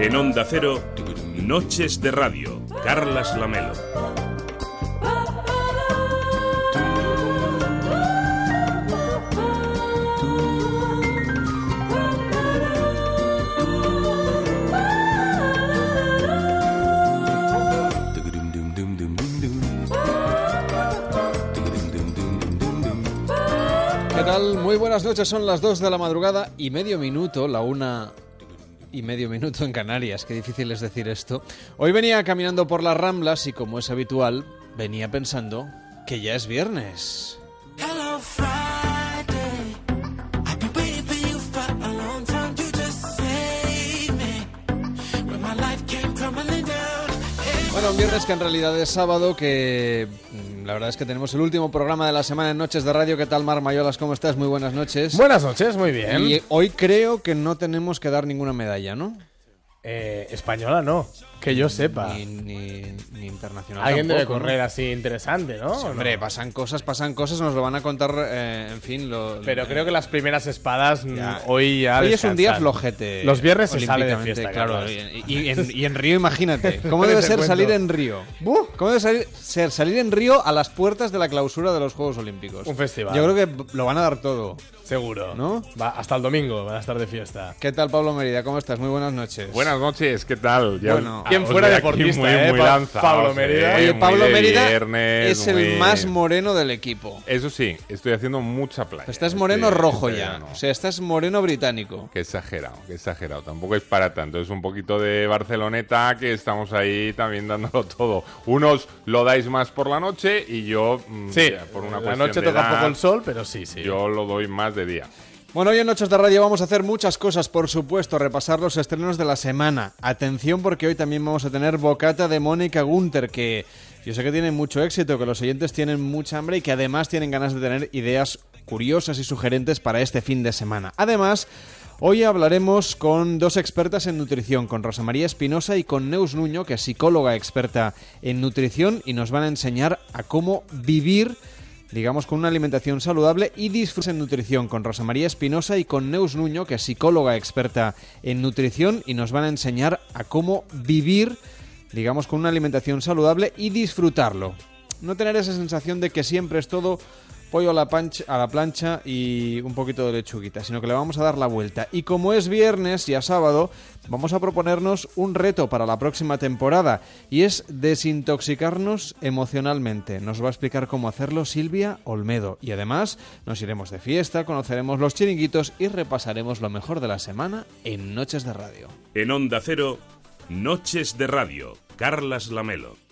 En Onda Cero, Noches de Radio, Carlas Lamelo. ¿Qué tal? Muy buenas noches, son las 2 de la madrugada y medio minuto, la una y medio minuto en Canarias, qué difícil es decir esto. Hoy venía caminando por las Ramblas y como es habitual, venía pensando que ya es viernes. Hello Bueno, un viernes que en realidad es sábado, que mm, la verdad es que tenemos el último programa de la semana en Noches de Radio. ¿Qué tal, Mar Mayolas? ¿Cómo estás? Muy buenas noches. Buenas noches, muy bien. Y hoy creo que no tenemos que dar ninguna medalla, ¿no? Eh, española no, que yo sepa. Ni, ni- ni internacional. Alguien debe tampoco, ¿no? correr así interesante, ¿no? Sí, ¿O hombre, no? pasan cosas, pasan cosas, nos lo van a contar, eh, en fin. Lo, Pero creo que las primeras espadas mm, Ya. hoy ya Hoy es un día flojete. Los viernes se sale de fiesta, claro. Y, y en, y en Río, imagínate. ¿Cómo debe ser cuento. salir en Río? ¿Cómo debe salir- ser salir en Río a las puertas de la clausura de los Juegos Olímpicos? Un festival. Yo creo que lo van a dar todo. Seguro. ¿No? Va, hasta el domingo van a estar de fiesta. ¿Qué tal, Pablo Merida? ¿Cómo estás? Muy buenas noches. Buenas noches, ¿qué tal? Ya Bueno. Os- ¿Quién os fuera deportista, muy, eh, Pablo Mérida? Oye, muy Pablo de Mérida viernes, es el más moreno del equipo. Eso sí, estoy haciendo mucha playa. Estás moreno rojo ya. O sea, estás moreno británico. Qué exagerado, qué exagerado. Tampoco es para tanto. Es un poquito de Barceloneta que estamos ahí también dándolo todo. Unos lo dais más por la noche y yo, mm, Sí, ya, por una la noche toca poco el sol, pero sí, sí. Yo lo doy más de día. Bueno, hoy en Noches de Radio vamos a hacer muchas cosas, por supuesto, repasar los estrenos de la semana. Atención porque hoy también vamos a tener Bocata de Mónica Gunter, que yo sé que tiene mucho éxito, que los oyentes tienen mucha hambre y que además tienen ganas de tener ideas curiosas y sugerentes para este fin de semana. Además, hoy hablaremos con dos expertas en nutrición, con Rosa María Espinosa y con Neus Nuño, que es psicóloga experta en nutrición y nos van a enseñar a cómo vivir digamos, con una alimentación saludable y disfrutar en nutrición con Rosa María Espinosa y con Neus Nuño, que es psicóloga experta en nutrición y nos van a enseñar a cómo vivir, digamos, con una alimentación saludable y disfrutarlo. No tener esa sensación de que siempre es todo pollo a la, plancha y un poquito de lechuguita, sino que le vamos a dar la vuelta. Y como es viernes y a sábado, vamos a proponernos un reto para la próxima temporada y es desintoxicarnos emocionalmente. Nos va a explicar cómo hacerlo Silvia Olmedo. Y además nos iremos de fiesta, conoceremos los chiringuitos y repasaremos lo mejor de la semana en Noches de Radio. En Onda Cero, Noches de Radio, Carlas Lamelo.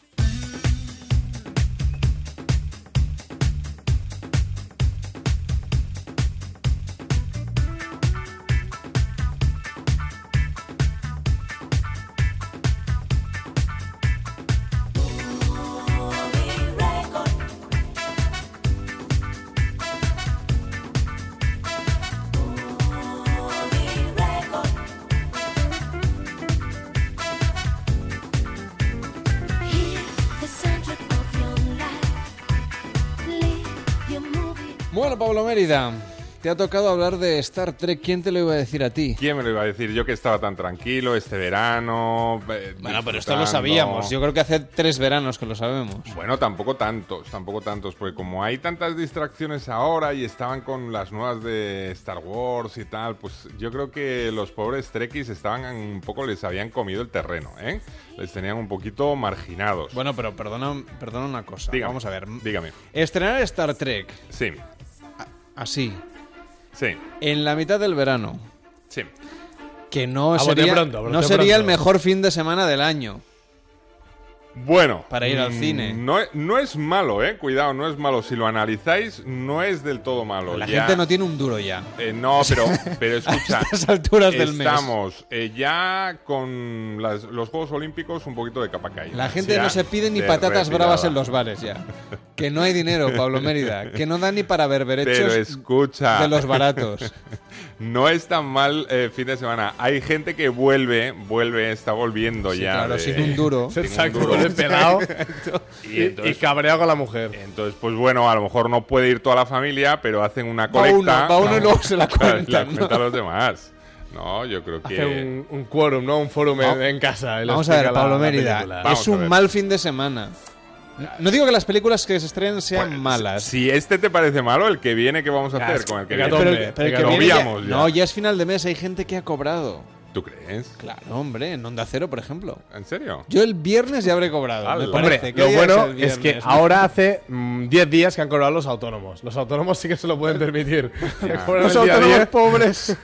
Te ha tocado hablar de Star Trek. ¿Quién te lo iba a decir a ti? ¿Quién me lo iba a decir? Yo que estaba tan tranquilo este verano. eh, Bueno, pero esto lo sabíamos. Yo creo que hace tres veranos que lo sabemos. Bueno, tampoco tantos, tampoco tantos, porque como hay tantas distracciones ahora y estaban con las nuevas de Star Wars y tal, pues yo creo que los pobres Trekkies estaban un poco, les habían comido el terreno, ¿eh? Les tenían un poquito marginados. Bueno, pero perdona, perdona una cosa. Dígame, Vamos a ver. Dígame. Estrenar Star Trek Sí, así, sí, en la mitad del verano, sí. que no A sería, pronto, no sería el mejor fin de semana del año. Bueno. Para ir al mm, cine. No, es- no es malo, ¿eh? Cuidado, no es malo. Si lo analizáis, no es del todo malo. La Ya- gente no tiene un duro ya. Eh, no, pero, pero escucha. A estas alturas del mes. Estamos eh, ya con las- los Juegos Olímpicos un poquito de capa caída. La gente Ya no se pide ni patatas bravas en los bares ya. Que no hay dinero, Pablo Mérida. Que no da ni para Pero berberechos escucha. de los baratos. No es tan mal eh, fin de semana. Hay gente que vuelve, vuelve, está volviendo Sí, ya. claro, de- sin un duro. sin un Exacto, duro. con el pelado Y entonces- y cabreado con la mujer. Entonces, pues bueno, a lo mejor no puede ir toda la familia, pero hacen una Va colecta. uno, va uno y luego se la cuentan, la cuenta ¿no? a los demás. No, yo creo que... Hace un, un quórum, ¿no? Un fórum en, casa. Vamos a ver, Pablo la Mérida. es un mal fin de semana. No digo que las películas que se estrenen sean Pues, malas. Si este te parece malo, el que viene, ¿qué vamos a Ya, hacer con el que viene? pero, pero el venga, que lo viene ya- veíamos ya. No, ya es final de mes, hay gente que ha cobrado. ¿Tú crees? Claro, hombre, en Onda Cero, por ejemplo. ¿En serio? Yo el viernes ya habré cobrado. Me Hombre, parece. Hombre, ¿Qué lo bueno es, que ahora hace mm, 10 días que han cobrado los autónomos. Los autónomos sí que se lo pueden permitir. Cobran Los autónomos 10, pobres.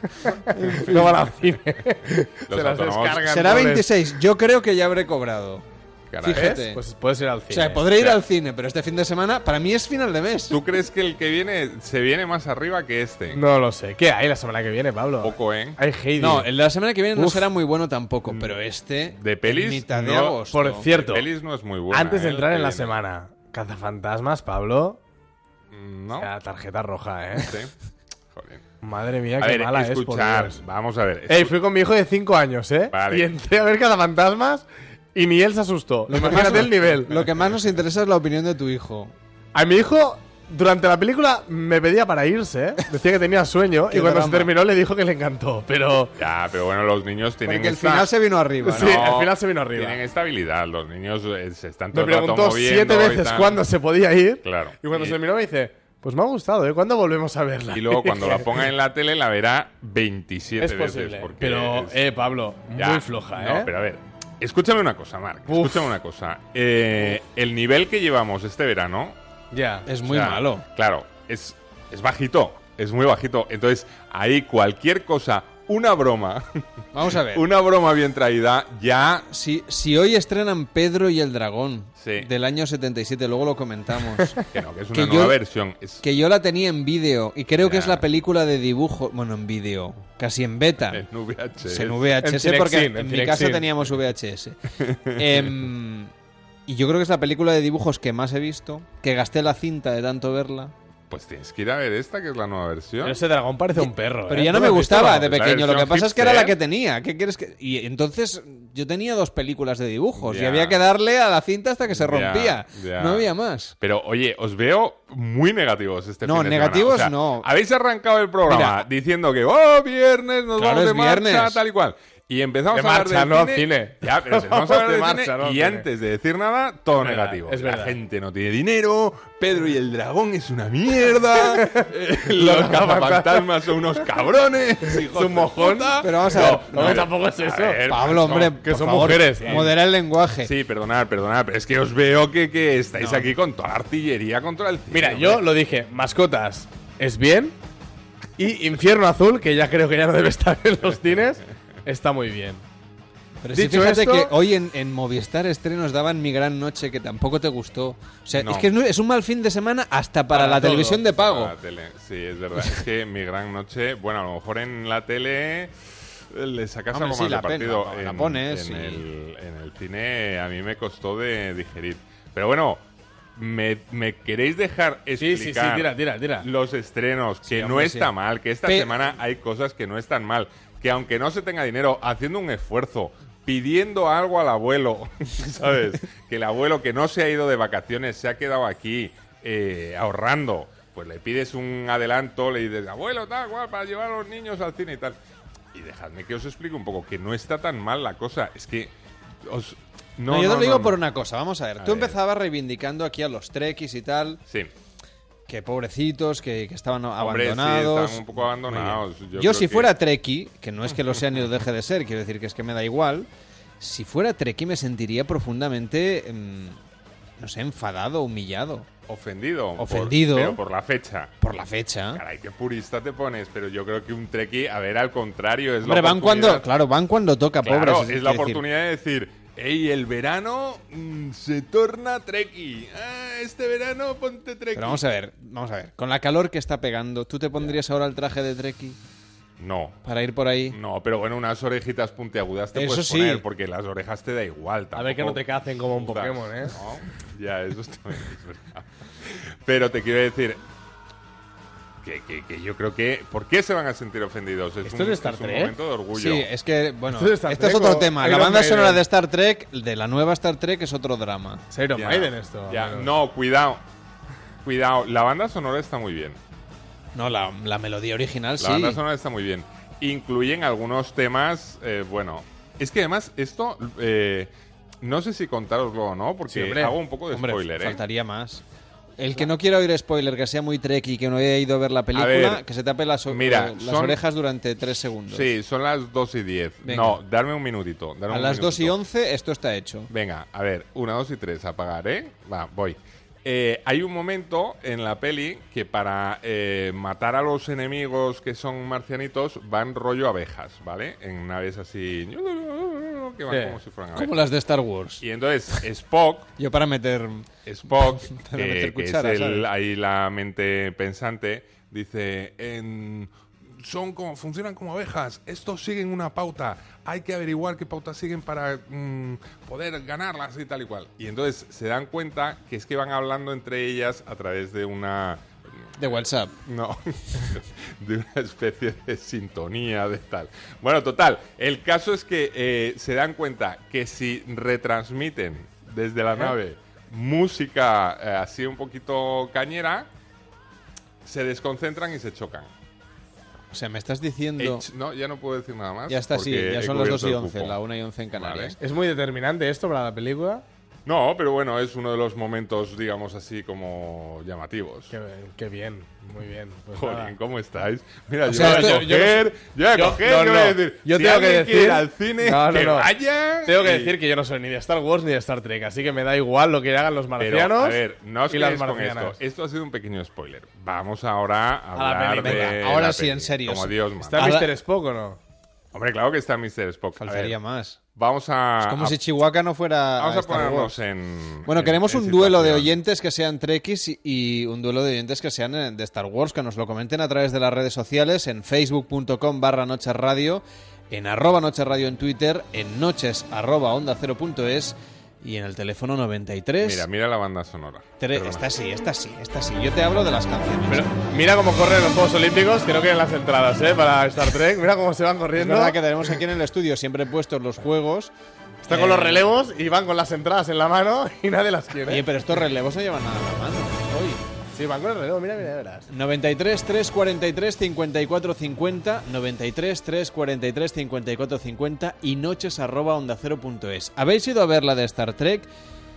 no van al cine. Los se las descargan. Será pobres. 26. Yo creo que ya habré cobrado. Caray. Fíjate. Pues puedes ir al O cine. sea, podré ir O sea- al cine, pero este fin de semana para mí es final de mes. ¿Tú crees que el que viene se viene más arriba que este? No lo sé. ¿Qué hay la semana que viene, Pablo? Poco, ¿eh? Hay Heidi. No, el de la semana que viene no Uf. será muy bueno tampoco, pero este. De pelis, mitad de no, agosto. Por cierto, Pelis no es muy buena. antes de ¿eh? entrar en la viene. semana, Cazafantasmas, Pablo. Mm, No. O sea, tarjeta roja, ¿eh? Sí. Joder. Madre mía, A qué ver, mala es, por escuchar. Dios. Vamos a ver. Ey, fui con mi hijo de 5 años, ¿eh? Vale. Y entré a ver Cazafantasmas y ni él se asustó. Lo Imagínate más- el nivel. Lo que más nos interesa es la opinión de tu hijo. A mi hijo, durante la película, me pedía para irse, ¿eh? Decía que tenía sueño y cuando se drama. terminó le dijo que le encantó. Pero. Ya, pero bueno, los niños tienen Porque el esta- final se vino arriba. Sí, ¿no? al final se vino arriba. Tienen estabilidad. Los niños eh, se están Me todo el rato preguntó moviendo siete veces tal. cuándo se podía ir. Claro. Y cuando Y- se terminó me dice, pues me ha gustado, ¿eh? ¿Cuándo volvemos a verla? Y luego cuando la ponga en la tele la verá 27 es veces. posible. Porque Pero, es- eh, Pablo, Ya, muy floja, ¿eh? No, pero a ver, escúchame una cosa, Marc. Uf. Escúchame una cosa. Eh, el nivel que llevamos este verano. Ya. Es o muy sea, malo. Claro, es, es bajito. Es muy bajito. Entonces, ahí cualquier cosa, una broma, Vamos a ver. una broma bien traída, ya. Si, si hoy estrenan Pedro y el Dragón Sí. del año 77, luego lo comentamos. Que no, que es una Que nueva yo- versión. Es, que yo la tenía en vídeo y creo que es la película de dibujo, bueno, en vídeo, casi en beta. en VHS. en VHS En porque en, en mi casa teníamos VHS. Em, y yo creo que es la película de dibujos que más he visto, que gasté la cinta de tanto verla. Pues tienes que ir a ver esta, que es la nueva versión. Pero ese dragón parece un perro. Pero ¿eh? ya no ¿Tú me gustaba de pequeño, lo que pasa es que era la que tenía. ¿Qué quieres que.? Y entonces yo tenía dos películas de dibujos y había que darle a la cinta hasta que se rompía. No había más. Pero oye, os veo muy negativos este No, fin de negativos semana. O sea, no. Habéis arrancado el programa Mira. diciendo que, oh, viernes, nos Claro, vamos de marcha, viernes. tal y cual. Y empezamos De a hablar marcha, del no cine. cine. Ya, pero vamos a hablar De del marcha, cine no y cine. antes de decir nada, todo Es negativo. es La verdad. gente no tiene dinero, Pedro y el dragón es una mierda, eh, los fantasmas son unos cabrones, hijos un de mojón. Pero vamos a ver. No, no, tampoco es eso. ver, Pablo, son- hombre, que son favor, mujeres. Modera el lenguaje. Sí, perdonad, perdonad, pero es que os veo que, que estáis aquí con toda la artillería contra el cine. Mira, hombre. yo lo dije, mascotas es bien. Y Infierno Azul, que ya creo que ya no debe estar en los cines, está muy bien. Pero sí, Dicho fíjate esto- que hoy en, en Movistar estrenos daban Mi Gran Noche, que tampoco te gustó. O sea, No. es que es, es un mal fin de semana hasta para, Para la todo. televisión de pago. La tele, sí, es verdad. es que mi gran noche, bueno, a lo mejor en la tele eh, le sacas Hombre, algo sí, más la de partido. pena, la en, pones en y- el, en el cine a mí me costó de digerir. Pero bueno, ¿me, me queréis dejar Sí, sí, sí, explicar tira, tira, tira. los estrenos? Que no hombre, está sí. mal, que esta Pe- semana hay cosas que no están mal. Que aunque no se tenga dinero, haciendo un esfuerzo, pidiendo algo al abuelo, ¿sabes? que el abuelo que no se ha ido de vacaciones se ha quedado aquí eh, ahorrando, pues le pides un adelanto, le dices, abuelo, tal, cual, para llevar a los niños al cine y tal. Y dejadme que os explique un poco, que no está tan mal la cosa. Es que os... No, No, yo no, te lo digo no, por una cosa, vamos a ver. A Tú ver. empezabas reivindicando aquí a los trekkies y tal, Sí. Que pobrecitos, que, que estaban Hombre, sí, abandonados. un poco abandonados. Yo, si que- fuera trekkie, que no es que lo sea ni lo deje de ser, quiero decir que es que me da igual, si fuera trekkie me sentiría profundamente, em, no sé, enfadado, humillado Ofendido. por- Ofendido. pero por la fecha. por la fecha. Caray, qué purista te pones, pero yo creo que un treki, a ver, al contrario, es Hombre, la van cuando, claro, van cuando toca, Claro, pobres. es la decir. oportunidad de decir, hey, el verano mm, se torna treki. Ah, este verano ponte treki. Pero vamos a ver, vamos a ver. Con la calor que está pegando, ¿tú te pondrías ahora el traje de trekkie No. para ir por ahí? No, pero bueno, unas orejitas puntiagudas te Eso puedes sí. poner porque las orejas te da igual. A ver que no te tampoco cacen como un Pokémon, ¿eh? ¿no? Ya, eso también es verdad. Pero te quiero decir que, que- que yo creo que... ¿Por qué se van a sentir ofendidos? Es ¿Esto un, es de Star es un Trek? momento de orgullo. Sí, es que, bueno, ¿Esto es esto es otro tema. La banda Maiden? sonora de Star Trek, de la nueva Star Trek, es otro drama. Es Iron Ya, Maiden esto. ya, no, cuidado. Cuidado, la banda sonora está muy bien. No, la, la melodía original La sí. banda sonora está muy bien. incluyen algunos temas, eh, bueno, es que además esto, eh, no sé si contároslo o no, porque Sí, hombre. hago un poco de Hombre, spoiler, ¿eh? faltaría más. El que no quiera oír spoiler, que sea muy trek y que no haya ido a ver la película, ver, que se tape las, mira, eh, las son- orejas durante tres segundos. Sí, son las 2 y 10. Venga. No, darme un minutito. darme A un las 2 y minutito. 11 esto está hecho. Venga, a ver, una, dos y tres, apagar, ¿eh? Va, voy. Eh, hay un momento en la peli que para eh, matar a los enemigos que son marcianitos van rollo abejas, ¿vale? En naves así que van Sí. como si fueran Como abejas. las de Star Wars. Y entonces Spock, Yo para meter... Spock, Para ahí la mente pensante, dice, en- son como, funcionan como abejas, estos siguen una pauta, hay que averiguar qué pautas siguen para mm, poder ganarlas y tal y cual. Y entonces se dan cuenta que es que van hablando entre ellas a través de una... De WhatsApp. No, de una especie de sintonía de tal. Bueno, total, el caso es que eh, se dan cuenta que si retransmiten desde la nave música eh, así un poquito cañera, se desconcentran y se chocan. O sea, me estás diciendo... Ech- no, ya no puedo decir nada más. Ya está, sí, ya son las 2 cubierto y el 11, cupo. la 1 y 11 en Canarias. Vale. Es muy determinante esto para la película. No, pero bueno, es uno de los momentos, digamos así, como llamativos. Qué, qué bien, muy bien. Pues nada. ¿cómo estáis? Mira, yo sea, voy a esto- yo coger, yo voy a yo- coger, no, yo voy a decir, Yo si tengo que decir- ir al cine, No, no, que no. vaya. Tengo que y- decir que yo no soy ni de Star Wars ni de Star Trek, así que me da igual lo que hagan los Pero, marcianos a ver, no os y las con esto. Esto ha sido un pequeño spoiler. Vamos ahora a la hablar peli, de venga, ahora la sí, peli, en serio, Como sí. Dios manda. ¿Está Ahora- Mr. Spock o no? Hombre, claro que está Mr. Spock. Faltaría más. Vamos a... Es como a- si Chihuahua no fuera Vamos a ponernos en... Bueno, en- queremos en un duelo de oyentes que sean Trekkies y- y un duelo de oyentes que sean eh, de Star Wars, que nos lo comenten a través de las redes sociales, en facebook.com barra noches radio, en arroba noches radio en Twitter, en noches arroba onda cero punto es y en el teléfono 93. Mira, mira la banda sonora. Perdona. esta sí, esta sí, esta sí. Yo te hablo de las canciones. Pero mira cómo corren los Juegos Olímpicos, que no queden las entradas, ¿eh? Para Star Trek. Mira cómo se van es corriendo. verdad que tenemos aquí en el estudio siempre puestos los juegos. Están con los Eh, relevos y van con las entradas en la mano y nadie las quiere. Oye, pero estos relevos no llevan nada en la mano. Hoy. Sí, van con el relevo, mira, mira, verás. 93 343 54 50 93 343 54 50 y noches arroba onda cero punto es. ¿Habéis ido a ver la de Star Trek?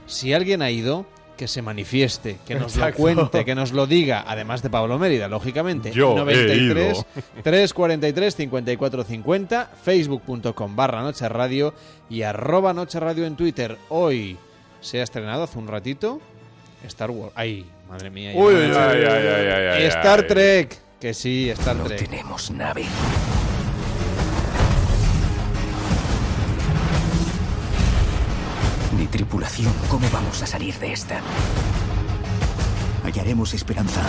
Si alguien ha ido, que se manifieste, que nos lo Exacto. cuente, que nos lo diga, además de Pablo Mérida, lógicamente. Yo he 93 ido. 343 54 50 facebook.com barra noche radio y arroba noche radio en Twitter. Hoy se ha estrenado hace un ratito Star Wars. Ay, madre mía. Uy, no me uy, he Ay, hecho- ay, ay, ay, ay, Star ay. Trek. Que sí, Star No Trek. tenemos nave. Ni tripulación. ¿Cómo vamos a salir de esta? Hallaremos esperanza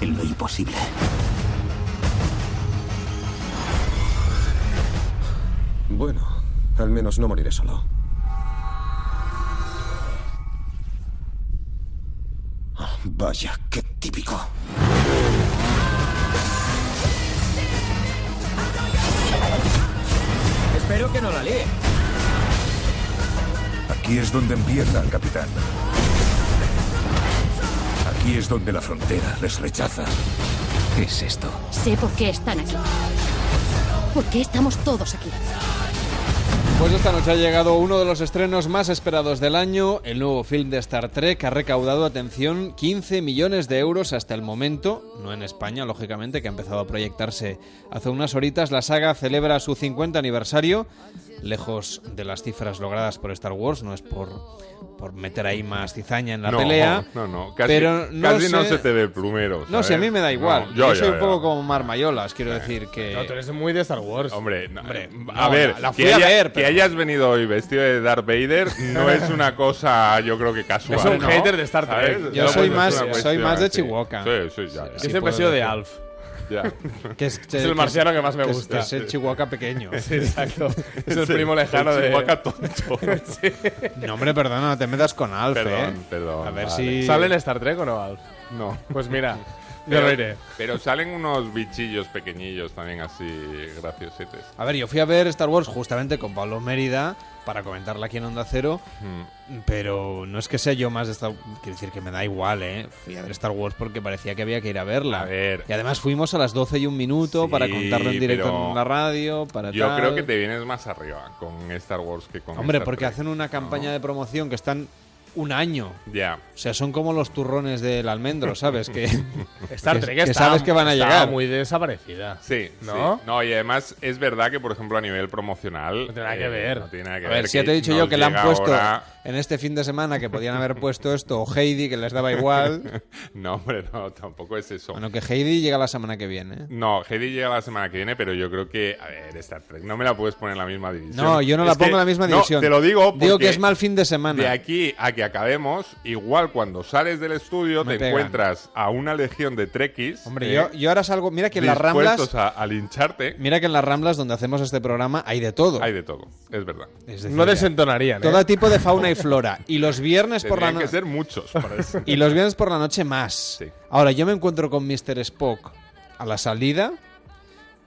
en lo imposible. Bueno, al menos no moriré solo. Vaya, qué típico. Espero que no la líe. Aquí es donde empieza, capitán. Aquí es donde la frontera les rechaza. ¿Qué es esto? Sé por qué están aquí. ¿Por qué estamos todos aquí? Pues esta noche ha llegado uno de los estrenos más esperados del año, el nuevo film de Star Trek ha recaudado, atención, 15 millones de euros hasta el momento, no en España, lógicamente, que ha empezado a proyectarse hace unas horitas. La saga celebra su 50 aniversario, lejos de las cifras logradas por Star Wars, no es por, por meter ahí más cizaña en la no, pelea. No, no, casi, pero no casi no se te ve plumero. No sé, ¿sabes? a mí me da igual. No, yo soy ya, un poco ya. como Marmayolas, quiero decir que... No, tú eres muy de Star Wars. Hombre, no, Hombre, a no, ver, la- la fui a ver, pero- hayas venido hoy vestido de Darth Vader no es una cosa, yo creo que casual. Es un ¿no? hater de Star Trek. ¿Sabes? Yo No, soy pues más- soy más de. Chihuahua. Sí, sí, ya, Yo siempre he puedo sido de. Alf. ya. que es, Es el marciano que más me gusta. que es el Chihuahua pequeño. Sí, exacto. Es el Sí, primo lejano el de. Chihuahua tonto. No, hombre, perdona, no te metas con Alf, Perdón, ¿eh? perdón, A ver vale. si... ¿Sale en Star Trek o no, Alf? No. Pues mira, Yo lo iré. Pero salen unos bichillos pequeñillos también así graciosetes. A ver, yo fui a ver Star Wars justamente con Pablo Mérida para comentarla aquí en Onda Cero, Mm. pero no es que sea yo más de Star Quiero decir que me da igual, ¿eh? Fui a ver Star Wars porque parecía que había que ir a verla. A ver. Y además fuimos a las 12 y un minuto Sí, para contarlo en directo en la radio, para Yo tal. creo que te vienes más arriba con Star Wars que con Hombre, Star porque Trek. hacen una campaña de promoción que están un año. Ya. O sea, son como los turrones del almendro, ¿sabes? Que, Star Trek que está- sabes que van a está llegar. muy desaparecida. Sí, ¿No? sí. No, y además es verdad que, por ejemplo, a nivel promocional. eh, No tiene nada que ver. No tiene nada que A ver. ver, si ya te he dicho yo que le han puesto ahora- en este fin de semana que podían haber puesto esto, o Heidi, que les daba igual. No, hombre, no, tampoco es eso. Bueno, que Heidi llega la semana que viene. No, Heidi llega la semana que viene, pero yo creo que, a ver, Star Trek no me la puedes poner en la misma división. No, yo no la Es pongo en la misma no, división. te lo digo Digo que es mal fin de semana. De aquí a que acabemos, igual cuando sales del estudio Me te pegan. encuentras a una legión de trekkies. Hombre, eh, yo, yo ahora salgo. Mira que en las Ramblas. a, a lincharte. Mira que en las Ramblas donde hacemos este programa hay de todo. Hay de todo, es verdad. Es decir, No desentonarían, ¿eh? todo tipo de fauna y flora. Y los viernes por la Tendrían que noche. ser muchos para eso. Y los viernes por la noche más. Sí. Ahora, yo me encuentro con Mr. Spock a la salida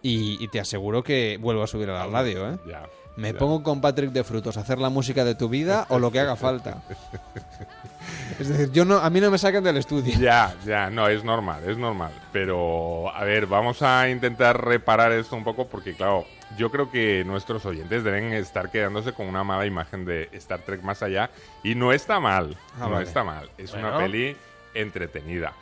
y, y te aseguro que vuelvo a subir a la radio, ¿eh? Ya, Me ya. pongo con Patrick de Frutos a hacer la música de tu vida o lo que haga falta. Es decir, yo no, a mí no me saquen del estudio. Ya, ya, no, es normal, es normal. Pero, a ver, vamos a intentar reparar esto un poco porque, claro, yo creo que nuestros oyentes deben estar quedándose con una mala imagen de Star Trek más allá. Y no está mal, Ah, no vale. está mal. Es una peli entretenida.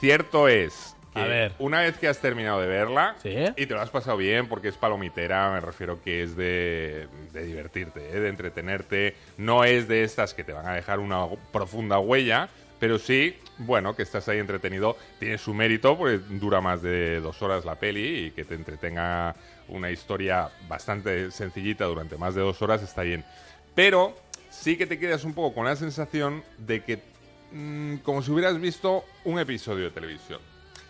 Cierto es que A ver. una vez que has terminado de verla ¿Sí? y te lo has pasado bien porque es palomitera, me refiero que es de, de divertirte, ¿eh? de entretenerte, no es de estas que te van a dejar una profunda huella, pero sí, bueno, que estás ahí entretenido, tiene su mérito porque dura más de dos horas la peli y que te entretenga una historia bastante sencillita durante más de dos horas está bien. Pero sí que te quedas un poco con la sensación de que mm, como si hubieras visto un episodio de televisión.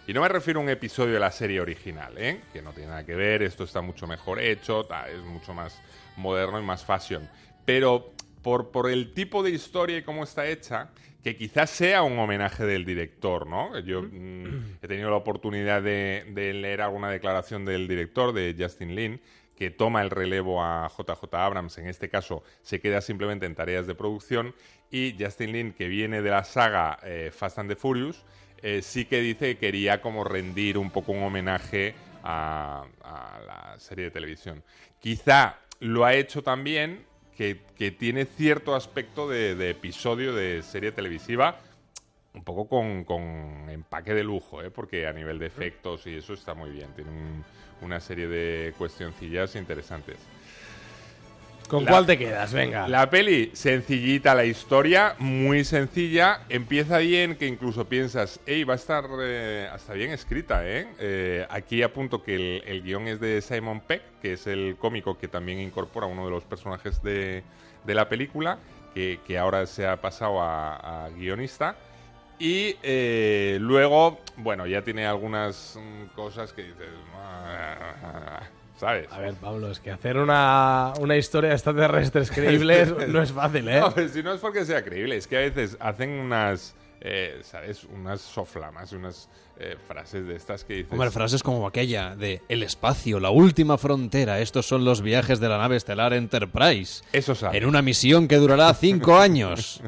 Y no me refiero a un episodio de la serie original, ¿eh? que no tiene nada que ver, esto está mucho mejor hecho, es mucho más moderno y más fashion. Pero por, por el tipo de historia y cómo está hecha, que quizás sea un homenaje del director, ¿no? Yo mm, he tenido la oportunidad de, de leer alguna declaración del director, de Justin Lin, que toma el relevo a JJ Abrams, en este caso se queda simplemente en tareas de producción, y Justin Lin, que viene de la saga eh, Fast and the Furious, eh, sí que dice que quería como rendir un poco un homenaje a, a la serie de televisión. Quizá lo ha hecho también que, que tiene cierto aspecto de, de episodio de serie televisiva, un poco con, con empaque de lujo, ¿eh? porque a nivel de efectos y eso está muy bien. Tiene un- una serie de cuestioncillas interesantes. ¿Con La- cuál te quedas? Venga. La peli, sencillita la historia, muy sencilla. Empieza bien, que incluso piensas, hey, va a estar eh, hasta bien escrita, ¿eh? Eh, Aquí apunto que el, el guion es de Simon Peck, que es el cómico que también incorpora uno de los personajes de, de la película, que, que ahora se ha pasado a, a guionista. Y eh, luego, bueno, ya tiene algunas mm, cosas que dices, "Ah", ¿sabes? A ver, Pablo, es que hacer una, una historia de extraterrestres creíbles no es fácil, ¿eh? No, pues si no es porque sea creíble, es que a veces hacen unas, eh, ¿sabes? Unas soflamas, unas eh, frases de estas que dices... Hombre, frases como aquella de El espacio, la última frontera, estos son los viajes de la nave estelar Enterprise. Eso sale. En una misión que durará cinco años.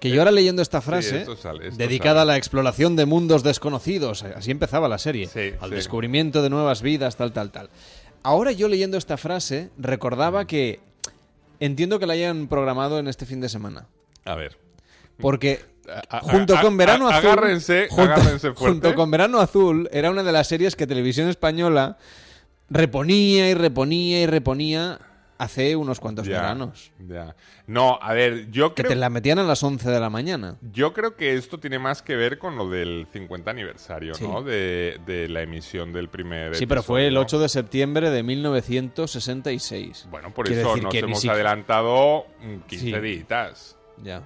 Que yo ahora leyendo esta frase, esto sale, esto dedicada sale. a la exploración de mundos desconocidos, así empezaba la serie, Sí, al sí. descubrimiento de nuevas vidas, tal, tal, tal. Ahora yo leyendo esta frase, recordaba Mm. que entiendo que la hayan programado en este fin de semana. A ver. Porque junto con Verano Azul. agárrense, junto, agárrense fuerte. junto con Verano Azul, era una de las series que Televisión Española reponía y reponía y reponía hace unos cuantos Ya, veranos. ya. No, a ver, yo Que creo... te la metían a las 11 de la mañana. Yo creo que esto tiene más que ver con lo del 50 aniversario, Sí. ¿no? De, de la emisión del primer Sí, pero fue el episodio. 8 de septiembre de 1966. Bueno, por eso nos que hemos si- adelantado mm, 15 Sí. días. Ya.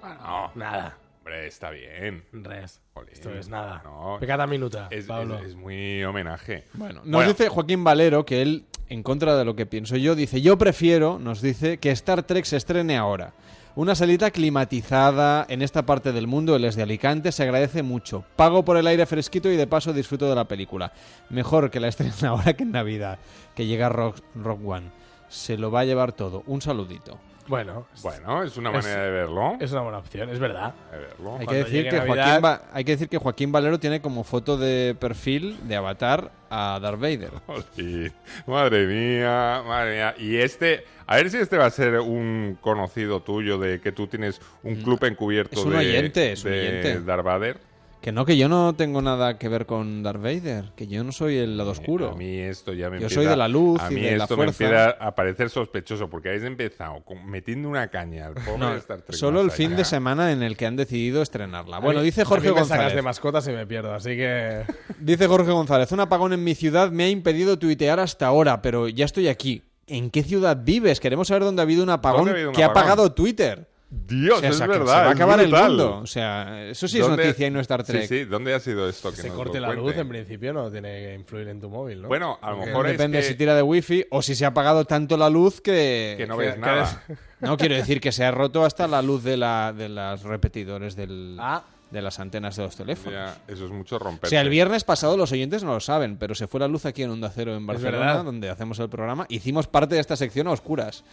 Bueno, Nada. Hombre, está bien. Res. Jolín. Esto es nada. No, Pecata minuta, es, Pablo. es- es muy homenaje. Bueno, nos dice Joaquín Valero que él en contra de lo que pienso yo, dice, yo prefiero, nos dice, que Star Trek se estrene ahora. Una salita climatizada en esta parte del mundo, él es de Alicante, se agradece mucho. Pago por el aire fresquito y de paso disfruto de la película. Mejor que la estrenen ahora que en Navidad, que llega Rock, Rock One. Se lo va a llevar todo. Un saludito. Bueno, Bueno, es una Es- manera de verlo. es una buena opción, es verdad. de verlo. Hay que, decir que Navidad- Joaquín Va- hay que decir que Joaquín Valero tiene como foto de perfil de avatar a Darth Vader. Sí. Madre mía, madre mía. Y este, a ver si este va a ser un conocido tuyo de que tú tienes un club encubierto Mm. Es un de, oyente, es un de oyente. Darth Vader. Que no, que yo no tengo nada que ver con Darth Vader, que yo no soy el lado oscuro. A mí esto ya me Yo empieza, soy de la luz a y mí de la esto fuerza. me empieza a parecer sospechoso porque habéis empezado con- metiendo una caña al pobre No, Star Trek solo el más fin allá. de semana en el que han decidido estrenarla. Bueno, A mí- dice a Jorge mí me sacas González. de mascotas y me pierdo, así que... Dice Jorge González, un apagón en mi ciudad me ha impedido tuitear hasta ahora, pero ya estoy aquí. ¿En qué ciudad vives? Queremos saber dónde ha habido un apagón ¿Dónde ha habido un que ha apagón? apagado Twitter. Dios, O sea, es se- verdad. se va a es acabar el mundo. O sea, eso sí es ¿Dónde- noticia y no Star Trek. Sí, sí. ¿Dónde ha sido esto? Que se nos corte lo la luz, en principio no tiene que influir en tu móvil, ¿no? Bueno, a lo Porque mejor es Depende que, si tira de wifi o si se ha apagado tanto la luz que... que no que- ves que nada. No quiero decir que se ha roto hasta la luz de, la, de los repetidores del, Ah. de las antenas de los teléfonos. Ya, eso es mucho romper. O sea, el viernes pasado los oyentes no lo saben, pero se fue la luz aquí en Onda Cero en Barcelona, donde hacemos el programa. Hicimos parte de esta sección a oscuras.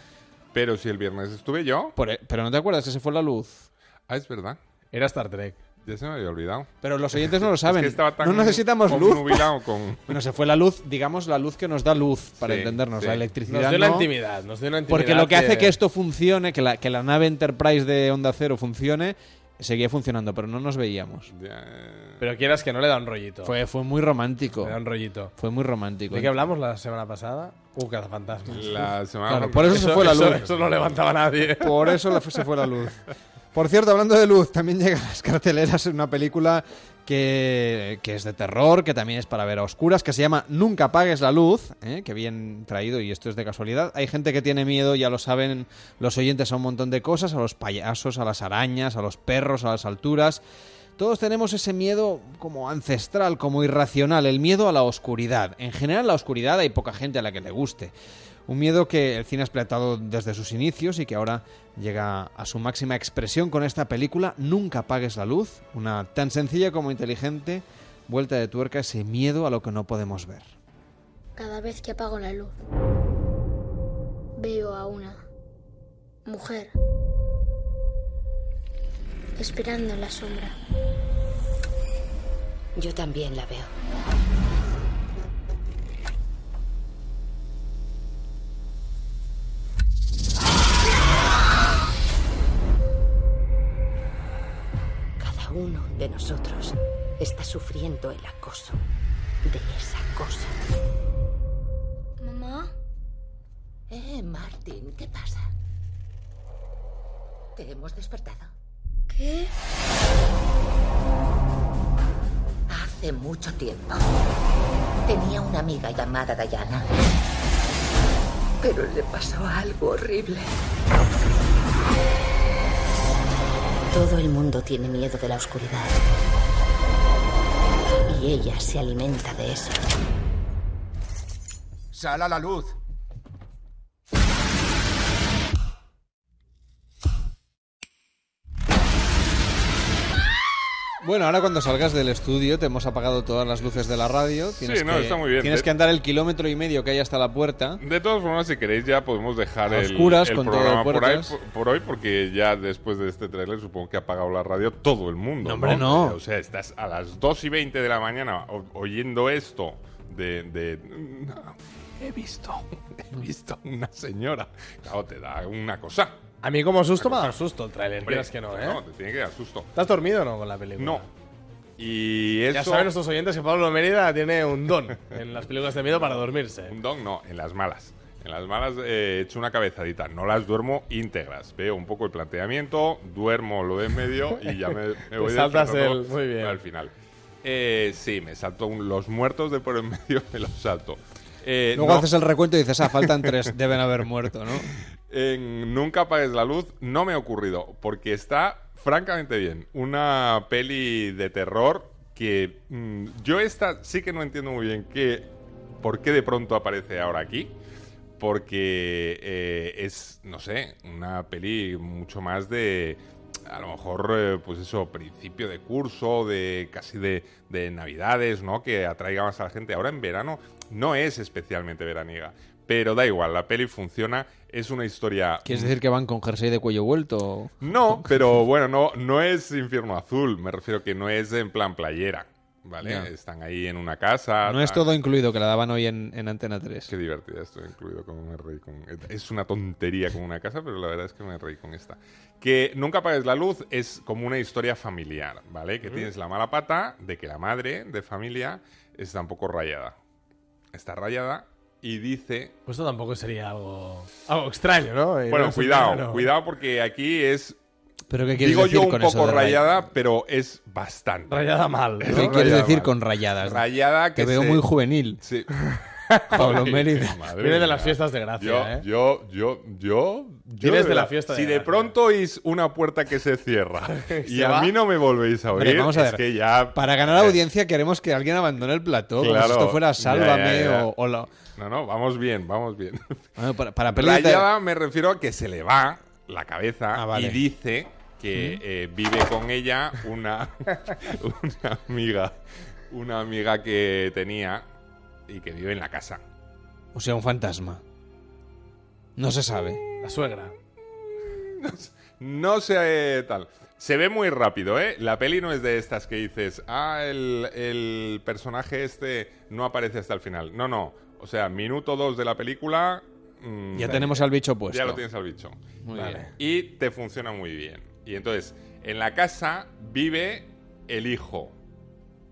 Pero si el viernes estuve yo. Por- e, pero no te acuerdas que se fue la luz. Ah, es verdad. Era Star Trek. Ya se me había olvidado. Pero los oyentes no lo saben. Es que estaba tan no necesitamos luz. con... Bueno, se fue la luz, digamos, la luz que nos da luz, para Sí, entendernos. sí. La Nos electricidad dio la no. intimidad, nos dio una intimidad Porque lo que hace que esto funcione, que la, que la nave Enterprise de Onda Cero funcione, seguía funcionando, pero no nos veíamos. Ya, Pero quieras que no le da un rollito. Fue, fue muy romántico. Le da un rollito. Fue muy romántico. ¿De qué hablamos la semana pasada? Uh, cazafantasmas. La semana Claro, por eso se fue la luz. eso no levantaba nadie. Por eso la- se fue la luz. Por cierto, hablando de luz, también llega a las carteleras una película que, que es de terror, que también es para ver a oscuras, que se llama Nunca apagues la luz, ¿eh? que bien traído y esto es de casualidad. Hay gente que tiene miedo, ya lo saben los oyentes, a un montón de cosas, a los payasos, a las arañas, a los perros, a las alturas. Todos tenemos ese miedo como ancestral, como irracional, el miedo a la oscuridad. En general, la oscuridad hay poca gente a la que le guste. Un miedo que el cine ha explotado desde sus inicios y que ahora llega a su máxima expresión con esta película Nunca apagues la luz, una tan sencilla como inteligente vuelta de tuerca a ese miedo a lo que no podemos ver. Cada vez que apago la luz, veo a una mujer esperando en la sombra. Yo también la veo. De nosotros está sufriendo el acoso de esa cosa. Mamá, Eh, Martin, ¿qué pasa? ¿Te hemos despertado? ¿qué? Hace mucho tiempo. Tenía una amiga llamada Diana. Pero le pasó algo horrible. Todo el mundo tiene miedo de la oscuridad. Y ella se alimenta de eso. Sal a la luz. Bueno, ahora cuando salgas del estudio te hemos apagado todas las luces de la radio. Tienes Sí, no, que, está muy bien. Tienes que andar el kilómetro y medio que hay hasta la puerta. De todas formas, si queréis, ya podemos dejar A el, oscuras, el con todo programa por, ahí, por, por hoy, porque ya después de este tráiler supongo que ha apagado la radio todo el mundo. No, hombre, no. O sea, estás a las 2 y 20 de la mañana oyendo esto de... de- he visto, he visto una señora. Claro, te da una cosa. A mí como susto me ha dado susto el tráiler, Hombre, quieras que no, ¿eh? No, te tiene que dar susto. ¿Estás dormido o no con la película? No. Y eso... Ya saben nuestros oyentes que Pablo Mérida tiene un don en las películas de miedo para dormirse. Un don no, en las malas. En las malas eh, he hecho una cabezadita. No las duermo íntegras. Veo un poco el planteamiento, duermo lo de en medio y ya me, me voy saltas el- muy bien. Al final. Eh, sí, me salto un- los muertos de por en medio, me los salto. Eh, Luego no, haces el recuento y dices, ah, faltan tres, deben haber muerto, ¿no? En Nunca apagues la luz no me ha ocurrido, porque está francamente bien. Una peli de terror que mm, yo esta sí que no entiendo muy bien qué, por qué de pronto aparece ahora aquí. Porque eh, es, no sé, una peli mucho más de, a lo mejor, eh, pues eso, principio de curso, de casi de, de navidades, ¿no? Que atraiga más a la gente. Ahora en verano no es especialmente veraniega. Pero da igual, la peli funciona, es una historia... ¿Quieres decir que van con jersey de cuello vuelto? No, pero bueno, no, no es infierno azul, me refiero que no es en plan playera, ¿vale? Están ahí en una casa. No es todo incluido, que la daban hoy en, en Antena 3. Qué divertida estoy incluido como me reí con... Es una tontería con una casa, pero la verdad es que me reí con esta. Que Nunca apagues la luz es como una historia familiar, ¿vale? Que tienes la mala pata de que la madre de familia está un poco rayada. Está rayada y dice... Pues esto tampoco sería algo, algo extraño, ¿no? Y Bueno, no cuidado, cuidado porque aquí es... ¿Pero qué quieres Digo decir yo un con eso poco de ray- rayada, pero es bastante. Rayada mal. ¿Qué Es quieres rayada decir mal. con rayadas? Rayada que Te veo se- muy juvenil. Sí. Pablo Mérida. Viene de las fiestas de gracia, yo, ¿eh? Yo, yo, yo, yo. Vienes de la fiesta de Si de pronto oís una puerta que se cierra y Se a va. mí no me volvéis a oír, vamos a es ver. que ya. Para ganar audiencia queremos que alguien abandone el plató. como Claro. si esto fuera Ya, Sálvame ya, ya. o, o la- No, no, vamos bien, vamos bien. Bueno, para, para de- me refiero a que se le va la cabeza Ah, vale. y dice que eh, vive con ella una, una amiga. Una amiga que tenía y que vive en la casa. O sea, un fantasma. No se sabe. La suegra. No sé tal. Se ve muy rápido, ¿eh? La peli no es de estas que dices, ah, el, el personaje este no aparece hasta el final. No, no. O sea, minuto dos de la película. mm, Ya tenemos al bicho puesto. Ya lo tienes al bicho. Muy Vale. bien. Y te funciona muy bien. Y entonces, en la casa vive el hijo.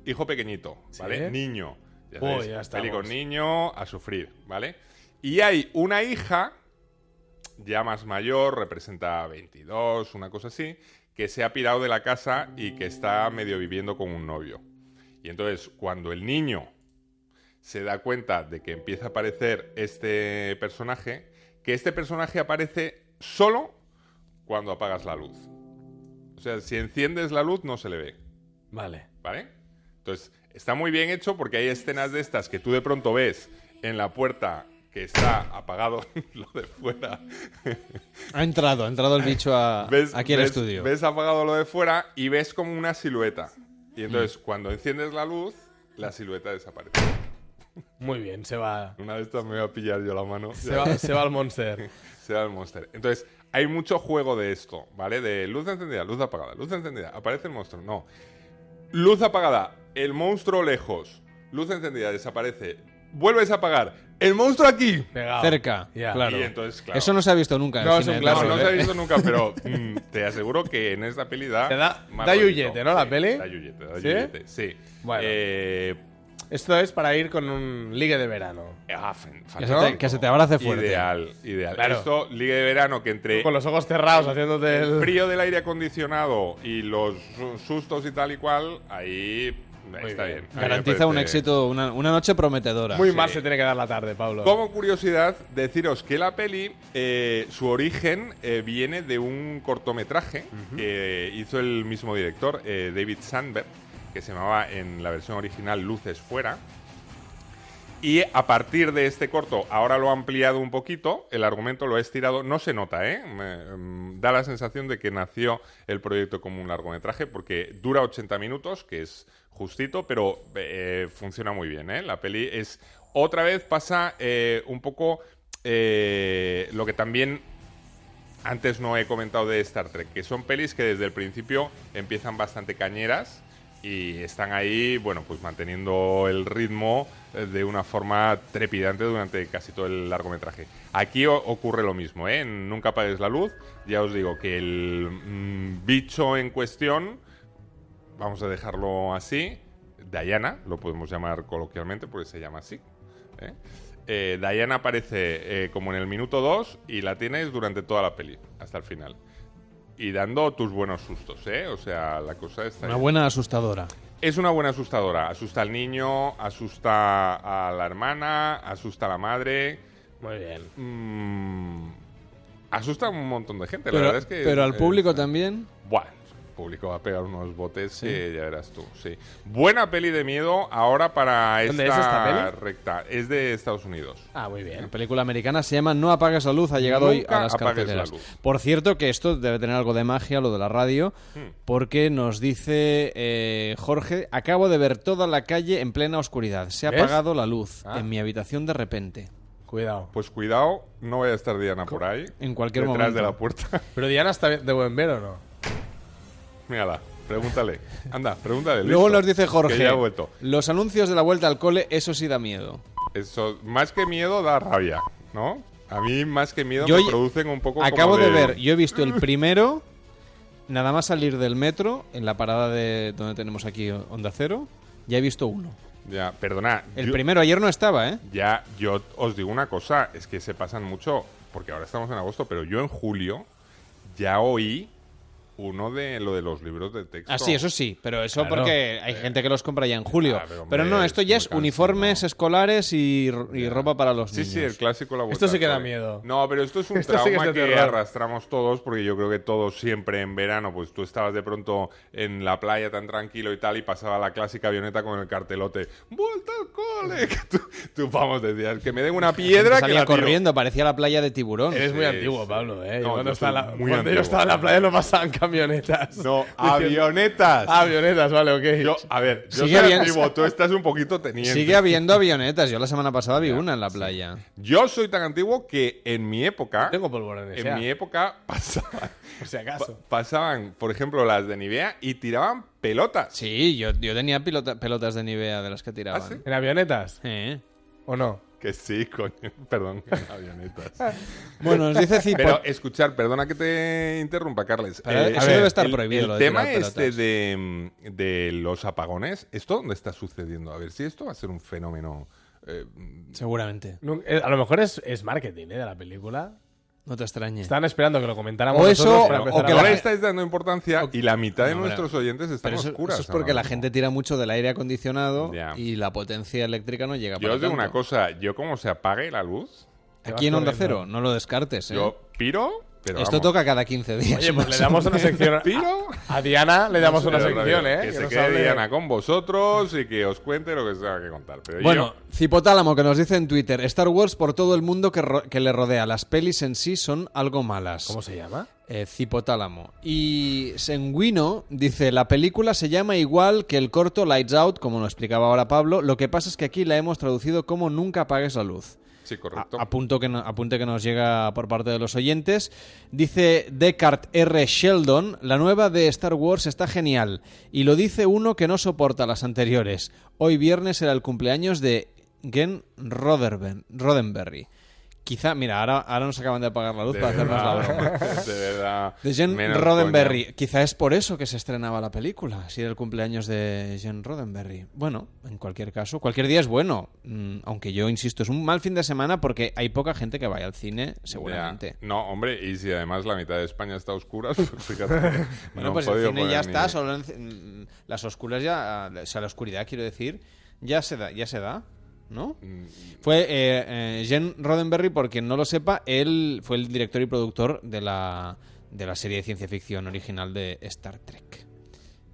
Hijo pequeñito, ¿vale? Sí. Niño. Ya sabéis, ya peli con niño a sufrir, ¿vale? Y hay una hija, ya más mayor, representa 22, una cosa así, que se ha pirado de la casa y que está medio viviendo con un novio. Y entonces, cuando el niño se da cuenta de que empieza a aparecer este personaje, que este personaje aparece solo cuando apagas la luz. O sea, si enciendes la luz no se le ve, Vale. ¿vale? Entonces, está muy bien hecho porque hay escenas de estas que tú de pronto ves en la puerta que está apagado lo de fuera. Ha entrado, ha entrado el bicho a- ves, aquí al ves- estudio. Ves apagado lo de fuera y ves como una silueta. Y entonces, cuando enciendes la luz, la silueta desaparece. Muy bien, se va. Una de estas me voy a pillar yo la mano. Se va, se va al monster. se va el monster. Entonces, hay mucho juego de esto, ¿vale? De luz encendida, luz apagada, luz encendida, aparece el monstruo. No. Luz apagada, el monstruo lejos. Luz encendida, desaparece. Vuelves a apagar. El monstruo aquí. Pegado. Cerca, claro. Y entonces, claro. Eso no se ha visto nunca. No, es un No, clásico, no terror, se ha visto nunca, pero mm, te aseguro que en esta peli da. Te da- da yuyete, ¿no, la Sí, peli? Da yuyete, da ¿Sí? yuyete, sí. Bueno. Eh, Esto es para ir con un ligue de verano. ah, Que se te- fantástico. que se te abrace fuerte. Ideal, ideal. Claro. Esto, liga de verano, que entre Con los ojos cerrados, haciéndote el el. frío del aire acondicionado y los su- sustos y tal y cual, ahí está bien. Garantiza un éxito, una, una noche prometedora. Muy Sí. mal se tiene que dar la tarde, Pablo. Como curiosidad, deciros que la peli, eh, su origen eh, viene de un cortometraje que hizo el mismo director, eh, David Sandberg, que se llamaba en la versión original Luces Fuera. Y a partir de este corto, ahora lo ha ampliado un poquito, el argumento lo ha estirado, no se nota, ¿eh? Me- mm, da la sensación de que nació el proyecto como un largometraje porque dura 80 minutos, que es justito, pero eh, funciona muy bien, ¿eh? La peli es... Otra vez pasa eh, un poco eh, lo que también antes no he comentado de Star Trek, que son pelis que desde el principio empiezan bastante cañeras y están ahí, bueno, pues manteniendo el ritmo de una forma trepidante durante casi todo el largometraje. Aquí ocurre lo mismo, ¿eh? Nunca apagues la luz, ya os digo que el mm, bicho en cuestión, vamos a dejarlo así, Diana, lo podemos llamar coloquialmente porque se llama así. ¿eh? Eh, Diana aparece eh, como en el minuto 2 y la tienes durante toda la peli, hasta el final. Y dando tus buenos sustos, ¿eh? O sea, la cosa está... Una buena asustadora. Es una buena asustadora. Asusta al niño, asusta a la hermana, asusta a la madre. Muy bien. mm, asusta a un montón de gente. la Pero, verdad es que... pero al eh, público también. Buah, público va a pegar unos botes que ya verás tú, sí. Buena peli de miedo ahora para esta, ¿Dónde es esta peli? recta. Es de Estados Unidos. Ah, muy La bien. película americana se llama No apagues la luz, ha llegado hoy a las carteleras. la. Por cierto, que esto debe tener algo de magia, lo de la radio, Hmm. porque nos dice eh, Jorge, acabo de ver toda la calle en plena oscuridad. Se ha ¿Ves? apagado la luz Ah. en mi habitación de repente. Cuidado. Pues cuidado, no vaya a estar Diana por ahí. En cualquier detrás momento. de la puerta. Pero Diana está de buen ver o no? Mírala, pregúntale. Anda, pregúntale. Luego listo, nos dice Jorge, Que ya ha vuelto. los anuncios de la vuelta al cole, eso sí da miedo. Eso, más que miedo, da rabia, ¿no? A mí, más que miedo, Yo me producen un poco Acabo como de ver, yo he visto el primero, nada más salir del metro, en la parada de donde tenemos aquí Onda Cero, ya he visto uno. Ya, perdona. El yo- primero ayer no estaba, ¿eh? Ya, yo os digo una cosa, es que se pasan mucho, porque ahora estamos en agosto, pero yo en julio ya oí uno de lo de los libros de texto. Ah, sí, eso sí, pero eso Claro. porque hay gente que los compra ya en julio. Ah, pero, no, esto es ya es uniformes escolares y, y ropa para los Sí, niños. sí, el clásico la vuelta Esto sí que da miedo. No, pero esto es un Esto sí que trauma que, terror. arrastramos todos, porque yo creo que todos siempre en verano, pues tú estabas de pronto en la playa tan tranquilo y tal, y pasaba la clásica avioneta con el cartelote, ¡Vuelta al cole! Que tú, tú, vamos, decías, que me den una piedra que Salía la tiro. corriendo, parecía la playa de tiburón. Eres muy Sí, antiguo, sí. Pablo, ¿eh? No, Yo cuando yo estaba la- muy cuando yo antiguo. estaba en la playa no pasaban camionetas. No, avionetas. Avionetas, vale, ok. Yo, a ver, yo Sigue soy bien- antiguo, tú estás un poquito teniente. Sigue habiendo avionetas. Yo la semana pasada vi una en la playa. Yo soy tan antiguo que en mi época, Tengo polvorones, en ya, mi época pasaban, por si pa- acaso. pasaban, por ejemplo, las de Nivea y tiraban pelotas. Sí, yo, yo tenía pilota- pelotas de Nivea de las que tiraban. ¿Ah, sí? ¿En avionetas? Eh. ¿O no? Que sí, coño. Perdón, avionetas. Bueno, nos dice Cipo. Pero escuchar, perdona que te interrumpa, Carles. Eh, eso ver, debe estar el- prohibido, El lo de tema este de, de los apagones, ¿esto dónde está sucediendo? A ver si esto va a ser un fenómeno. eh, Seguramente. Nun- eh, A lo mejor es, es marketing, ¿eh? De la película. No te extrañe. Estaban esperando que lo comentáramos O eso, para o que a la ahora estáis dando importancia y la mitad de No, nuestros pero- oyentes están Pero eso, oscuras. eso es porque la gente tira mucho del aire acondicionado y la potencia eléctrica no llega Yo os digo tanto. una cosa, yo como se apague la luz, Aquí en Onda. Cero, no lo descartes. ¿eh? yo piro, pero Esto vamos, toca cada 15 días. Oye, pues le damos una sección. A, a Diana le damos una sección, ¿eh? Que, Que se nos quede hable- Diana con vosotros y que os cuente lo que se tenga que contar. Pero Bueno, yo- Cipotálamo que nos dice en Twitter, Star Wars por todo el mundo que, ro- que le rodea. Las pelis en sí son algo malas. ¿Cómo se llama? Eh, Cipotálamo. Y Senguino dice, la película se llama igual que el corto Lights Out, como nos explicaba ahora Pablo. Lo que pasa es que aquí la hemos traducido como Nunca apagues la luz. Sí, correcto. A- apunto que no- apunte que nos llega por parte de los oyentes. Dice Descartes R. Sheldon, la nueva de Star Wars está genial. Y lo dice uno que no soporta las anteriores. Hoy viernes era el cumpleaños de Gen Roddenberry. Quizá, mira, ahora, ahora nos acaban de apagar la luz de para hacernos la broma. de verdad. De Jen Roddenberry. Quizá es por eso que se estrenaba la película, si era el cumpleaños de Jen Roddenberry. Bueno, en cualquier caso, cualquier día es bueno. Mm, aunque yo insisto, es un mal fin de semana porque hay poca gente que vaya al cine, seguramente. Ya. No, hombre, y si además la mitad de España está a oscuras, pues fíjate. Bueno, no pues el cine ya ni- está, solo en- mm, las oscuras ya, o sea, la oscuridad quiero decir, ya se da, ya se da, ¿no? Mm, Fue eh, eh, Jen Roddenberry, por quien no lo sepa, él fue el director y productor de la, de la serie de ciencia ficción original de Star Trek.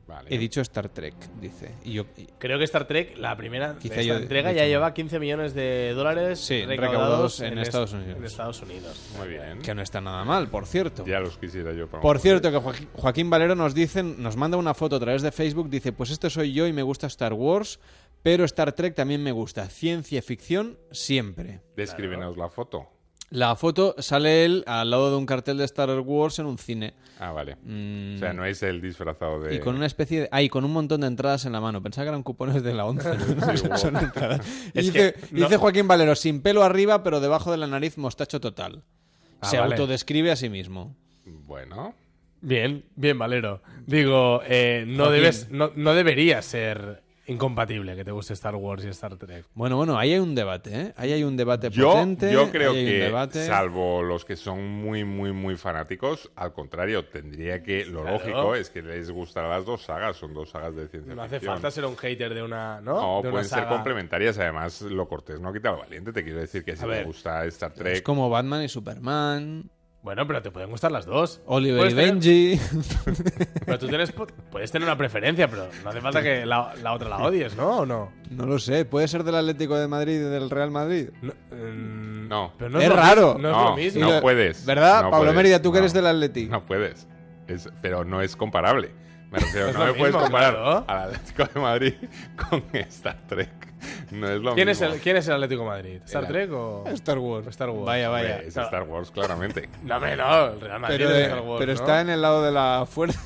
Vale. He dicho Star Trek, dice. Y yo, y- Creo que Star Trek, la primera Quizá de esta yo he entrega, ya lleva 15 millones de dólares Sí, recaudados, recaudados en est- Estados Unidos. en Estados Unidos. Muy bien. que no está nada mal, por cierto. Ya los quisiera yo. para Por cierto, que Joaquín- Joaquín Valero nos dice, nos manda una foto a través de Facebook, dice, pues este soy yo y me gusta Star Wars, pero Star Trek también me gusta. Ciencia ficción siempre. Descríbenos la foto. La foto sale él al lado de un cartel de Star Wars en un cine. Ah, vale. Mm, O sea, no es el disfrazado de... Y con una especie de... Ah, y con un montón de entradas en la mano. Pensaba que eran cupones de la 11. ¿no? Sí, Son wow. entradas. Es dice, que no- dice Joaquín Valero, sin pelo arriba, pero debajo de la nariz mostacho total. Ah, Se vale. autodescribe a sí mismo. Bueno, Bien, bien, Valero. Digo, eh, no, Joaquín. debes, no, no debería ser incompatible que te guste Star Wars y Star Trek. Bueno, bueno, ahí hay un debate, ¿eh? Ahí hay un debate yo, potente. yo creo que, debate. salvo los que son muy, muy, muy fanáticos, al contrario, tendría que... Lo Claro. lógico es que les gustarán las dos sagas. Son dos sagas de ciencia No hace ficción. falta ser un hater de una, ¿no? No, de una pueden ser complementarias. Además, lo cortés no quita lo valiente. Te quiero decir que si ver, gusta Star Es Trek... como Batman y Superman. Bueno, pero te pueden gustar las dos. Oliver y tener- Benji. Pero tú tienes, puedes tener una preferencia, pero no hace falta que la, la otra la odies, ¿no? ¿O no? no lo sé, puede ser del Atlético de Madrid y del Real Madrid. No, No. pero no Es raro. mis- No, es No, lo mismo. no puedes. ¿Verdad? No Pablo puedes. Mérida, tú que No. eres del Atlético. No puedes. Es- pero no es comparable. Me refiero, Es no lo me puedes mismo, comparar claro. al Atlético de Madrid con Star Trek. No es lo ¿Quién, es mismo. el, ¿Quién es el Atlético de Madrid? ¿Star El- Trek o Star Wars. Star Wars? Vaya, vaya. Es. Star Wars, claramente. No, no. El Real Madrid Pero, es Star Wars, pero ¿no? está en el lado de la fuerza.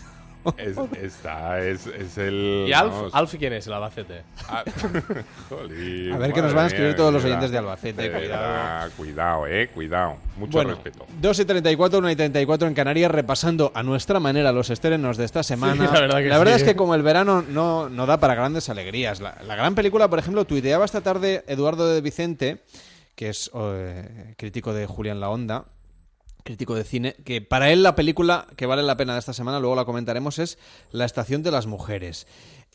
Es, está, es, es el. ¿Y Alf? vamos, ¿Alf quién es? El Albacete. Ah, jolín, A ver que nos van a escribir mía, todos los oyentes de. Albacete, De cuidado. verdad, Cuidado, eh, cuidado. Mucho Bueno, respeto. 2 y 34, 1 y 34 en Canarias, repasando a nuestra manera los estrenos de esta semana. la verdad que sí. es que como el verano no, no da para grandes alegrías. La, la gran película, por ejemplo, tuiteaba esta tarde Eduardo de Vicente, que es eh, crítico de Julián La Onda, crítico de cine, que para él la película que vale la pena de esta semana, luego la comentaremos, es La Estación de las Mujeres.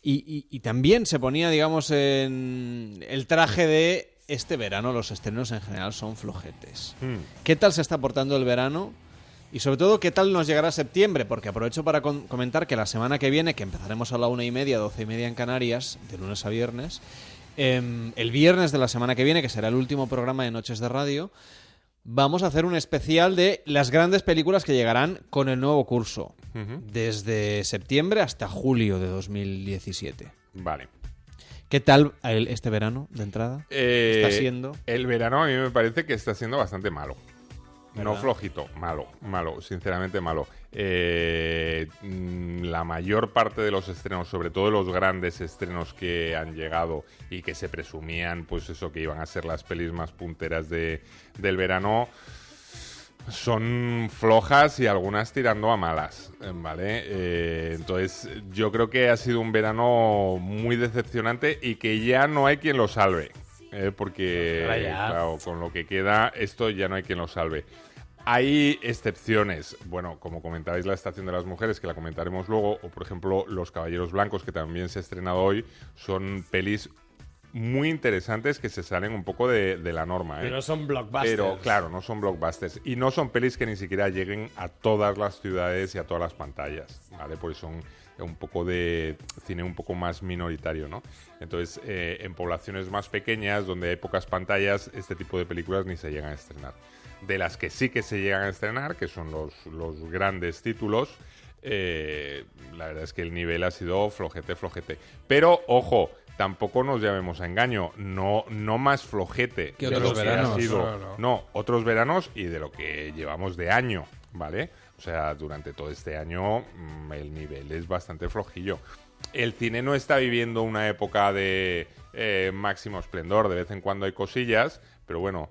Y, y- y también se ponía, digamos, en el traje de este verano, los estrenos en general son flojetes. Hmm. ¿Qué tal se está portando el verano? Y sobre todo, ¿qué tal nos llegará septiembre? Porque aprovecho para comentar que la semana que viene, que empezaremos a la una y media, doce y media en Canarias, de lunes a viernes, em, el viernes de la semana que viene, que será el último programa de Noches de Radio, vamos a hacer un especial de las grandes películas que llegarán con el nuevo curso, desde septiembre hasta julio de 2017. Vale. ¿Qué tal el- este verano de entrada? Eh, Está siendo. El verano a mí me parece que está siendo bastante malo. No flojito, malo, malo, sinceramente malo. Eh, mm, la mayor parte de los estrenos, sobre todo los grandes estrenos que han llegado y que se presumían, pues eso, que iban a ser las pelis más punteras de, del verano, son flojas y algunas tirando a malas, ¿vale? Eh, entonces, yo creo que ha sido un verano muy decepcionante y que ya no hay quien lo salve. Eh, porque, claro, con lo que queda, esto ya no hay quien lo salve. Hay excepciones, bueno, como comentabais la Estación de las Mujeres, que la comentaremos luego, o por ejemplo Los Caballeros Blancos, que también se ha estrenado hoy, son pelis muy interesantes que se salen un poco de, de la norma. ¿eh? Pero son blockbusters. Pero claro, no son blockbusters. Y no son pelis que ni siquiera lleguen a todas las ciudades y a todas las pantallas, ¿vale? Porque son un poco de cine un poco más minoritario, ¿no? Entonces, eh, en poblaciones más pequeñas, donde hay pocas pantallas, este tipo de películas ni se llegan a estrenar. De las que sí que se llegan a estrenar, que son los, los grandes títulos, eh, la verdad es que el nivel ha sido flojete, flojete. Pero, ojo, tampoco nos llamemos a engaño. No, no más flojete ¿Qué de otros que ha veranos? sido. No, no, no. No, otros veranos y de lo que llevamos de año, ¿vale? O sea, durante todo este año mm, el nivel es bastante flojillo. El cine no está viviendo una época de eh, máximo esplendor, de vez en cuando hay cosillas, pero bueno,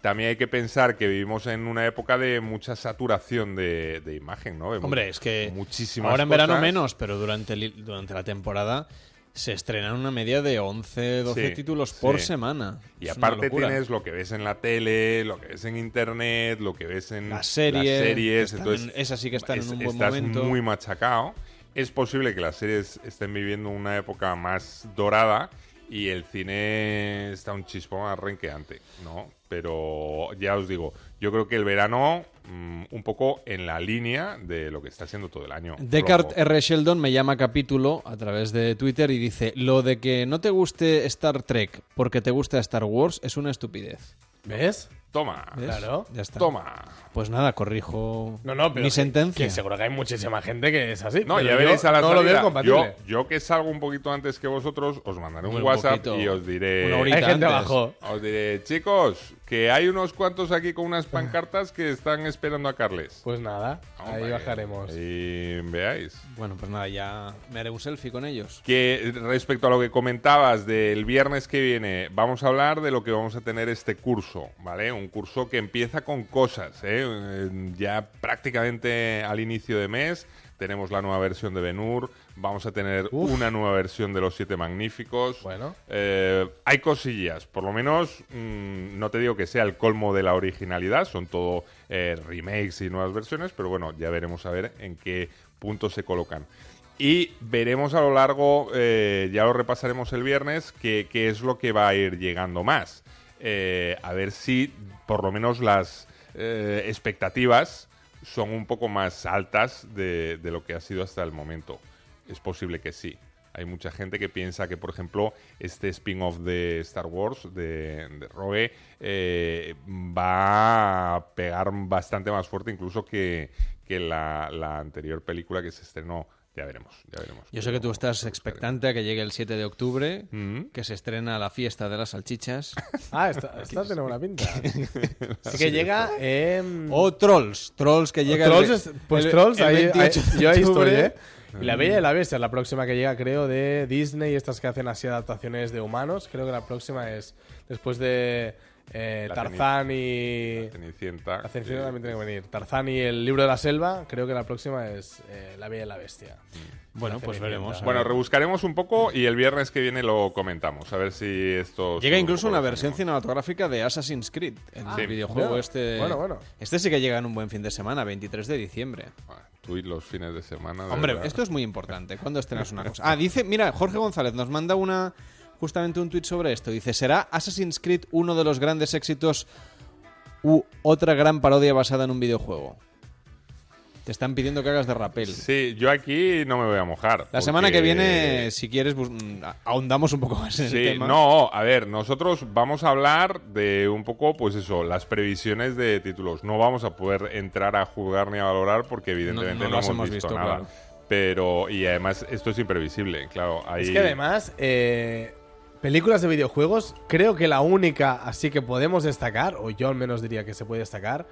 también hay que pensar que vivimos en una época de mucha saturación de, de imagen, ¿no? De Hombre, es que muchísimas ahora en verano cosas. menos, pero durante, el- durante la temporada se estrenan una media de 11, 12 Sí, títulos por sí. semana. Y Es aparte tienes lo que ves en la tele, lo que ves en internet, lo que ves en Las series, que series, entonces en- esas sí que están en un buen estás momento. muy machacado. Es posible que las series estén viviendo una época más dorada y el cine está un chispo más renqueante, ¿no? Pero ya os digo, yo creo que el verano mm, un poco en la línea de lo que está siendo todo el año. Flojo. R. Sheldon me llama a capítulo a través de Twitter y dice: Lo de que no te guste Star Trek porque te gusta Star Wars es una estupidez. ¿Ves? Toma, ¿Ves? Claro. Ya está. toma. Pues nada, corrijo No, no, pero mi que- sentencia. que seguro que hay muchísima gente que es así. No, pero ya veréis a la no lo veo salida. compatible. Yo, yo que salgo un poquito antes que vosotros, os mandaré un WhatsApp poquito. y os diré... Una horita Hay gente antes. abajo. Os diré, chicos, que hay unos cuantos aquí con unas pancartas que están esperando a Carles. Pues nada, ahí bajaremos. Y veáis. Bueno, pues nada, ya me haré un selfie con ellos. Que respecto a lo que comentabas del viernes que viene, vamos a hablar de lo que vamos a tener este curso, ¿vale? Un curso que empieza con cosas, ¿eh? Eh, Ya prácticamente al inicio de mes tenemos la nueva versión de Benur, vamos a tener una nueva versión de Los Siete Magníficos. Bueno. Eh, hay cosillas, por lo menos mm, no te digo que sea el colmo de la originalidad, son todo eh, remakes y nuevas versiones, pero bueno, ya veremos a ver en qué punto se colocan. Y veremos a lo largo, eh, ya lo repasaremos el viernes, qué qué es lo que va a ir llegando más. A ver si por lo menos las expectativas son un poco más altas de, de lo que ha sido hasta el momento. Es posible que sí. Hay mucha gente que piensa que, por ejemplo, este spin-off de Star Wars, de, de Rogue, eh, va a pegar bastante más fuerte incluso que, que la, la anterior película que se estrenó. Ya veremos, ya veremos. Yo sé que tú estás expectante a que llegue el 7 de octubre, Mm. que se estrena la fiesta de las salchichas. Ah, esta, esta tiene buena pinta. Así que llega. O Trolls. Trolls que llega Trolls el, pues el- Trolls, el ahí, 28 ahí- de yo ahí estoy. ¿eh? Y La Bella y la Bestia, la próxima que llega, creo, de Disney, estas que hacen así adaptaciones de humanos. Creo que la próxima es después de eh, Tarzán y. Cenicienta. La Cenicienta también tiene que venir. Tarzán y el libro de la selva, creo que la próxima es eh, La Bella y la Bestia. Bueno, La pues veremos. Bueno, rebuscaremos un poco y el viernes que viene lo comentamos. A ver si esto. Llega incluso una versión cinematográfica de Assassin's Creed, el videojuego Bueno, este. bueno, bueno. Este sí que llega en un buen fin de semana, 23 de diciembre. Ah, Y los fines de semana. de Hombre, verdad. esto es muy importante. ¿Cuándo estrenas una cosa? Ah, dice, mira, Jorge González nos manda una justamente un tuit sobre esto. Dice, ¿será Assassin's Creed uno de los grandes éxitos u otra gran parodia basada en un videojuego? Te están pidiendo que hagas de rapel. Sí, yo aquí no me voy a mojar. La semana que viene, si quieres, ahondamos un poco más en Sí, el tema. no, a ver, nosotros vamos a hablar de un poco, pues eso, las previsiones de títulos. No vamos a poder entrar a juzgar ni a valorar porque evidentemente No- no, no las hemos hemos visto, visto, nada. claro. Pero, y además, esto es imprevisible, claro. Es que además, eh, películas de videojuegos, creo que la única así que podemos destacar, o yo al menos diría que se puede destacar,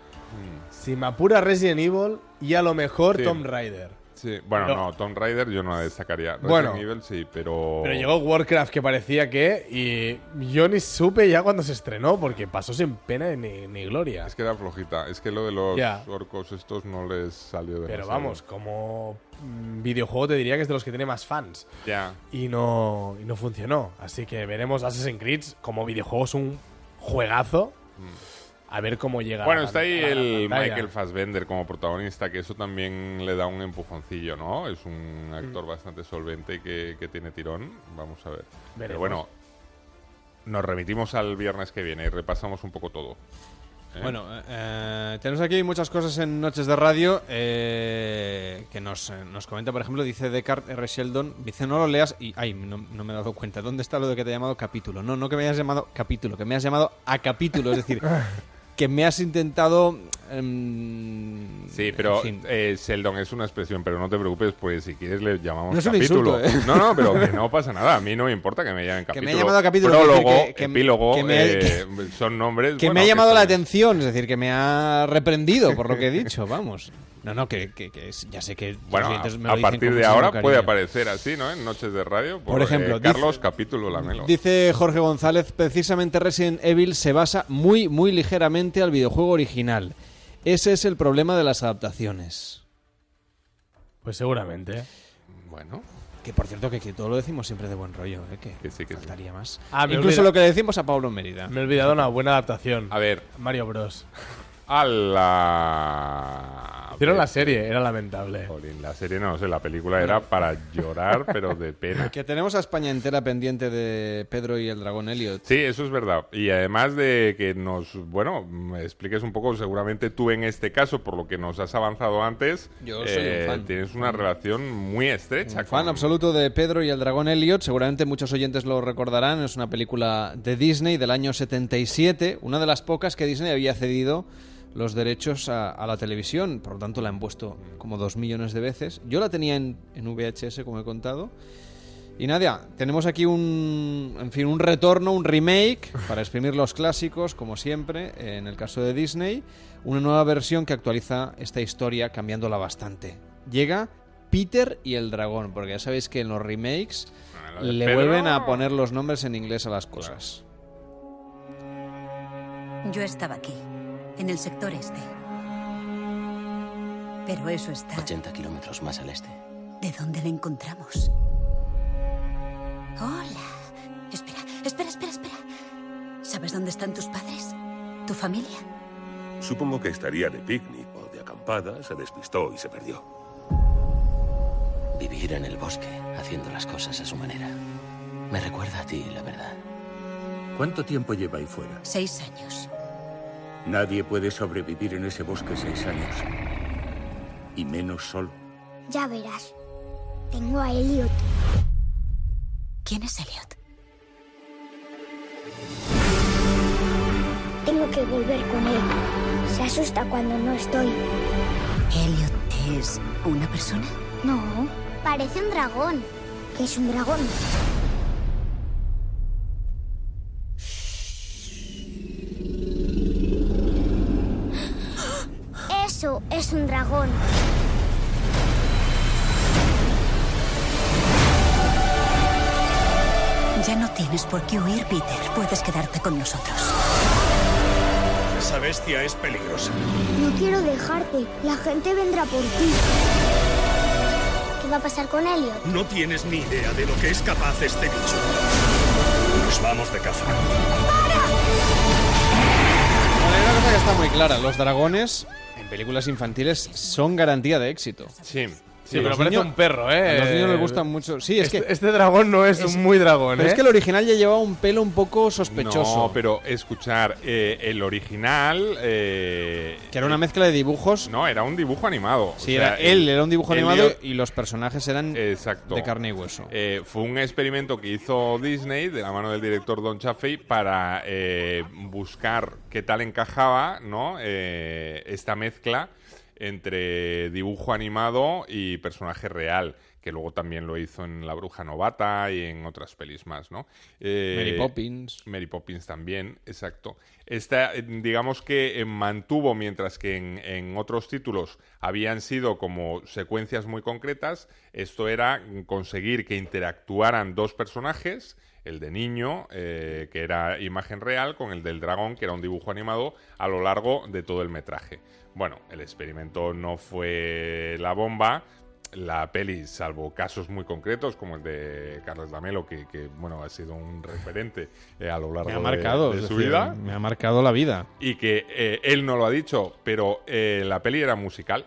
si me apura Resident Evil y a lo mejor Sí. Tomb Raider. Sí, bueno, Pero- no, Tomb Raider yo no la destacaría. Resident Bueno. Evil sí, pero... Pero llegó Warcraft que parecía que. Y yo ni supe ya cuando se estrenó, porque pasó sin pena ni, ni gloria. Es que era flojita. Es que lo de los orcos estos no les salió de Pero vamos, como mm, videojuego te diría que es de los que tiene más fans. Ya. Y no, y no funcionó. Así que veremos Assassin's Creed como videojuego es un juegazo. A ver cómo llega. Mm. Bueno, a la- está ahí a la gran el pantalla. Michael Fassbender como protagonista, que eso también le da un empujoncillo, ¿no? Es Mm. un actor bastante solvente que, que tiene tirón. Vamos a ver. Pero bueno, nos remitimos al viernes que viene y repasamos un poco todo. ¿eh? Bueno, eh, eh, tenemos aquí muchas cosas en Noches de Radio eh, que nos, nos comenta, por ejemplo, dice Descartes R. Sheldon, dice no lo leas y, ay, no, no me he dado cuenta, ¿dónde está lo de que te he llamado capítulo? No, no que me hayas llamado capítulo, que me has llamado a capítulo, es decir, que me has intentado... em, Sí, pero en fin. eh, Sheldon es una expresión, pero no te preocupes, pues si quieres le llamamos No es un capítulo. insulto, ¿eh? No, no, pero que no pasa nada. A mí no me importa que me llamen Que capítulo. me ha llamado capítulo, Prólogo, que- que- epílogo, que me- eh, son nombres. que bueno, me ha llamado son- la atención, es decir, que me ha reprendido por lo que he dicho, vamos. No, no, que, que- que es- ya sé que... Bueno, me a, partir de ahora puede aparecer así, ¿no? En Noches de Radio. Por, Por ejemplo, eh, dice- Carlos, capítulo Lamelo. Dice Jorge González, precisamente Resident Evil se basa muy, muy ligeramente al videojuego original. Ese es el problema de las adaptaciones. Pues seguramente. Bueno, Que por cierto, que, que todo lo decimos siempre de buen rollo, ¿eh? que, Que sí, que sí. faltaría más. Ah, Incluso olvida- lo que le decimos a Pablo Mérida. Me he olvidado una buena adaptación. a ver, Mario Bros. A la. Hicieron la serie, era lamentable. Jolín, la serie no sé, la película era para llorar, pero de pena. Que tenemos a España entera pendiente de Pedro y el dragón Elliot. Sí, eso es verdad. Y además de que nos, bueno, me expliques un poco, seguramente tú en este caso, por lo que nos has avanzado antes, eh, Yo soy un fan. tienes una relación muy estrecha. Un fan con- absoluto de Pedro y el dragón Elliot. Seguramente muchos oyentes lo recordarán. Es una película de Disney del año 77, una de las pocas que Disney había cedido los derechos a, a la televisión. Por lo tanto, la han puesto como dos millones de veces. Yo la tenía en, en VHS, como he contado. Y nada, tenemos aquí un, en fin, un retorno, un remake para exprimir los clásicos, como siempre, en el caso de Disney, una nueva versión que actualiza esta historia cambiándola bastante. Llega Peter y el dragón, porque ya sabéis que en los remakes le Pedro. vuelven a poner los nombres en inglés a las cosas. Yo estaba aquí, en el sector este. Pero eso está... 80 kilómetros más al este. ¿De dónde la encontramos? Hola. Espera, espera, espera, espera. ¿Sabes dónde están tus padres? ¿Tu familia? Supongo que estaría de picnic o de acampada, se despistó y se perdió. Vivir en el bosque, haciendo las cosas a su manera. Me recuerda a ti, la verdad. ¿Cuánto tiempo lleva ahí fuera? Seis años. Nadie puede sobrevivir en ese bosque seis años. Y menos solo. Ya verás. Tengo a Elliot. ¿Quién es Elliot? Tengo que volver con él. Se asusta cuando no estoy. ¿Elliot es una persona? No. Parece un dragón. ¿Qué es un dragón? Eso es un dragón. Ya no tienes por qué huir, Peter. Puedes quedarte con nosotros. Esa bestia es peligrosa. No quiero dejarte. La gente vendrá por ti. ¿Qué va a pasar con Elliot? No tienes ni idea de lo que es capaz este bicho. Nos vamos de caza. Bueno, hay una cosa que está muy clara. Los dragones películas infantiles son garantía de éxito. Sí. Sí, pero parece un perro, ¿eh? A los niños les gustan mucho. Sí, es este, que... este dragón no es, un muy dragón, Pero ¿eh? es que el original ya llevaba un pelo un poco sospechoso. No, pero escuchar, eh, el original... eh, Que era una mezcla de dibujos. No, era un dibujo animado. Sí, O sea, era, él era un dibujo animado y los personajes eran Exacto. de carne y hueso. Eh, fue un experimento que hizo Disney de la mano del director Don Chaffee para eh, buscar qué tal encajaba ¿no? Eh, esta mezcla entre dibujo animado y personaje real, que luego también lo hizo en La Bruja Novata y en otras pelis más, ¿no? Eh, Mary Poppins. Mary Poppins también, exacto. Esta, eh, digamos que eh, mantuvo, mientras que en, en otros títulos habían sido como secuencias muy concretas, esto era conseguir que interactuaran dos personajes, el de niño, eh, que era imagen real, con el del dragón, que era un dibujo animado, a lo largo de todo el metraje. Bueno, el experimento no fue la bomba, la peli, salvo casos muy concretos, como el de Carlos Damelo, que, que, bueno, ha sido un referente eh, a lo largo Me ha de- marcado, de, su decir, vida. Me ha marcado la vida. Y que eh, él no lo ha dicho, pero eh, la peli era musical.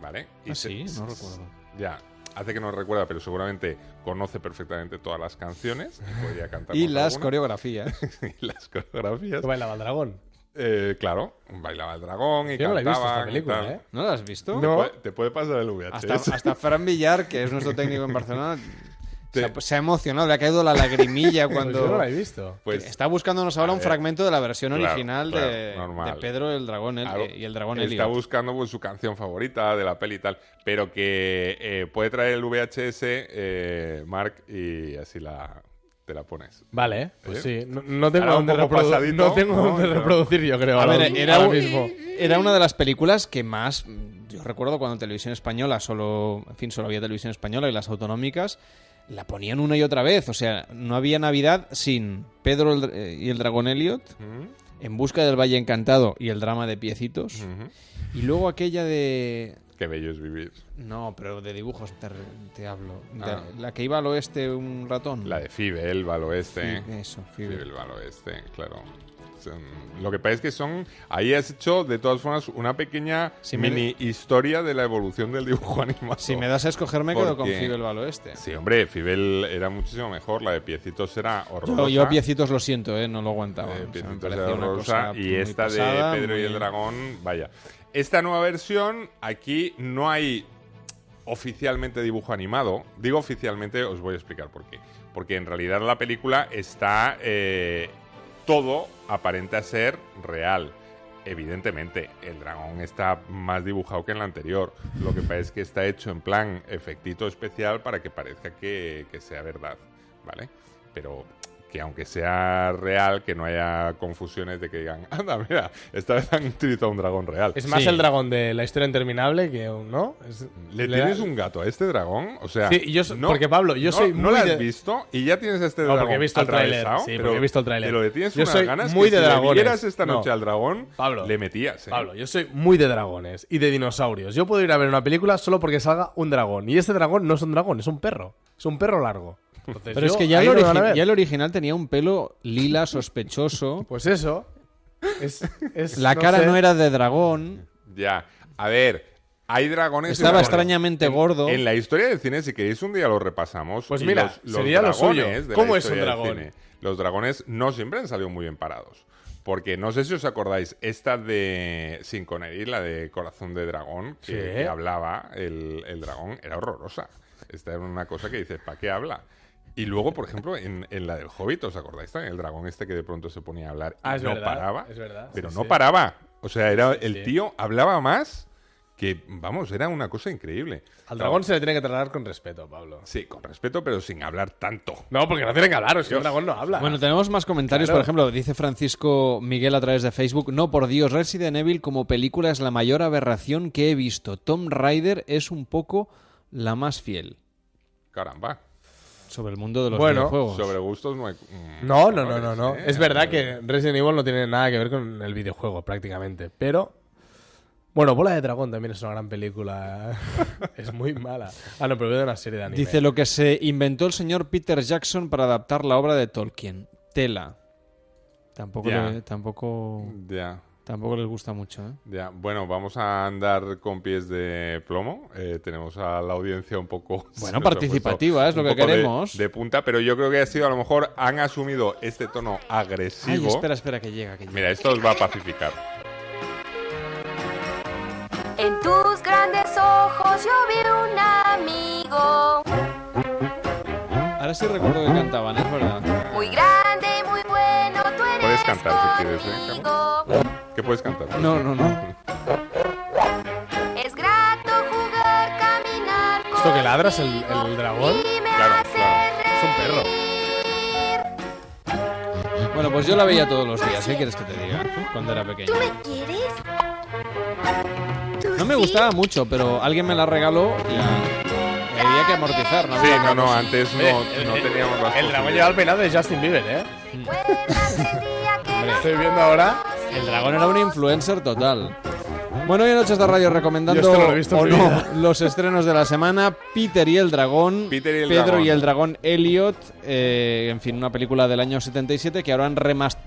¿Vale? Y Ah, se- sí, no recuerdo. Ya, hace que no recuerda, pero seguramente conoce perfectamente todas las canciones y podría cantar. Y las coreografías. y las coreografías. ¿Qué bailaba el dragón? Eh, claro, bailaba el dragón y Yo no la he visto cantaba esta película. ¿eh? ¿No la has visto? Te puede- Te puede pasar el VHS. Hasta, hasta Fran Villar, que es nuestro técnico en Barcelona, Te- se, ha, se ha emocionado, le ha caído la lagrimilla Pues cuando... yo no la he visto. Pues, Está buscándonos ahora a un fragmento de la versión claro, original claro, de, Pedro el Dragón el- Claro, y el Dragón Está Elliot. buscando pues, su canción favorita de la peli y tal, pero que eh, puede traer el VHS, eh, Mark, y así la, te la pones. Vale, pues ¿Eh? sí. No, no tengo dónde, poco reprodu- pasadito, no tengo reproducir, yo creo. A ahora, ver, era, ahora mismo. era una de las películas que más. Yo recuerdo cuando en televisión española solo. En fin, solo había televisión española y las autonómicas. La ponían una y otra vez. O sea, no había Navidad sin Pedro el- eh, y el Dragón Elliot. En busca del Valle Encantado y el drama de piecitos. Y luego aquella de. Qué bello es vivir. No, pero de dibujos te, te hablo. De- Ah. La que iba al oeste un ratón. La de Fibel, va al oeste. Eso, Fibel. Fibel va al oeste, claro. Son- lo que pasa es que son. Ahí has hecho, de todas formas, una pequeña Si me- mini historia de la evolución del dibujo animado. Si me das a escoger, me quedo con Porque- Fibel va al oeste. Sí, hombre, Fibel era muchísimo mejor. La de Piecitos era horrorosa. Yo, yo piecitos lo siento, ¿eh? no lo aguantaba. Eh, O sea, me Piecitos era horrorosa, y esta de Pedro y el Dragón, vaya. Esta nueva versión, aquí no hay oficialmente dibujo animado. Digo oficialmente, os voy a explicar por qué. Porque en realidad la película está eh, todo aparenta ser real. Evidentemente, el dragón está más dibujado que en la anterior. Lo que pasa es que está hecho en plan efectito especial para que parezca que, que sea verdad, ¿vale? Pero que aunque sea real, que no haya confusiones de que digan, anda, mira, esta vez han utilizado un dragón real. Es más Sí. el dragón de la historia interminable que un, ¿no? Es- ¿Le tienes un gato a este dragón? O sea, Sí, yo so- porque, Pablo, yo no- soy no lo has de- visto y ya tienes a este No, dragón porque he visto el tráiler, sí, pero- porque he visto el tráiler. Pero le tienes Yo unas soy ganas muy que de si dragones. esta No. noche al dragón, Pablo, le metías, ¿eh? Pablo, yo soy muy de dragones y de dinosaurios. Yo puedo ir a ver una película solo porque salga un dragón. Y este dragón no es un dragón, es un perro. Es un perro largo. Entonces, Pero es que ya el, no ya original tenía un pelo lila sospechoso. Pues eso. Es, es- La cara sé. no era de dragón. Ya. A ver, hay dragones. Estaba dragones. extrañamente En- gordo. En la historia del cine, si queréis, un día lo repasamos. Pues mira, los, los sería lo suyo. ¿Cómo es un dragón? cine, los dragones no siempre han salido muy bien parados. Porque no sé si os acordáis, esta de Sin Connery, la de Corazón de Dragón, que, Sí. que hablaba el, el dragón, era horrorosa. Esta era una cosa que dices, ¿para qué habla? Y luego, por ejemplo, en, en la del Hobbit, ¿os acordáis también? El dragón este que de pronto se ponía a hablar y Ah, es no verdad, paraba. es verdad, Pero sí, no sí. paraba. O sea, era Sí, el sí. tío hablaba más que, vamos, era una cosa increíble. Al dragón se le tiene que tratar con respeto, Pablo. Sí, con respeto, pero sin hablar tanto. No, porque no tiene que hablar, o si Dios. el dragón no habla. Bueno, tenemos más comentarios. Claro. Por ejemplo, dice Francisco Miguel a través de Facebook: No, por Dios, Resident Evil como película es la mayor aberración que he visto. Tom Raider es un poco la más fiel. Caramba. Sobre el mundo de los Bueno, videojuegos. Sobre gustos no hay... mm, No, no, no, no, no. ¿eh? Es verdad que Resident Evil no tiene nada que ver con el videojuego, prácticamente. Pero. Bueno, Bola de Dragón también es una gran película. es muy mala. Ah, no, pero veo de una serie de anime. Dice lo que se inventó el señor Peter Jackson para adaptar la obra de Tolkien. Tela. Tampoco, le- tampoco, Ya. Tampoco les gusta mucho. ¿eh? Ya, bueno, vamos a andar con pies de plomo. Eh, tenemos a la audiencia un poco... Bueno, participativa, es lo que de- queremos. De, punta, pero yo creo que ha sido, a lo mejor, han asumido este tono Ay, agresivo. espera, espera, que llega. Que llega. Mira, esto os va a pacificar. En tus grandes ojos yo vi un amigo, Ahora sí recuerdo que cantaban, es verdad. muy grande Puedes cantar si quieres, ¿eh? ¿Qué puedes cantar? No, no, no. Es grato jugar, caminar ¿Esto que ladras el, el dragón? Claro, claro. Es un perro. Bueno, pues yo la veía todos los días, ¿qué quieres que te diga? Cuando era pequeño. ¿Tú me quieres? ¿Tú No me gustaba mucho, pero alguien me la regaló y había que amortizar, ¿no? Sí, no, no, antes no, Eh, no eh, teníamos las El dragón lleva el peinado de Justin Bieber, ¿eh? Hombre, Estoy viendo ahora. El dragón era un influencer total. Bueno, hoy en Noches de Radio recomendando Yo esto no lo he visto en o mi no vida. los estrenos de la semana. Peter y el dragón. Peter y el Pedro dragón. y el dragón Elliot. eh, en fin, una película del año 77 que ahora han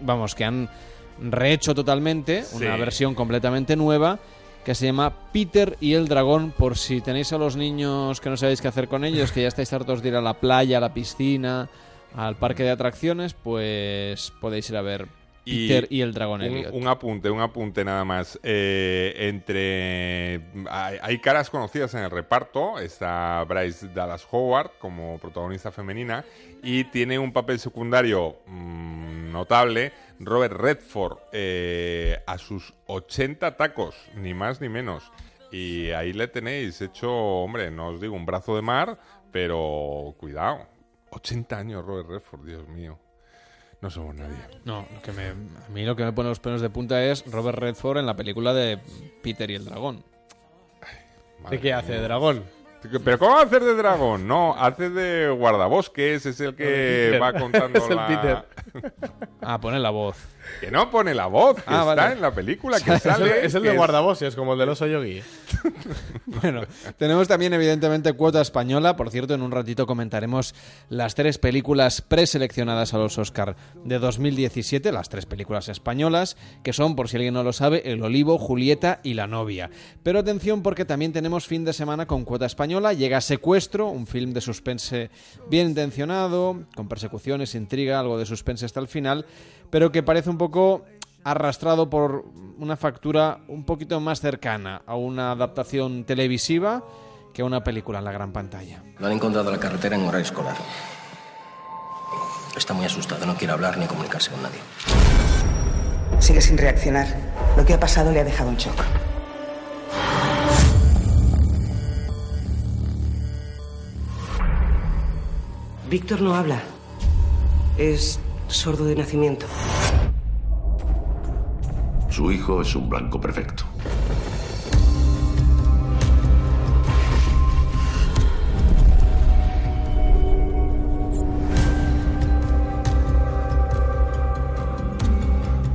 vamos, que han rehecho totalmente. Una versión completamente nueva que se llama Peter y el dragón. Por si tenéis a los niños que no sabéis qué hacer con ellos, que ya estáis hartos de ir a la playa, a la piscina, al parque de atracciones, pues podéis ir a ver Peter y, el dragón un, un apunte, un apunte nada más. Eh, entre hay, hay caras conocidas en el reparto. Está Bryce Dallas Howard como protagonista femenina y tiene un papel secundario mm, notable. Robert Redford eh, a sus 80 tacos, ni más ni menos. Y ahí le tenéis hecho, hombre, no os digo un brazo de mar, pero cuidado. 80 años Robert Redford, Dios mío. No somos nadie. No, lo que me, a mí lo que me pone los pelos de punta es Robert Redford en la película de Peter y el dragón. ¿De qué hace? ¿De dragón? ¿Pero cómo va a hacer de dragón? No, hace de guardabosques, es el que va contando Es el la... Peter. Ah, pone la voz. Que no pone la voz, que Ah, está vale. en la película, que Es el, sale... es el que de guardabosques, como el del oso yogi. Bueno, tenemos también evidentemente cuota española. Por cierto, en un ratito comentaremos las tres películas preseleccionadas a los Oscar de 2017, las tres películas españolas, que son, por si alguien no lo sabe, El Olivo, Julieta y La Novia. Pero atención porque también tenemos fin de semana con cuota española. Llega Secuestro, un film de suspense bien intencionado, con persecuciones, intriga, algo de suspense hasta el final, pero que parece un poco arrastrado por una factura un poquito más cercana a una adaptación televisiva que a una película en la gran pantalla. Lo han encontrado en la carretera en horario escolar. Está muy asustado, no quiere hablar ni comunicarse con nadie. Sigue sin reaccionar. Lo que ha pasado le ha dejado en shock. Víctor no habla. Es sordo de nacimiento. Su hijo es un blanco perfecto.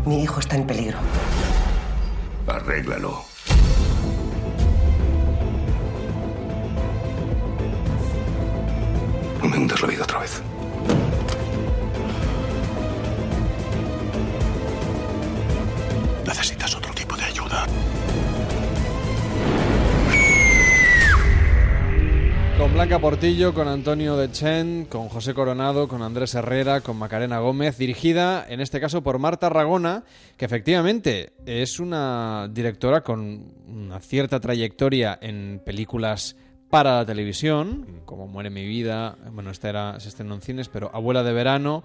Mi hijo está en peligro. Arréglalo. No me hundas la vida otra vez. Con Blanca Portillo, con Antonio De Chen, con José Coronado, con Andrés Herrera, con Macarena Gómez, dirigida en este caso por Marta Ragona, que efectivamente es una directora con una cierta trayectoria en películas para la televisión, como Muere mi vida, bueno, esta era, se estrenó en cines, pero Abuela de verano,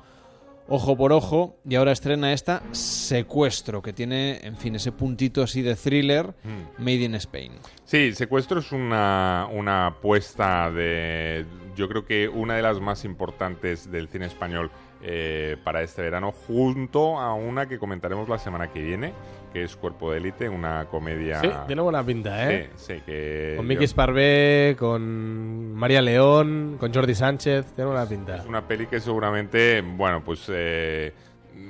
Ojo por Ojo, y ahora estrena esta Secuestro, que tiene, en fin, ese puntito así de thriller made in Spain. Sí, Secuestro es una, una apuesta de, yo creo que una de las más importantes del cine español eh, para este verano, junto a una que comentaremos la semana que viene, que es Cuerpo de Élite, una comedia... Sí, tiene buena pinta, ¿eh? Sí, sí, que... Con Miki Sparvé, con María León, con Jordi Sánchez, tiene buena pinta. Es una peli que seguramente, bueno, pues eh,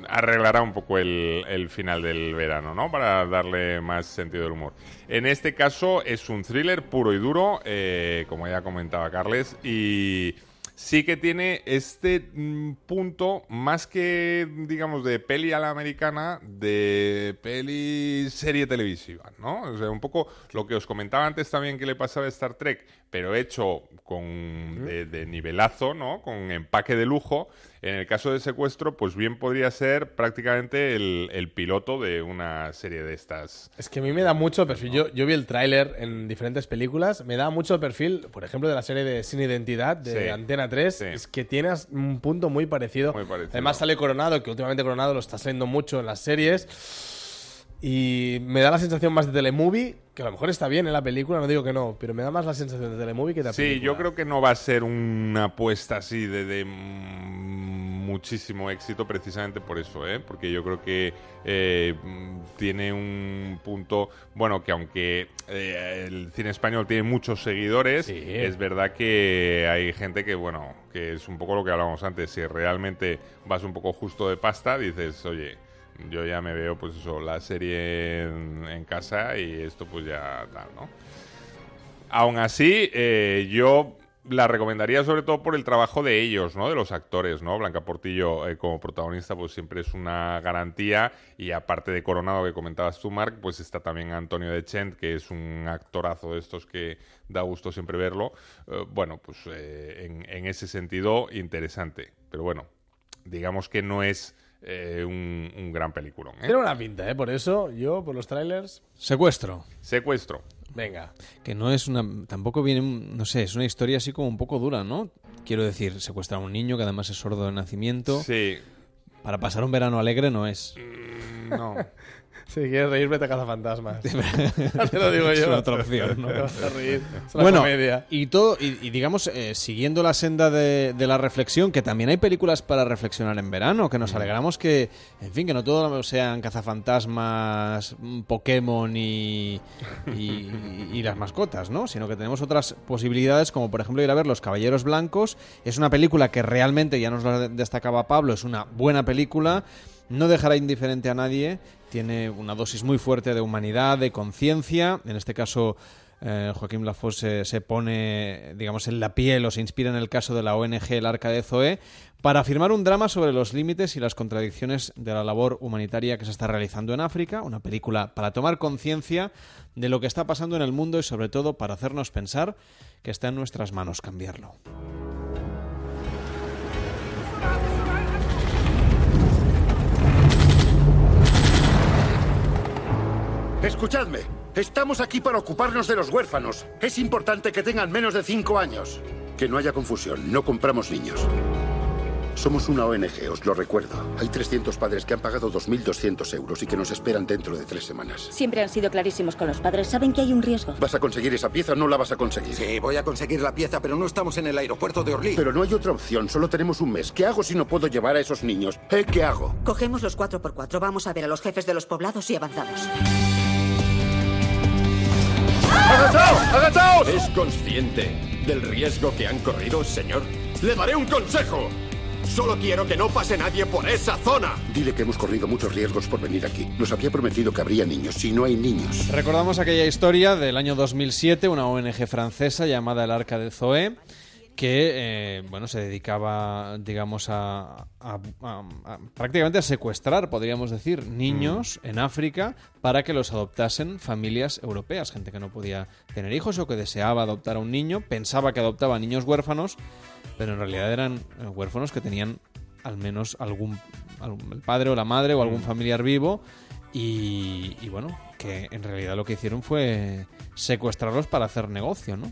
arreglará un poco el, el final del verano, ¿no? Para darle más sentido del humor. En este caso es un thriller puro y duro, eh, como ya comentaba Carles, y sí que tiene este mm, punto más que, digamos, de peli a la americana, de peli serie televisiva, ¿no? O sea, un poco lo que os comentaba antes también que le pasaba a Star Trek, pero hecho con de, de nivelazo, ¿no? Con empaque de lujo. En el caso de secuestro, pues bien podría ser prácticamente el, el piloto de una serie de estas. Es que a mí me da mucho perfil. Yo, yo vi el tráiler en diferentes películas. Me da mucho el perfil, por ejemplo, de la serie de Sin Identidad de Sí. Antena 3. Es que tienes un punto muy parecido. parecido. Además sale Coronado, que últimamente Coronado lo está saliendo mucho en las series. Y me da la sensación más de telemovie, que a lo mejor está bien en la película, no digo que no, pero me da más la sensación de telemovie que de Sí, película. yo creo que no va a ser una apuesta así de, de, mm, muchísimo éxito precisamente por eso, ¿eh? Porque yo creo que eh, mm, tiene un punto, bueno, que aunque eh, el cine español tiene muchos seguidores, es verdad que hay gente que, bueno, que es un poco lo que hablábamos antes, si realmente vas un poco justo de pasta, dices, oye, yo ya me veo, pues eso, la serie en, casa y esto pues ya tal, ¿no? Aún así, eh, yo la recomendaría sobre todo por el trabajo de ellos, ¿no? De los actores, ¿no? Blanca Portillo eh, como protagonista pues siempre es una garantía y aparte de Coronado que comentabas tú, Marc, pues está también Antonio de Chent, que es un actorazo de estos que da gusto siempre verlo. Eh, bueno, pues en ese sentido interesante. Pero bueno, digamos que no es eh, un, un gran peliculón. ¿eh? Tiene buena pinta, ¿eh? Por eso, yo, por los trailers. Secuestro. Secuestro. Venga. Que no es una. Tampoco viene. un- No sé, es una historia así como un poco dura, ¿no? Quiero decir, secuestrar a un niño que además es sordo de nacimiento. Sí. Para pasar un verano alegre no es. No. Si quieres reír, vete a Cazafantasmas. Te lo digo Es yo. una otra opción, ¿no? Te vas a reír. Es una bueno, comedia. y todo, y, y digamos, eh, siguiendo la senda de, de la reflexión, que también hay películas para reflexionar en verano, que nos alegramos que, en fin, que no todo sean cazafantasmas, mm, Pokémon y, y, y las mascotas, ¿no? Sino que tenemos otras posibilidades, como por ejemplo ir a ver Los Caballeros Blancos. Es una película que realmente, ya nos lo destacaba Pablo, es una buena película. No dejará indiferente a nadie. Tiene una dosis muy fuerte de humanidad, de conciencia. En este caso, eh, Joaquín Lafosse se, se pone, digamos, en la piel o se inspira en el caso de la ONG El Arca de Zoé para afirmar un drama sobre los límites y las contradicciones de la labor humanitaria que se está realizando en África. Una película para tomar conciencia de lo que está pasando en el mundo y sobre todo para hacernos pensar que está en nuestras manos cambiarlo. Escuchadme, estamos aquí para ocuparnos de los huérfanos. Es importante que tengan menos de cinco años. Que no haya confusión, no compramos niños. Somos una ONG, os lo recuerdo. Hay 300 padres que han pagado 2.200 euros y que nos esperan dentro de tres semanas. Siempre han sido clarísimos con los padres. Saben que hay un riesgo. ¿Vas a conseguir esa pieza o no la vas a conseguir? Sí, voy a conseguir la pieza, pero no estamos en el aeropuerto de Orly. Pero no hay otra opción, solo tenemos un mes. ¿Qué hago si no puedo llevar a esos niños? ¿Eh? ¿Qué hago? Cogemos los 4x4, vamos a ver a los jefes de los poblados y avanzamos. ¡Agachaos! ¡Agachaos! ¿Es consciente del riesgo que han corrido, señor? Le daré un consejo. Solo quiero que no pase nadie por esa zona. Dile que hemos corrido muchos riesgos por venir aquí. Nos había prometido que habría niños. Si no hay niños. Recordamos aquella historia del año 2007, una ONG francesa llamada el Arca de Zoé, que eh, bueno se dedicaba digamos a, a- a- a- prácticamente a secuestrar podríamos decir niños en África para que los adoptasen familias europeas gente que no podía tener hijos o que deseaba adoptar a un niño pensaba que adoptaba niños huérfanos pero en realidad eran eh, huérfanos que tenían al menos algún, algún- el padre o la madre o algún familiar vivo y, y bueno que en realidad lo que hicieron fue secuestrarlos para hacer negocio no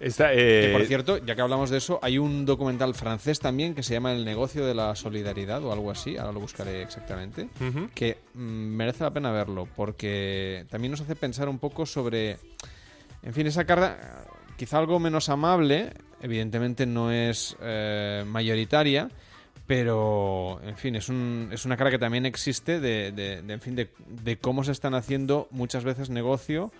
Esta, que, eh, por cierto, ya que hablamos de eso, hay un documental francés también que se llama El negocio de la solidaridad o algo así, ahora lo buscaré exactamente, que mm, merece la pena verlo porque también nos hace pensar un poco sobre, en fin, esa carga quizá algo menos amable, evidentemente no es eh, mayoritaria, pero en fin, es, un, es una cara que también existe de, de- de, en fin, de, de cómo se están haciendo muchas veces negocio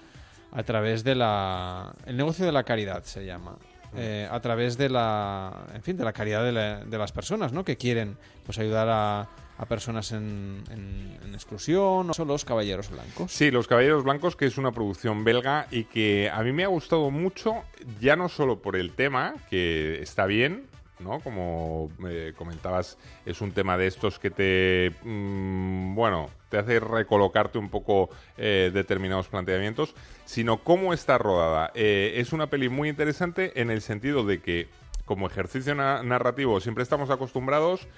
a través de la... El negocio de la caridad se llama. Eh, a través de la... En fin, de la caridad de, la- de las personas, ¿no? Que quieren pues ayudar a, a personas en, en- en exclusión o son los caballeros blancos. Sí, Los Caballeros Blancos, que es una producción belga y que a mí me ha gustado mucho, ya no solo por el tema, que está bien, ¿no? Como eh, comentabas, es un tema de estos que te, mm, bueno, te hace recolocarte un poco eh, determinados planteamientos, sino cómo está rodada. Eh, es una peli muy interesante en el sentido de que, como ejercicio na- narrativo, siempre estamos acostumbrados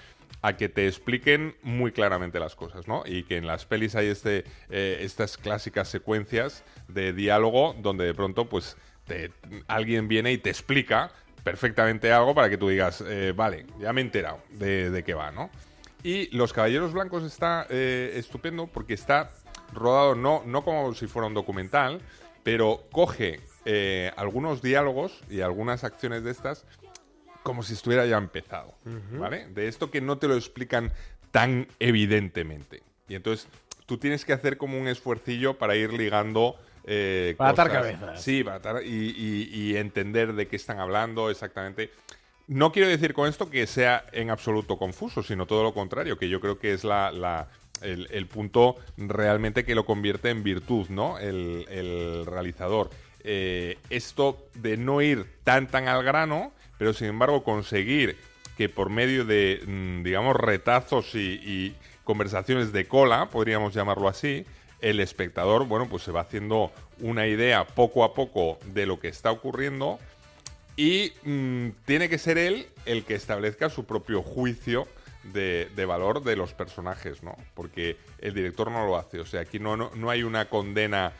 a que te expliquen muy claramente las cosas, ¿no? Y que en las pelis hay este, eh, estas clásicas secuencias de diálogo donde de pronto, pues, alguien viene y te explica perfectamente algo para que tú digas, vale, ya me he enterado de, de qué va, ¿no? Y Los Caballeros Blancos está eh, estupendo porque está rodado no, no como si fuera un documental, pero coge eh, algunos diálogos y algunas acciones de estas como si estuviera ya empezado. ¿vale? De esto que no te lo explican tan evidentemente. Y entonces tú tienes que hacer como un esfuercillo para ir ligando... eh, Para atar cabezas. Sí, para atar- y, y- y entender de qué están hablando exactamente. No quiero decir con esto que sea en absoluto confuso, sino todo lo contrario, que yo creo que es la, la- el, punto realmente que lo convierte en virtud, ¿no? El, realizador. Eh, esto de no ir tan tan al grano, pero sin embargo conseguir que por medio de, mm, digamos, retazos y conversaciones de cola, podríamos llamarlo así, el espectador, bueno, pues se va haciendo una idea poco a poco de lo que está ocurriendo y mm, tiene que ser él el que establezca su propio juicio de, valor de los personajes, ¿no? Porque el director no lo hace. O sea, aquí no, no, no hay una condena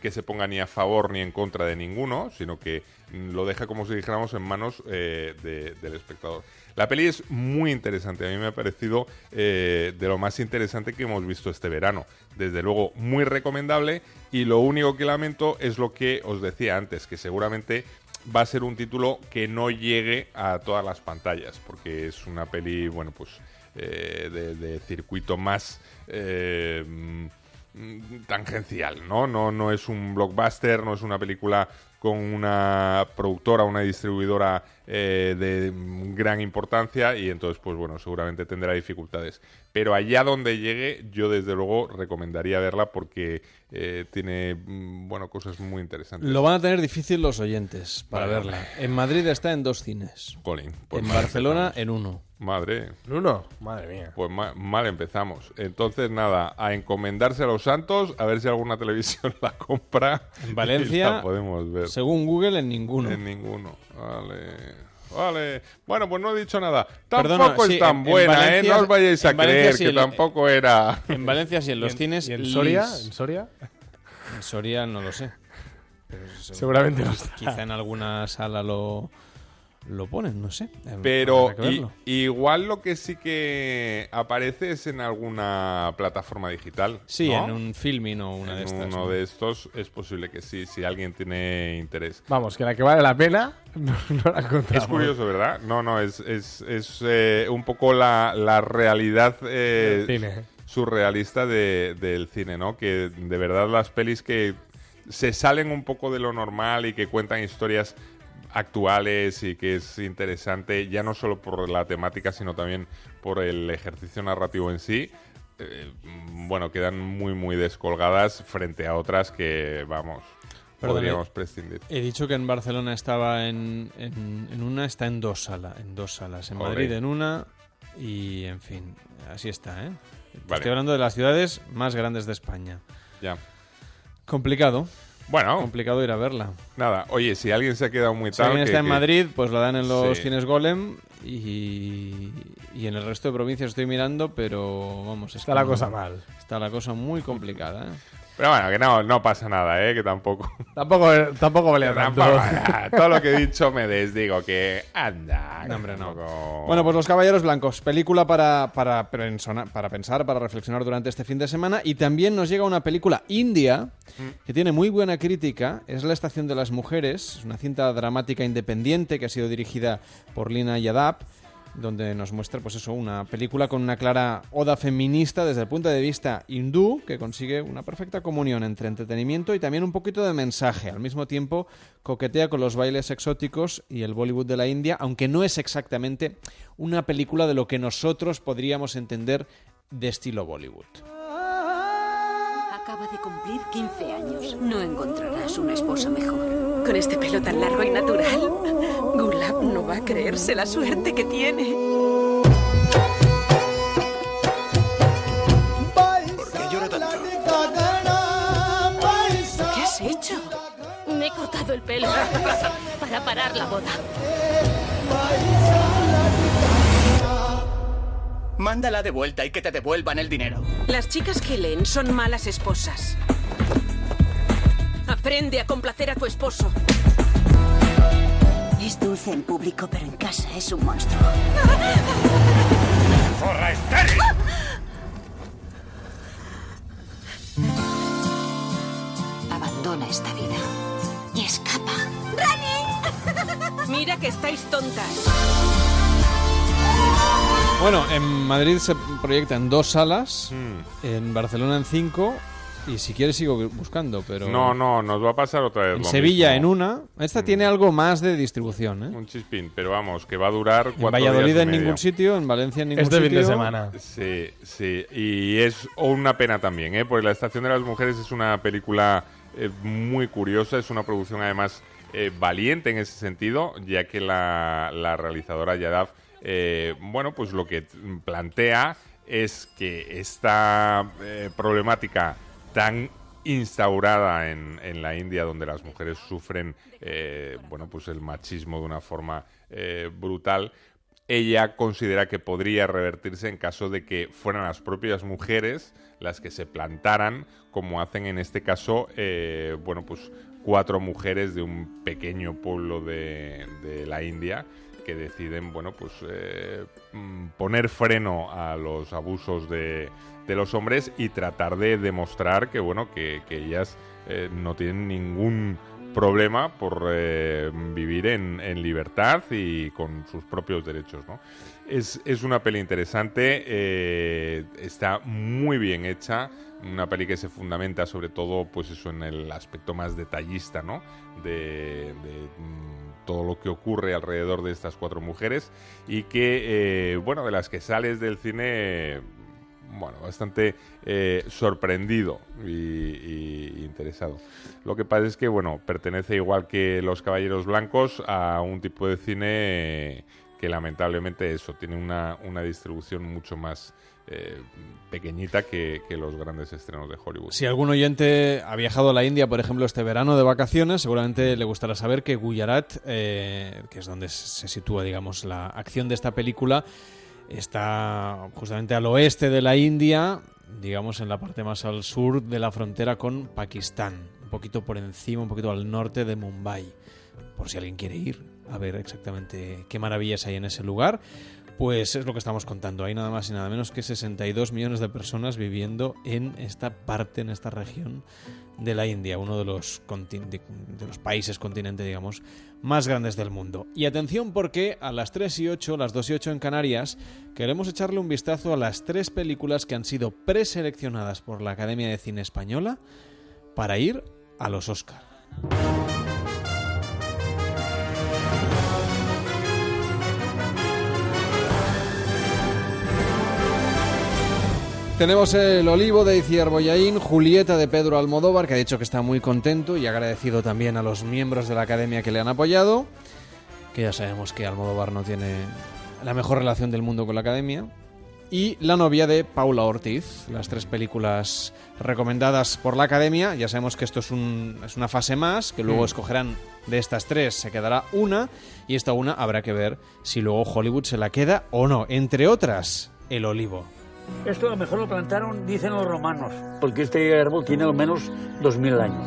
que se ponga ni a favor ni en contra de ninguno, sino que mm, lo deja, como si dijéramos, en manos eh, de- del espectador. La peli es muy interesante. A mí me ha parecido eh, de lo más interesante que hemos visto este verano. Desde luego, muy recomendable. Y lo único que lamento es lo que os decía antes, que seguramente va a ser un título que no llegue a todas las pantallas, porque es una peli, bueno, pues eh, de, circuito más eh, mm, tangencial, ¿no? ¿no? No es un blockbuster, no es una película con una productora, una distribuidora eh, de gran importancia y entonces, pues bueno, seguramente tendrá dificultades. Pero allá donde llegue, yo desde luego recomendaría verla porque eh, tiene, mm, bueno, cosas muy interesantes. Lo van a tener difícil los oyentes para Vale, verla. En Madrid está en dos cines. Colin, pues en Barcelona empezamos. en uno. Madre. ¿En uno? Madre mía. Pues ma- mal empezamos. Entonces, nada, a encomendarse a los santos, a ver si alguna televisión la compra. En y Valencia, la podemos ver. según Google, en ninguno. En ninguno. Vale. Vale. Bueno, pues no he dicho nada. Perdona, Tampoco sí, es tan en- en buena, Valencia- ¿eh? No os vayáis a Valencia creer que tampoco era. En Valencia sí, en los ¿Y en- cines. y en Soria? Lis. ¿En Soria? En Soria no lo sé. Pero seguro- Seguramente no está. Quizá en alguna sala lo, lo ponen, no sé. Pero igual lo que sí que aparece es en alguna plataforma digital. Sí, ¿no? en un filming o una de estas. Uno ¿no? de estos es posible que sí, si alguien tiene interés. Vamos, que la que vale la pena no, no la encontramos. Es curioso, ¿verdad? No, no, es, es, es, eh, un poco la, la realidad eh, cine. surrealista de- del cine, ¿no? Que de verdad las pelis que se salen un poco de lo normal y que cuentan historias actuales y que es interesante, ya no solo por la temática, sino también por el ejercicio narrativo en sí. eh, bueno, quedan muy, muy descolgadas frente a otras que, vamos, Perdón, podríamos he- prescindir. He dicho que en Barcelona estaba en, en, en una, está en dos salas, en dos salas. En. Madrid en una y, en fin, así está, ¿eh? Vale. Estoy hablando de las ciudades más grandes de España. Ya. Complicado. Bueno. Complicado ir a verla. Nada, oye, si alguien se ha quedado muy Si tarde. alguien está en Madrid, pues la dan en los Sí. cines Golem y, y en el resto de provincias estoy mirando, pero vamos, es Está la cosa mal. Está la cosa muy complicada, ¿eh? Pero bueno, que no, no pasa nada, ¿eh? Que tampoco. Tampoco, tampoco valía tanto. Todo lo que he dicho me desdigo que anda. No, hombre, no. Bueno, pues Los Caballeros Blancos, película para, para, para pensar, para reflexionar durante este fin de semana. Y también nos llega una película india que tiene muy buena crítica. Es La Estación de las Mujeres, es una cinta dramática independiente que ha sido dirigida por Lina Yadav, donde nos muestra, pues eso, una película con una clara oda feminista desde el punto de vista hindú, que consigue una perfecta comunión entre entretenimiento y también un poquito de mensaje. Al mismo tiempo, coquetea con los bailes exóticos y el Bollywood de la India, aunque no es exactamente una película de lo que nosotros podríamos entender de estilo Bollywood. Acaba de cumplir 15 años. No encontrarás una esposa mejor. Con este pelo tan largo y natural, Gulab no va a creerse la suerte que tiene. ¿Por qué llora tanto? ¿Qué has hecho? Me he cortado el pelo para parar la boda. Mándala de vuelta y que te devuelvan el dinero. Las chicas que leen son malas esposas. Aprende a complacer a tu esposo. Es dulce en público, pero en casa es un monstruo. ¡Zorra estéril! Abandona esta vida y escapa. Mira que estáis tontas. Bueno, en Madrid se proyecta en dos salas, en Barcelona en cinco, y si quieres sigo buscando, pero... No, no, nos va a pasar otra vez. En lo Sevilla mismo. en una. Esta tiene algo más de distribución, ¿eh? Un chispín, pero vamos, que va a durar En cuatro Valladolid días y en medio. ningún sitio, en Valencia en ningún Este fin sitio. de semana. Sí, sí, y es una pena también, ¿eh? porque La Estación de las Mujeres es una película eh, muy curiosa, es una producción además eh, valiente en ese sentido, ya que la, la realizadora Yadav, eh, bueno, pues lo que plantea es que esta eh, problemática tan instaurada en, la India, donde las mujeres sufren, eh, bueno, pues el machismo de una forma brutal, ella considera que podría revertirse en caso de que fueran las propias mujeres las que se plantaran, como hacen en este caso, eh, bueno, pues cuatro mujeres de un pequeño pueblo de la India que deciden, bueno, pues eh, mm, poner freno a los abusos de, de los hombres y tratar de demostrar que, bueno, que, ellas eh, no tienen ningún problema por eh, vivir en, libertad y con sus propios derechos, ¿no? Es, es una peli interesante, está muy bien hecha, una peli que se fundamenta sobre todo, pues eso, en el aspecto más detallista, ¿no? De, de, mm, todo lo que ocurre alrededor de estas cuatro mujeres y que, eh, bueno, de las que sales del cine bueno, bastante eh, sorprendido y, y interesado. Lo que pasa es que, bueno, pertenece igual que Los Caballeros Blancos a un tipo de cine que lamentablemente eso, tiene una, una distribución mucho más eh, pequeñita que, que los grandes estrenos de Hollywood. Si algún oyente ha viajado a la India, por ejemplo, este verano de vacaciones, seguramente le gustará saber que Gujarat, eh, que es donde se sitúa, digamos, la acción de esta película, está justamente al oeste de la India, digamos, en la parte más al sur de la frontera con Pakistán, un poquito por encima, un poquito al norte de Mumbai, por si alguien quiere ir a ver exactamente qué maravillas hay en ese lugar. Pues es lo que estamos contando. Hay nada más y nada menos que 62 millones de personas viviendo en esta parte, en esta región de la India, uno de los, países, continente, digamos, más grandes del mundo. Y atención porque a las 3 y 8, las 2 y 8 en Canarias, queremos echarle un vistazo a las tres películas que han sido preseleccionadas por la Academia de Cine Española para ir a los Oscar. Tenemos el olivo de Iciar Boyaín, Julieta de Pedro Almodóvar, que ha dicho que está muy contento y agradecido también a los miembros de la academia que le han apoyado, que ya sabemos que Almodóvar no tiene la mejor relación del mundo con la academia. Y La novia de Paula Ortiz, las tres películas recomendadas por la academia. Ya sabemos que esto es, un- es una fase más, que luego Mm. escogerán de estas tres, se quedará una, y esta una habrá que ver si luego Hollywood se la queda o no. Entre otras, el olivo. Esto a lo mejor lo plantaron, dicen los romanos, porque este árbol tiene al menos 2000 años.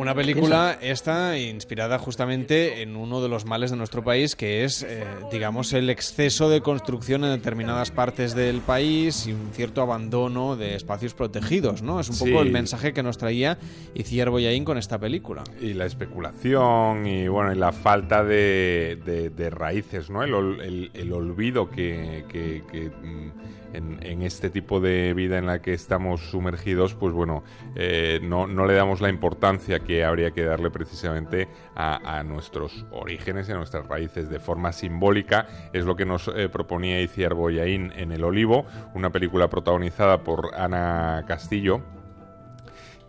Una película esta inspirada justamente en uno de los males de nuestro país, que es, eh, digamos, el exceso de construcción en determinadas partes del país y un cierto abandono de espacios protegidos, ¿no? Es un poco Sí. el mensaje que nos traía Iciar Boyaín con esta película. Y la especulación y bueno y la falta de, de- de raíces, ¿no? El, el- el olvido que, que- que, mm, en, este tipo de vida en la que estamos sumergidos, pues bueno, eh, no, no le damos la importancia que habría que darle precisamente a, nuestros orígenes y a nuestras raíces de forma simbólica. Es lo que nos eh, proponía Iciar Boyaín en El Olivo, una película protagonizada por Ana Castillo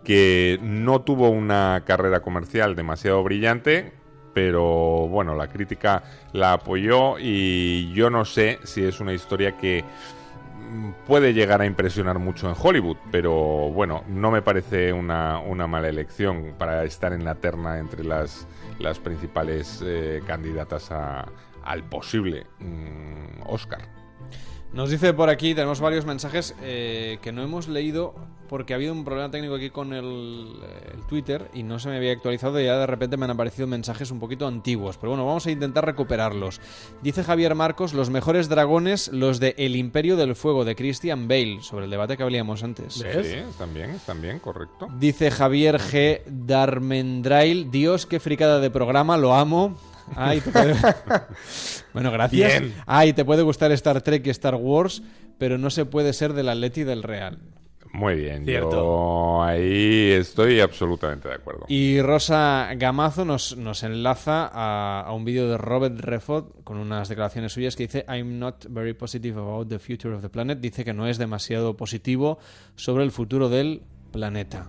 que no tuvo una carrera comercial demasiado brillante, pero bueno, la crítica la apoyó y yo no sé si es una historia que puede llegar a impresionar mucho en Hollywood, pero bueno, no me parece una, una mala elección para estar en la terna entre las, las principales eh, candidatas a- al posible mm, Oscar. Nos dice por aquí, tenemos varios mensajes eh, que no hemos leído porque ha habido un problema técnico aquí con el, eh, el Twitter y no se me había actualizado y ya de repente me han aparecido mensajes un poquito antiguos. Pero bueno, vamos a intentar recuperarlos. Dice Javier Marcos, los mejores dragones, los de El Imperio del Fuego de Christian Bale, sobre el debate que hablábamos antes. Sí, están bien, están bien, correcto. Dice Javier G. Darmendrail, Dios, qué fricada de programa, lo amo. Ay, te puede- bueno, gracias. Bien. Ay, te puede gustar Star Trek y Star Wars, pero no se puede ser del Atleti y del Real. Muy bien, Cierto. yo ahí estoy absolutamente de acuerdo. Y Rosa Gamazo nos, nos enlaza a, a un vídeo de Robert Redford con unas declaraciones suyas que dice I'm not very positive about the future of the planet. Dice que no es demasiado positivo sobre el futuro del planeta.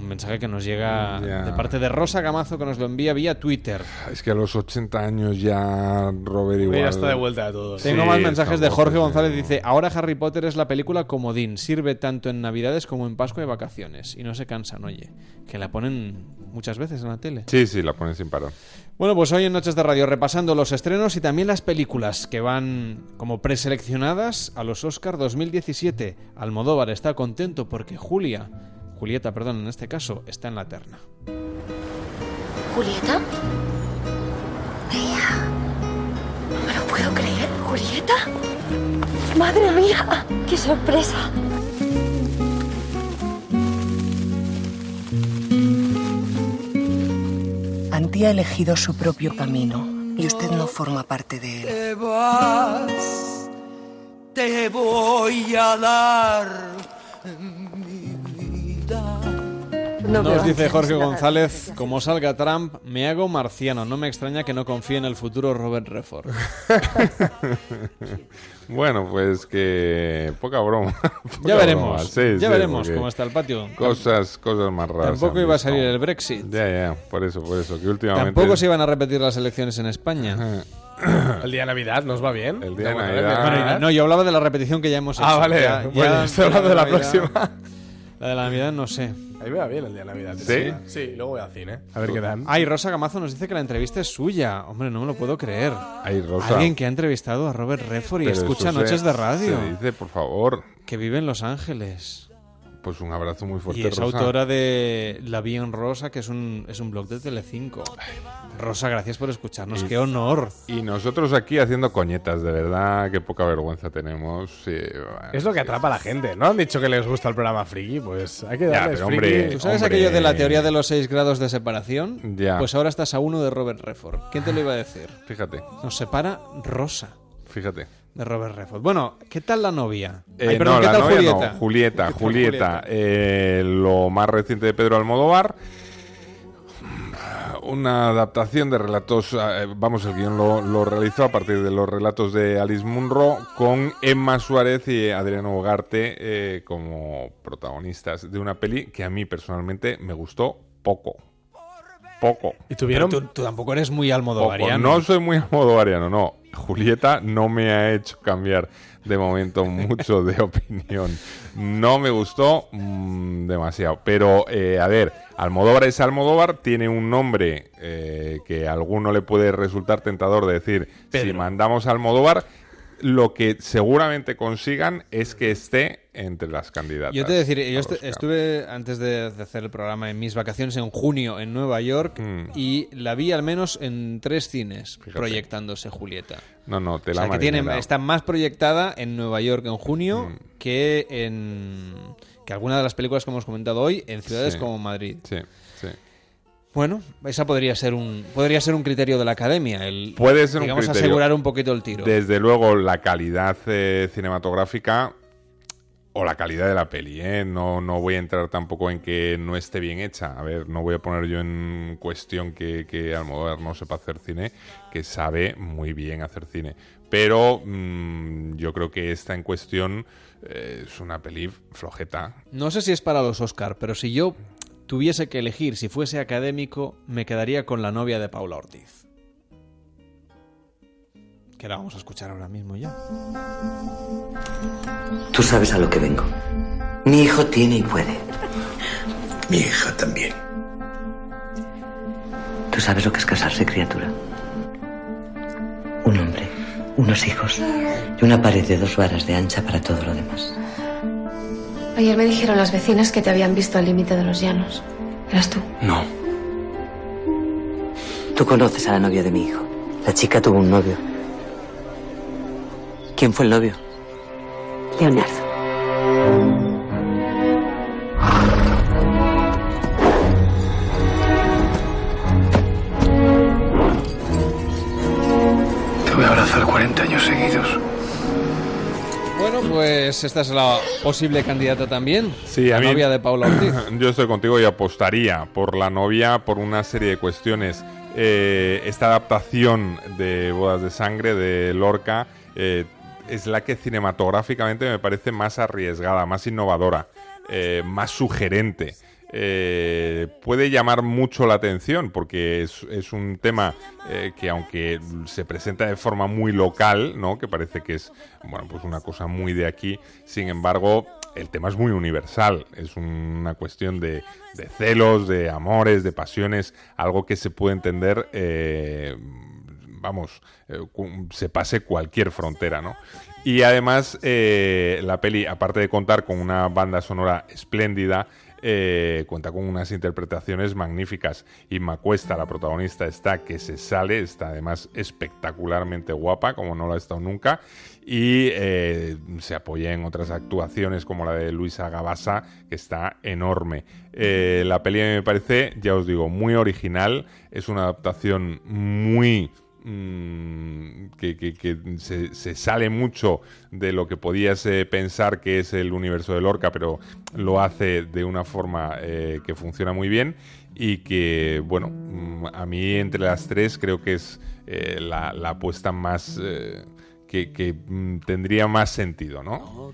Un mensaje que nos llega Ya. de parte de Rosa Gamazo que nos lo envía vía Twitter. Es que a los 80 años ya Robert igual... Ya está de vuelta a todos. Tengo Sí, más mensajes de Jorge González. Dice, ahora Harry Potter es la película comodín. Sirve tanto en Navidades como en Pascua y vacaciones. Y no se cansan, oye. Que la ponen muchas veces en la tele. Sí, sí, la ponen sin parar. Bueno, pues hoy en Noches de Radio repasando los estrenos y también las películas que van como preseleccionadas a los Oscar 2017. Almodóvar está contento porque Julia, Julieta, perdón, en este caso, está en la terna. ¿Julieta? No me lo puedo creer. ¿Julieta? ¡Madre mía! ¡Qué sorpresa! Antía ha elegido su propio camino y usted no forma parte de él. Te vas, te voy a dar. Nos dice Jorge González, como salga Trump, me hago marciano. No me extraña que no confíe en el futuro Robert Redford. Bueno, pues que poca broma. Poca Ya veremos, broma. Sí, ya sí, veremos cómo está el patio. Cosas, cosas más raras. Tampoco iba a salir el Brexit. Ya, ya, por eso, por eso. Que últimamente. Tampoco se iban a repetir las elecciones en España. El día de Navidad nos va bien. El día de Navidad. Bueno, no, yo hablaba de la repetición que ya hemos hecho. Ah, vale. Ya- Bueno, ya- estoy hablando de la Navidad- próxima. La de la Navidad no sé. A mí me va bien el día de Navidad. ¿Sí? Sí, luego voy al cine. A ver qué dan. Ay, Rosa Gamazo nos dice que la entrevista es suya. Hombre, no me lo puedo creer. Ay, Rosa. Alguien que ha entrevistado a Robert Redford y Pero escucha se- Noches de Radio. Se dice, por favor. Que vive en Los Ángeles. Pues un abrazo muy fuerte, Y es Rosa. autora de La Vía en Rosa, que es un, es un blog de Telecinco. Rosa, gracias por escucharnos. Y- ¡Qué honor! Y nosotros aquí haciendo coñetas, de verdad, qué poca vergüenza tenemos. sí, bueno, Es lo que atrapa a la gente. ¿No han dicho que les gusta el programa friki? Pues hay que Ya, darles pero, friki. hombre, ¿Tú sabes Hombre. aquello de la teoría de los seis grados de separación? Ya. Pues ahora estás a uno de Robert Redford. ¿Quién te lo iba a decir? Fíjate, Nos separa Rosa fíjate. De Robert Redford. Bueno, ¿qué tal la novia? Eh, Ay, perdón, no, ¿qué la tal novia Julieta? no, Julieta, ¿Qué tal Julieta. eh, lo más reciente de Pedro Almodóvar. una adaptación de relatos, eh, vamos, el guion lo, lo realizó a partir de los relatos de Alice Munro con Emma Suárez y Adriano Bogarte eh, como protagonistas de una peli que a mí personalmente me gustó poco. Poco. ¿Y tuvieron? Tú, tú tampoco eres muy Poco. almodovariano. No soy muy almodovariano, no. Julieta no me ha hecho cambiar de momento mucho de opinión. No me gustó mm, demasiado. Pero, eh, a ver, Almodóvar es Almodóvar, tiene un nombre eh, que a alguno le puede resultar tentador de decir, si mandamos a Almodóvar, lo que seguramente consigan es que esté entre las candidatas. Yo te decir, yo estuve antes de, de hacer el programa en mis vacaciones en junio en Nueva York Mm. y la vi al menos en tres cines proyectándose Julieta. No, no, te O la sea, que tiene, está más proyectada en Nueva York en junio Mm. que en que alguna de las películas que hemos comentado hoy en ciudades Sí. como Madrid. Sí, sí. Bueno, esa podría ser un podría ser un criterio de la academia, el Puede ser digamos un criterio. asegurar un poquito el tiro. Desde luego, la calidad eh, cinematográfica o la calidad de la peli, ¿eh? No, no voy a entrar tampoco en que no esté bien hecha. A ver, no voy a poner yo en cuestión que, que Almodóvar no sepa hacer cine, que sabe muy bien hacer cine. Pero mm, yo creo que esta en cuestión eh, es una peli flojeta. No sé si es para los Oscar, pero si yo tuviese que elegir si fuese académico, me quedaría con la novia de Paula Ortiz. Que la vamos a escuchar ahora mismo ya. Tú sabes a lo que vengo. Mi hijo tiene y puede. Mi hija también. ¿Tú sabes lo que es casarse, criatura? Un hombre, unos hijos y una pared de dos varas de ancha para todo lo demás. Ayer me dijeron las vecinas que te habían visto al límite de los llanos. ¿Eras tú? No. Tú conoces a la novia de mi hijo. La chica tuvo un novio. ¿Quién fue el novio? Leonardo. Te voy a abrazar 40 años seguidos. Bueno, pues esta es la posible candidata también. Sí, la a mí- novia de Paula Ortiz. Yo estoy contigo y apostaría por la novia por una serie de cuestiones. Eh, esta adaptación de Bodas de Sangre de Lorca eh, es la que cinematográficamente me parece más arriesgada, más innovadora, eh, más sugerente. Eh, puede llamar mucho la atención porque es, un tema eh, que aunque se presenta de forma muy local, ¿no? que parece que es bueno pues una cosa muy de aquí, sin embargo el tema es muy universal, es una cuestión de, de celos, de amores, de pasiones, algo que se puede entender, eh, vamos, eh, se pase cualquier frontera, ¿no? Y además, eh, la peli, aparte de contar con una banda sonora espléndida, eh, cuenta con unas interpretaciones magníficas. Inma Cuesta, la protagonista, está que se sale, está además espectacularmente guapa, como no lo ha estado nunca, y se apoya en otras actuaciones como la de Luisa Gabasa, que está enorme. La peli me parece, ya os digo, muy original, es una adaptación muy mm, que, se, sale mucho de lo que podías eh, pensar que es el universo de Lorca, pero lo hace de una forma eh, que funciona muy bien y que, bueno, mm, a mí entre las tres creo que es eh, la apuesta más... que, que, mm, tendría más sentido, ¿no?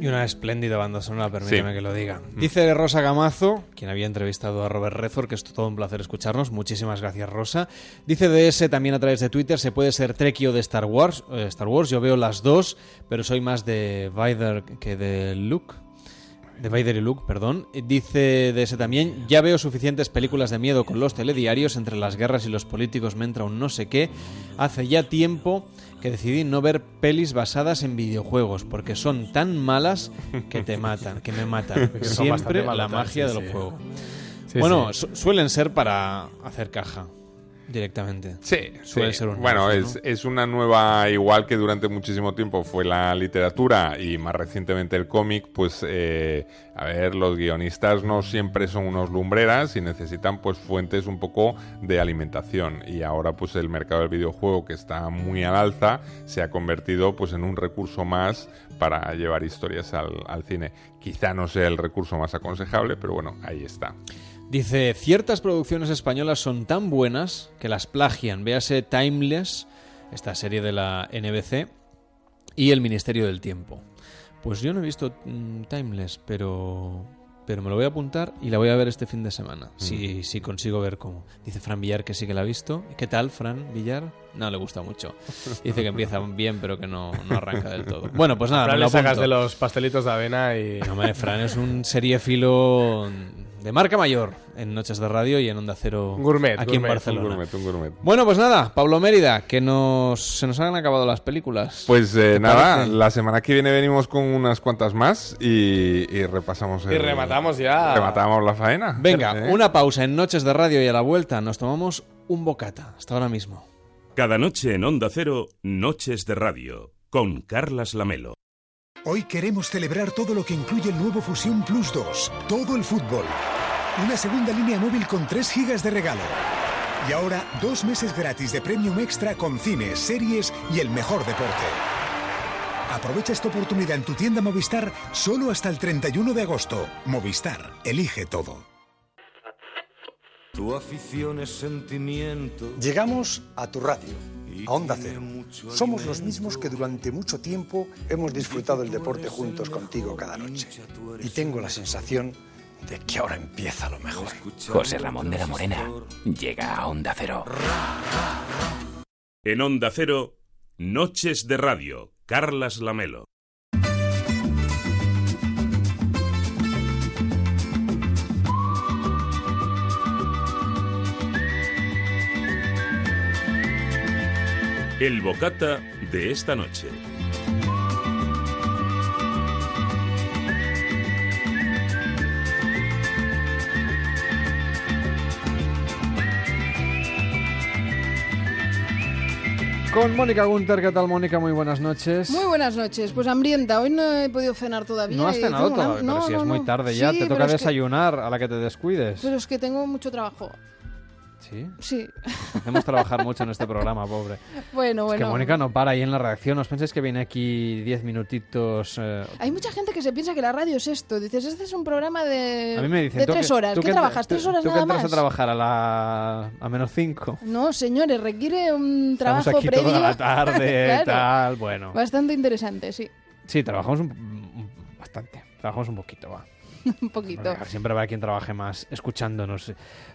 Y una espléndida banda sonora, permíteme Sí. que lo diga. Dice Rosa Gamazo, quien había entrevistado a Robert Redford, que es todo un placer escucharnos. Muchísimas gracias, Rosa. Dice DS también a través de Twitter, se puede ser Trekkie o de Star Wars. Eh, Star Wars, yo veo las dos, pero soy más de Vader que de Luke. De Vader y Luke, perdón. Dice DS también, ya veo suficientes películas de miedo con los telediarios, entre las guerras y los políticos me entra un no sé qué. Hace ya tiempo que decidí no ver pelis basadas en videojuegos, porque son tan malas que te matan, que me matan. Siempre la magia sí, de juegos. Sí, bueno, su- suelen ser para hacer caja directamente. Sí, Suele sí. ser un bueno, es, es una nueva, igual que durante muchísimo tiempo fue la literatura y más recientemente el cómic, pues, eh, a ver, los guionistas no siempre son unos lumbreras y necesitan pues fuentes un poco de alimentación y ahora pues el mercado del videojuego que está muy al alza se ha convertido pues en un recurso más para llevar historias al, al cine. Quizá no sea el recurso más aconsejable, pero bueno, ahí está. Dice, ciertas producciones españolas son tan buenas que las plagian. Véase Timeless, esta serie de la NBC, y El Ministerio del Tiempo. Pues yo no he visto mm, Timeless, pero pero me lo voy a apuntar y la voy a ver este fin de semana, si, si consigo ver cómo. Dice Fran Villar que sí que la ha visto. ¿Qué tal, Fran Villar? No le gusta mucho. Dice que empieza bien, pero que no, no arranca del todo. Bueno, pues nada, Fran me lo le sacas de los pastelitos de avena y... No, hombre, Fran es un seriéfilo de marca mayor en Noches de Radio y en Onda Cero Gourmet, aquí en gourmet, Barcelona. Un gourmet, un gourmet. Bueno, pues nada, Pablo Mérida, que nos, se nos han acabado las películas. Pues eh, ¿Te nada, parece? la semana que viene venimos con unas cuantas más y, y repasamos. Y rematamos ya. Rematamos la faena. Venga, ¿Eh? una pausa en Noches de Radio y a la vuelta nos tomamos un bocata. Hasta ahora mismo. Cada noche en Onda Cero, Noches de Radio, con Carlas Lamelo. Hoy queremos celebrar todo lo que incluye el nuevo Fusión Plus 2, todo el fútbol. Una segunda línea móvil con 3 gigas de regalo. Y ahora dos meses gratis de Premium Extra con cines, series y el mejor deporte. Aprovecha esta oportunidad en tu tienda Movistar solo hasta el 31 de agosto. Movistar, elige todo. Tu afición es sentimiento. Llegamos a tu radio, a Onda Cero. Somos los mismos que durante mucho tiempo hemos disfrutado el deporte juntos contigo cada noche. Y tengo la sensación de que ahora empieza lo mejor. José Ramón de la Morena llega a Onda Cero. En Onda Cero, Noches de Radio, Carlas Lamelo. El bocata de esta noche. Con Mónica Gunter, ¿qué tal Mónica? Muy buenas noches. Muy buenas noches. Pues hambrienta. Hoy no he podido cenar todavía. No has cenado una- todavía, No, pero si no, es muy tarde ya, Sí, te toca que- desayunar a la que te descuides. Pero es que tengo mucho trabajo. Sí, Sí. hacemos trabajar mucho en este programa, pobre. Bueno, Es bueno. que Mónica no para ahí en la redacción. ¿Os pensáis que viene aquí 10 minutitos? eh, Hay mucha gente que se piensa que la radio es esto. Dices, este es un programa de, a mí me dicen, de ¿tú tres que- horas. ¿Qué trabajas? ¿Tres horas tú que nada entras más? a trabajar a, la, a menos 5. No, señores, requiere un Estamos trabajo aquí previo. toda la tarde, Claro. tal, bueno. Bastante interesante, sí. Sí, trabajamos un, un- bastante. Trabajamos un poquito, va. un poquito. Siempre habrá quien trabaje más escuchándonos.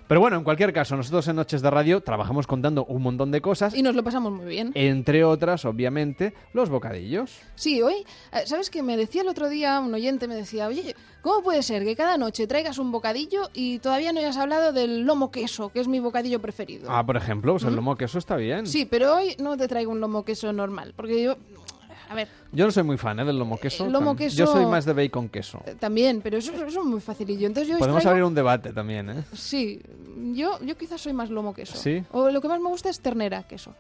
Pero bueno, en cualquier caso, nosotros en Noches de Radio trabajamos contando un montón de cosas. Y nos lo pasamos muy bien. Entre otras, obviamente, los bocadillos. Sí, hoy, eh, ¿sabes qué? Me decía el otro día, un oyente me decía, oye, ¿cómo puede ser que cada noche traigas un bocadillo y todavía no hayas hablado del lomo queso, que es mi bocadillo preferido? Ah, por ejemplo, pues el ¿Mm? lomo queso está bien. Sí, pero hoy no te traigo un lomo queso normal, porque yo, a ver, Yo no soy muy fan ¿eh, del lomo queso. El lomo queso- Yo soy más de bacon queso. eh, también, pero eso, eso es muy facilillo. Entonces yo Podemos traigo- abrir un debate también, ¿eh? Sí, yo, yo quizás soy más lomo queso. ¿Sí? O lo que más me gusta es ternera queso.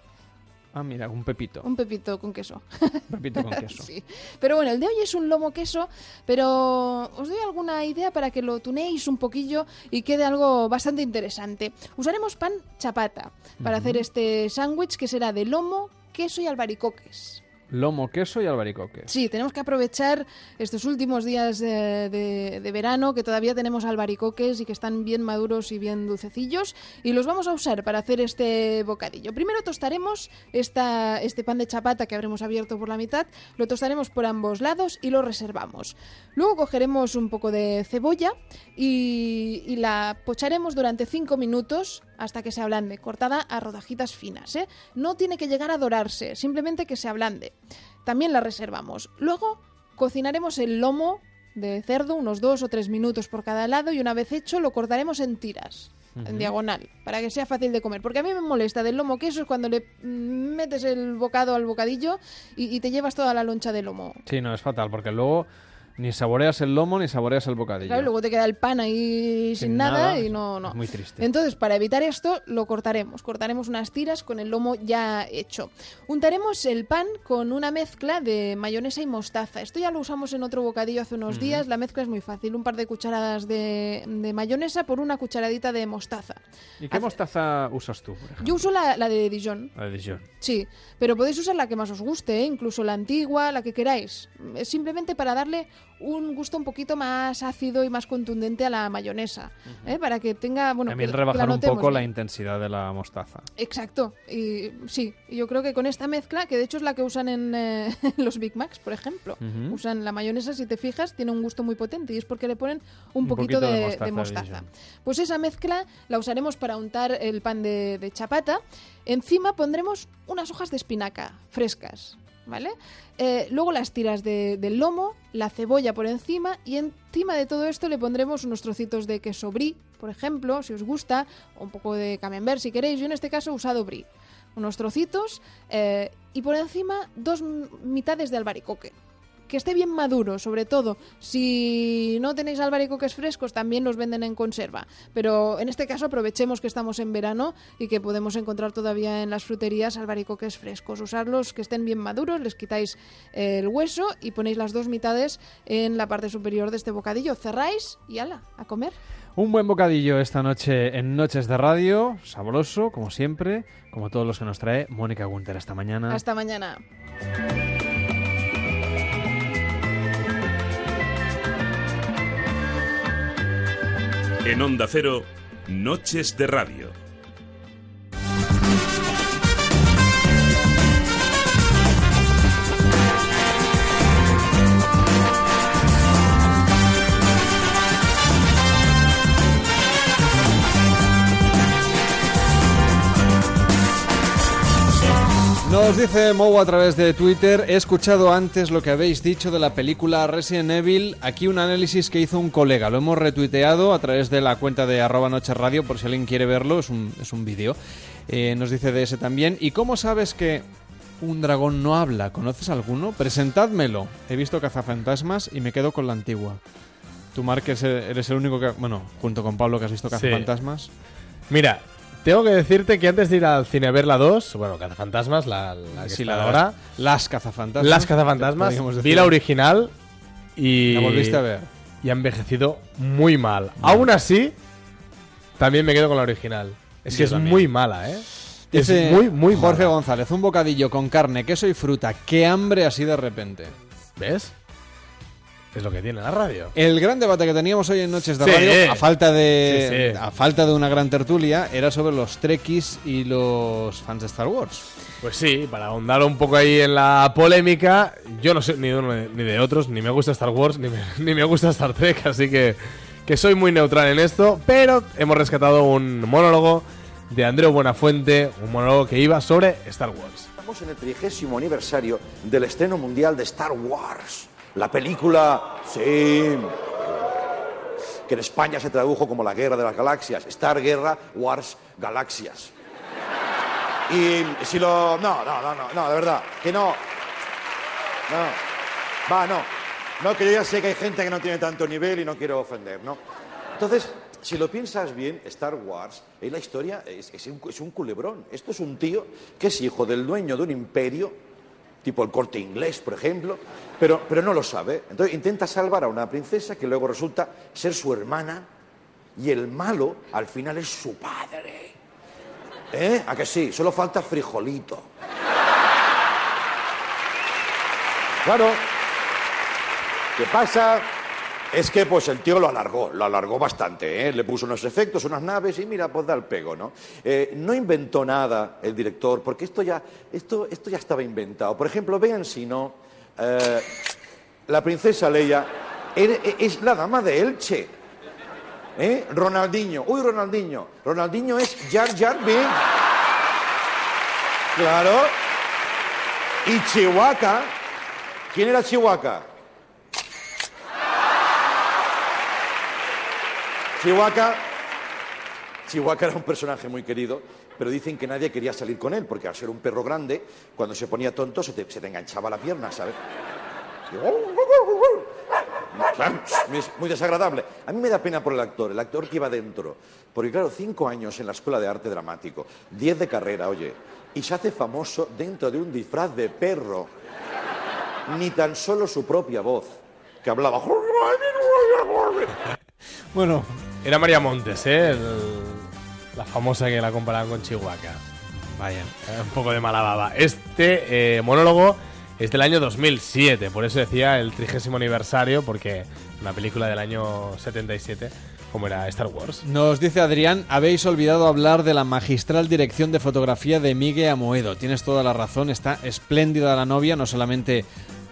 Ah, mira, un pepito. Un pepito con queso. pepito con queso. Sí. Pero bueno, el de hoy es un lomo queso, pero os doy alguna idea para que lo tunéis un poquillo y quede algo bastante interesante. Usaremos pan chapata para hacer este sándwich que será de lomo, queso y albaricoques. Lomo queso y albaricoques. Sí, tenemos que aprovechar estos últimos días de verano que todavía tenemos albaricoques y que están bien maduros y bien dulcecillos y los vamos a usar para hacer este bocadillo. Primero tostaremos esta, este pan de chapata que habremos abierto por la mitad, lo tostaremos por ambos lados y lo reservamos. Luego cogeremos un poco de cebolla y, y la pocharemos durante 5 minutos hasta que se ablande, cortada a rodajitas finas. ¿eh? No tiene que llegar a dorarse, simplemente que se ablande. También la reservamos. Luego cocinaremos el lomo de cerdo unos 2 o 3 minutos por cada lado y una vez hecho lo cortaremos en tiras. En diagonal, para que sea fácil de comer. Porque a mí me molesta del lomo queso es cuando le mm, metes el bocado al bocadillo y, y te llevas toda la loncha de lomo. Sí, no, es fatal, porque luego ni saboreas el lomo ni saboreas el bocadillo. Claro, luego te queda el pan ahí sin, Sin nada, nada, y no, no. es muy triste. Entonces, para evitar esto, lo cortaremos. Cortaremos unas tiras con el lomo ya hecho. Untaremos el pan con una mezcla de mayonesa y mostaza. Esto ya lo usamos en otro bocadillo hace unos días. La mezcla es muy fácil. Un par de cucharadas de, de mayonesa por una cucharadita de mostaza. ¿Y qué mostaza usas tú, por? Yo uso la, la de Dijon. La de Dijon. Sí, pero podéis usar la que más os guste, ¿eh? incluso la antigua, la que queráis. Es simplemente para darle un gusto un poquito más ácido y más contundente a la mayonesa, ¿eh? para que tenga, bueno, También que- que la rebajar un poco la intensidad de la mostaza. Exacto, y sí, y yo creo que con esta mezcla, que de hecho es la que usan en eh, los Big Macs, por ejemplo, usan la mayonesa, si te fijas, tiene un gusto muy potente y es porque le ponen un, Un poquito, poquito de de, mostaza, de mostaza. Vision. Pues esa mezcla la usaremos para untar el pan de, de chapata. Encima pondremos unas hojas de espinaca frescas, ¿vale? Eh, luego las tiras de- del lomo, la cebolla por encima y encima de todo esto le pondremos unos trocitos de queso brie, por ejemplo, si os gusta, o un poco de camembert si queréis. Yo en este caso he usado brie. Unos trocitos eh, y por encima dos mitades de albaricoque que esté bien maduro, sobre todo. Si no tenéis albaricoques frescos, también los venden en conserva. Pero en este caso aprovechemos que estamos en verano y que podemos encontrar todavía en las fruterías albaricoques frescos. Usarlos que estén bien maduros, les quitáis eh, el hueso y ponéis las dos mitades en la parte superior de este bocadillo. Cerráis y ala, a comer. Un buen bocadillo esta noche en Noches de Radio, sabroso, como siempre, como todos los que nos trae Mónica Gunter esta mañana. Hasta mañana. En Onda Cero, Noches de Radio. Nos dice Mou a través de Twitter, he escuchado antes lo que habéis dicho de la película Resident Evil, aquí un análisis que hizo un colega, lo hemos retuiteado a través de la cuenta de arroba noche radio, por si alguien quiere verlo, es un, es un vídeo. Eh, nos dice de ese también, ¿y cómo sabes que un dragón no habla? ¿Conoces alguno? Presentádmelo. He visto cazafantasmas y me quedo con la antigua. Tú, Mark, eres el- único que, bueno, junto con Pablo, que has visto Sí. cazafantasmas. Mira, tengo que decirte que antes de ir al cine a ver la 2, bueno, Cazafantasmas, la, la que Sí, está la- ahora, las cazafantasmas. las Cazafantasmas, vi la original y... ¿La volviste a ver? Y ha envejecido muy mal. Aún así, también me quedo con la original. Es que es también. muy mala, ¿eh? Dice es muy, muy Jorge mala. González, un bocadillo con carne, queso y fruta. ¡Qué hambre así de repente! ¿Ves? Es lo que tiene la radio. El gran debate que teníamos hoy en Noches de Sí. Radio, a falta de, Sí, sí. a falta de una gran tertulia, era sobre los trekkies y los fans de Star Wars. Pues sí, para ahondar un poco ahí en la polémica, yo no sé ni de uno ni de otros, ni me gusta Star Wars, ni me, ni me gusta Star Trek, así que, que soy muy neutral en esto, pero hemos rescatado un monólogo de Andreu Buenafuente, un monólogo que iba sobre Star Wars. Estamos en el trigésimo aniversario del estreno mundial de Star Wars. La película, sí, que en España se tradujo como la guerra de las galaxias. Star Guerra, Wars, Galaxias. Y si lo... No, no, no, no, no, de verdad, que no. No, va, no. No, que yo ya sé que hay gente que no tiene tanto nivel y no quiero ofender, ¿no? Entonces, si lo piensas bien, Star Wars es la historia, es, es un, es un culebrón. Esto es un tío que es hijo del dueño de un imperio, tipo el corte inglés, por ejemplo, pero, pero no lo sabe. Entonces intenta salvar a una princesa que luego resulta ser su hermana y el malo al final es su padre. ¿Eh? ¿A que sí? Solo falta frijolito. Claro. ¿Qué pasa? Es que pues el tío lo alargó, lo alargó bastante, ¿eh? le puso unos efectos, unas naves y mira, pues da el pego, ¿no? Eh, no inventó nada el director, porque esto ya, esto, esto ya estaba inventado. Por ejemplo, vean si no, eh, la princesa Leia es la dama de Elche. ¿Eh? Ronaldinho, uy Ronaldinho, Ronaldinho es Jar Jar Binks. Claro. Y Chihuahua, ¿quién era Chihuahua? Chihuahua, Chihuahua era un personaje muy querido, pero dicen que nadie quería salir con él, porque al ser un perro grande, cuando se ponía tonto se te, enganchaba la pierna, ¿sabes? Claro, Es muy desagradable. A mí me da pena por el actor, el actor que iba dentro. Porque claro, cinco años en la Escuela de Arte Dramático, diez de carrera, oye, y se hace famoso dentro de un disfraz de perro. Ni tan solo su propia voz, que hablaba... Bueno, Era María Montes, ¿eh? El- la famosa que la comparaban con Chihuahua. Vaya. Un poco de mala baba. Este eh, monólogo es del año 2007, por eso decía el trigésimo aniversario, porque una película del año 77, como era Star Wars. Nos dice Adrián, habéis olvidado hablar de la magistral dirección de fotografía de Miguel Amoedo. Tienes toda la razón, está espléndida la novia, no solamente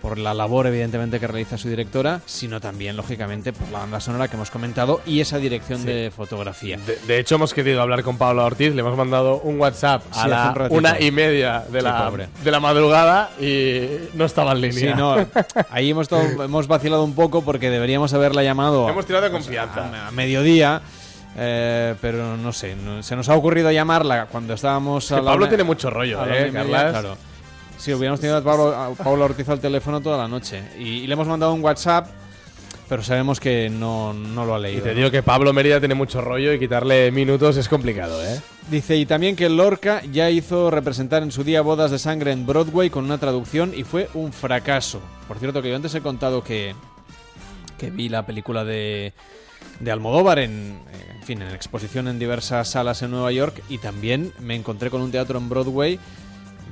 por la labor evidentemente que realiza su directora, sino también lógicamente por la banda sonora que hemos comentado y esa dirección Sí. de fotografía. De, de hecho, hemos querido hablar con Pablo Ortiz, le hemos mandado un WhatsApp a Sí, la un una y media de, Sí, la, pobre. de la madrugada y no estaba en línea. Sí, no, ahí hemos, hemos vacilado un poco porque deberíamos haberla llamado Hemos tirado de pues, confianza. a, a mediodía, eh, pero no sé, no- se nos ha ocurrido llamarla cuando estábamos a Que la Pablo una- tiene mucho rollo, ¿eh, Carlas? claro. Sí, hubiéramos tenido a Pablo, a Ortiz al teléfono toda la noche y, y le hemos mandado un WhatsApp, pero sabemos que no, no lo ha Y leído. te ¿no? digo que Pablo Mérida tiene mucho rollo y quitarle minutos es complicado, ¿eh? Dice, y también que Lorca ya hizo representar en su día Bodas de Sangre en Broadway con una traducción y fue un fracaso. Por cierto, que yo antes he contado que, que vi la película de, de Almodóvar en, en fin, en exposición en diversas salas en Nueva York y también me encontré con un teatro en Broadway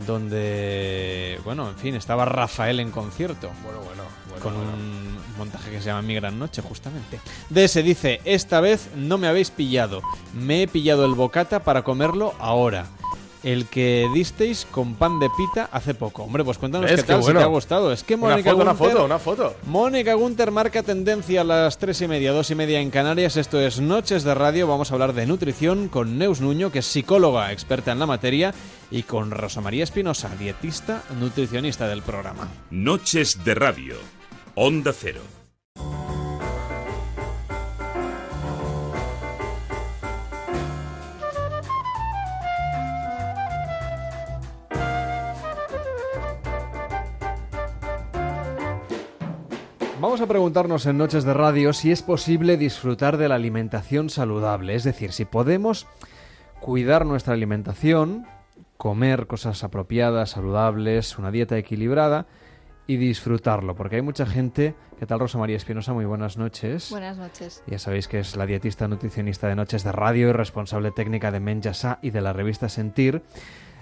donde, bueno, en fin, estaba Rafael en concierto. Bueno, bueno. con un montaje que se llama Mi Gran Noche, justamente. DS dice, esta vez no me habéis pillado. Me he pillado el bocata para comerlo ahora. El que disteis con pan de pita hace poco. Hombre, pues cuéntanos qué tal, si bueno. te ha gustado. Es que Una Mónica foto, una Gunter- foto, una foto. Mónica Gunter marca tendencia a las tres y media, dos y media en Canarias. Esto es Noches de Radio. Vamos a hablar de nutrición con Neus Nuño, que es psicóloga experta en la materia, y con Rosa María Espinosa, dietista, nutricionista del programa. Noches de Radio. Onda Cero. A preguntarnos en Noches de Radio si es posible disfrutar de la alimentación saludable, es decir, si podemos cuidar nuestra alimentación, comer cosas apropiadas, saludables, una dieta equilibrada y disfrutarlo, porque hay mucha gente, ¿qué tal Rosa María Espinosa? Muy buenas noches. Buenas noches. Ya sabéis que es la dietista nutricionista de Noches de Radio y responsable técnica de Menjasá y de la revista Sentir.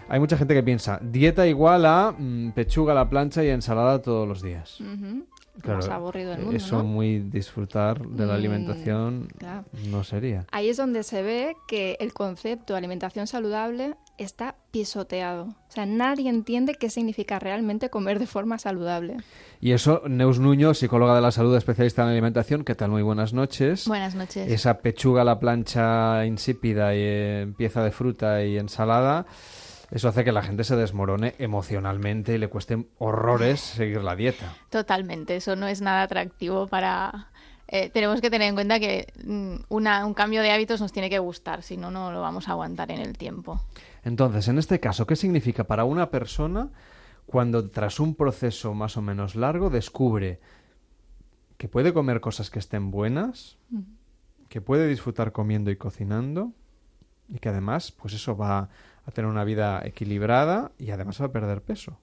Hay mucha gente que piensa, dieta igual a mm, pechuga a la plancha y ensalada todos los días. Ujú. Lo más aburrido del mundo, Eso ¿no? muy disfrutar de la Mm, alimentación claro. no sería. Ahí es donde se ve que el concepto de alimentación saludable está pisoteado. O sea, nadie entiende qué significa realmente comer de forma saludable. Y eso, Neus Nuño, psicóloga de la salud, especialista en alimentación, ¿qué tal? Muy buenas noches. Buenas noches. Esa pechuga a la plancha insípida y eh, pieza de fruta y ensalada, eso hace que la gente se desmorone emocionalmente y le cueste horrores seguir la dieta. Totalmente, eso no es nada atractivo para... eh, tenemos que tener en cuenta que mm, una- un cambio de hábitos nos tiene que gustar, si no, no lo vamos a aguantar en el tiempo. Entonces, en este caso, ¿qué significa para una persona cuando tras un proceso más o menos largo descubre que puede comer cosas que estén buenas, que puede disfrutar comiendo y cocinando y que además, pues eso va tener una vida equilibrada y además va a perder peso?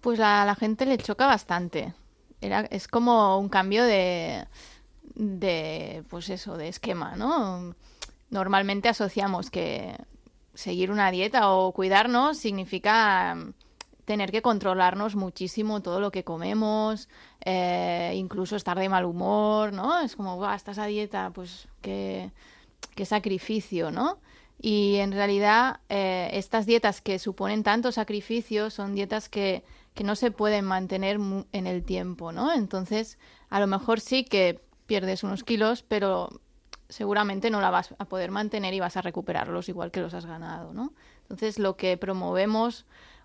Pues a la gente le choca bastante. Es como un cambio de, de, pues eso, de esquema, ¿no? Normalmente asociamos que seguir una dieta o cuidarnos significa mm, tener que controlarnos muchísimo todo lo que comemos, eh, incluso estar de mal humor, ¿no? Es como, "Buah, estás a dieta, pues qué, qué sacrificio, ¿no? Y en realidad eh, estas dietas que suponen tanto sacrificio son dietas que, que no se pueden mantener en el tiempo, ¿no? Entonces, a lo mejor sí que pierdes unos kilos, pero seguramente no la vas a poder mantener y vas a recuperarlos igual que los has ganado, ¿no? Entonces, lo que promovemos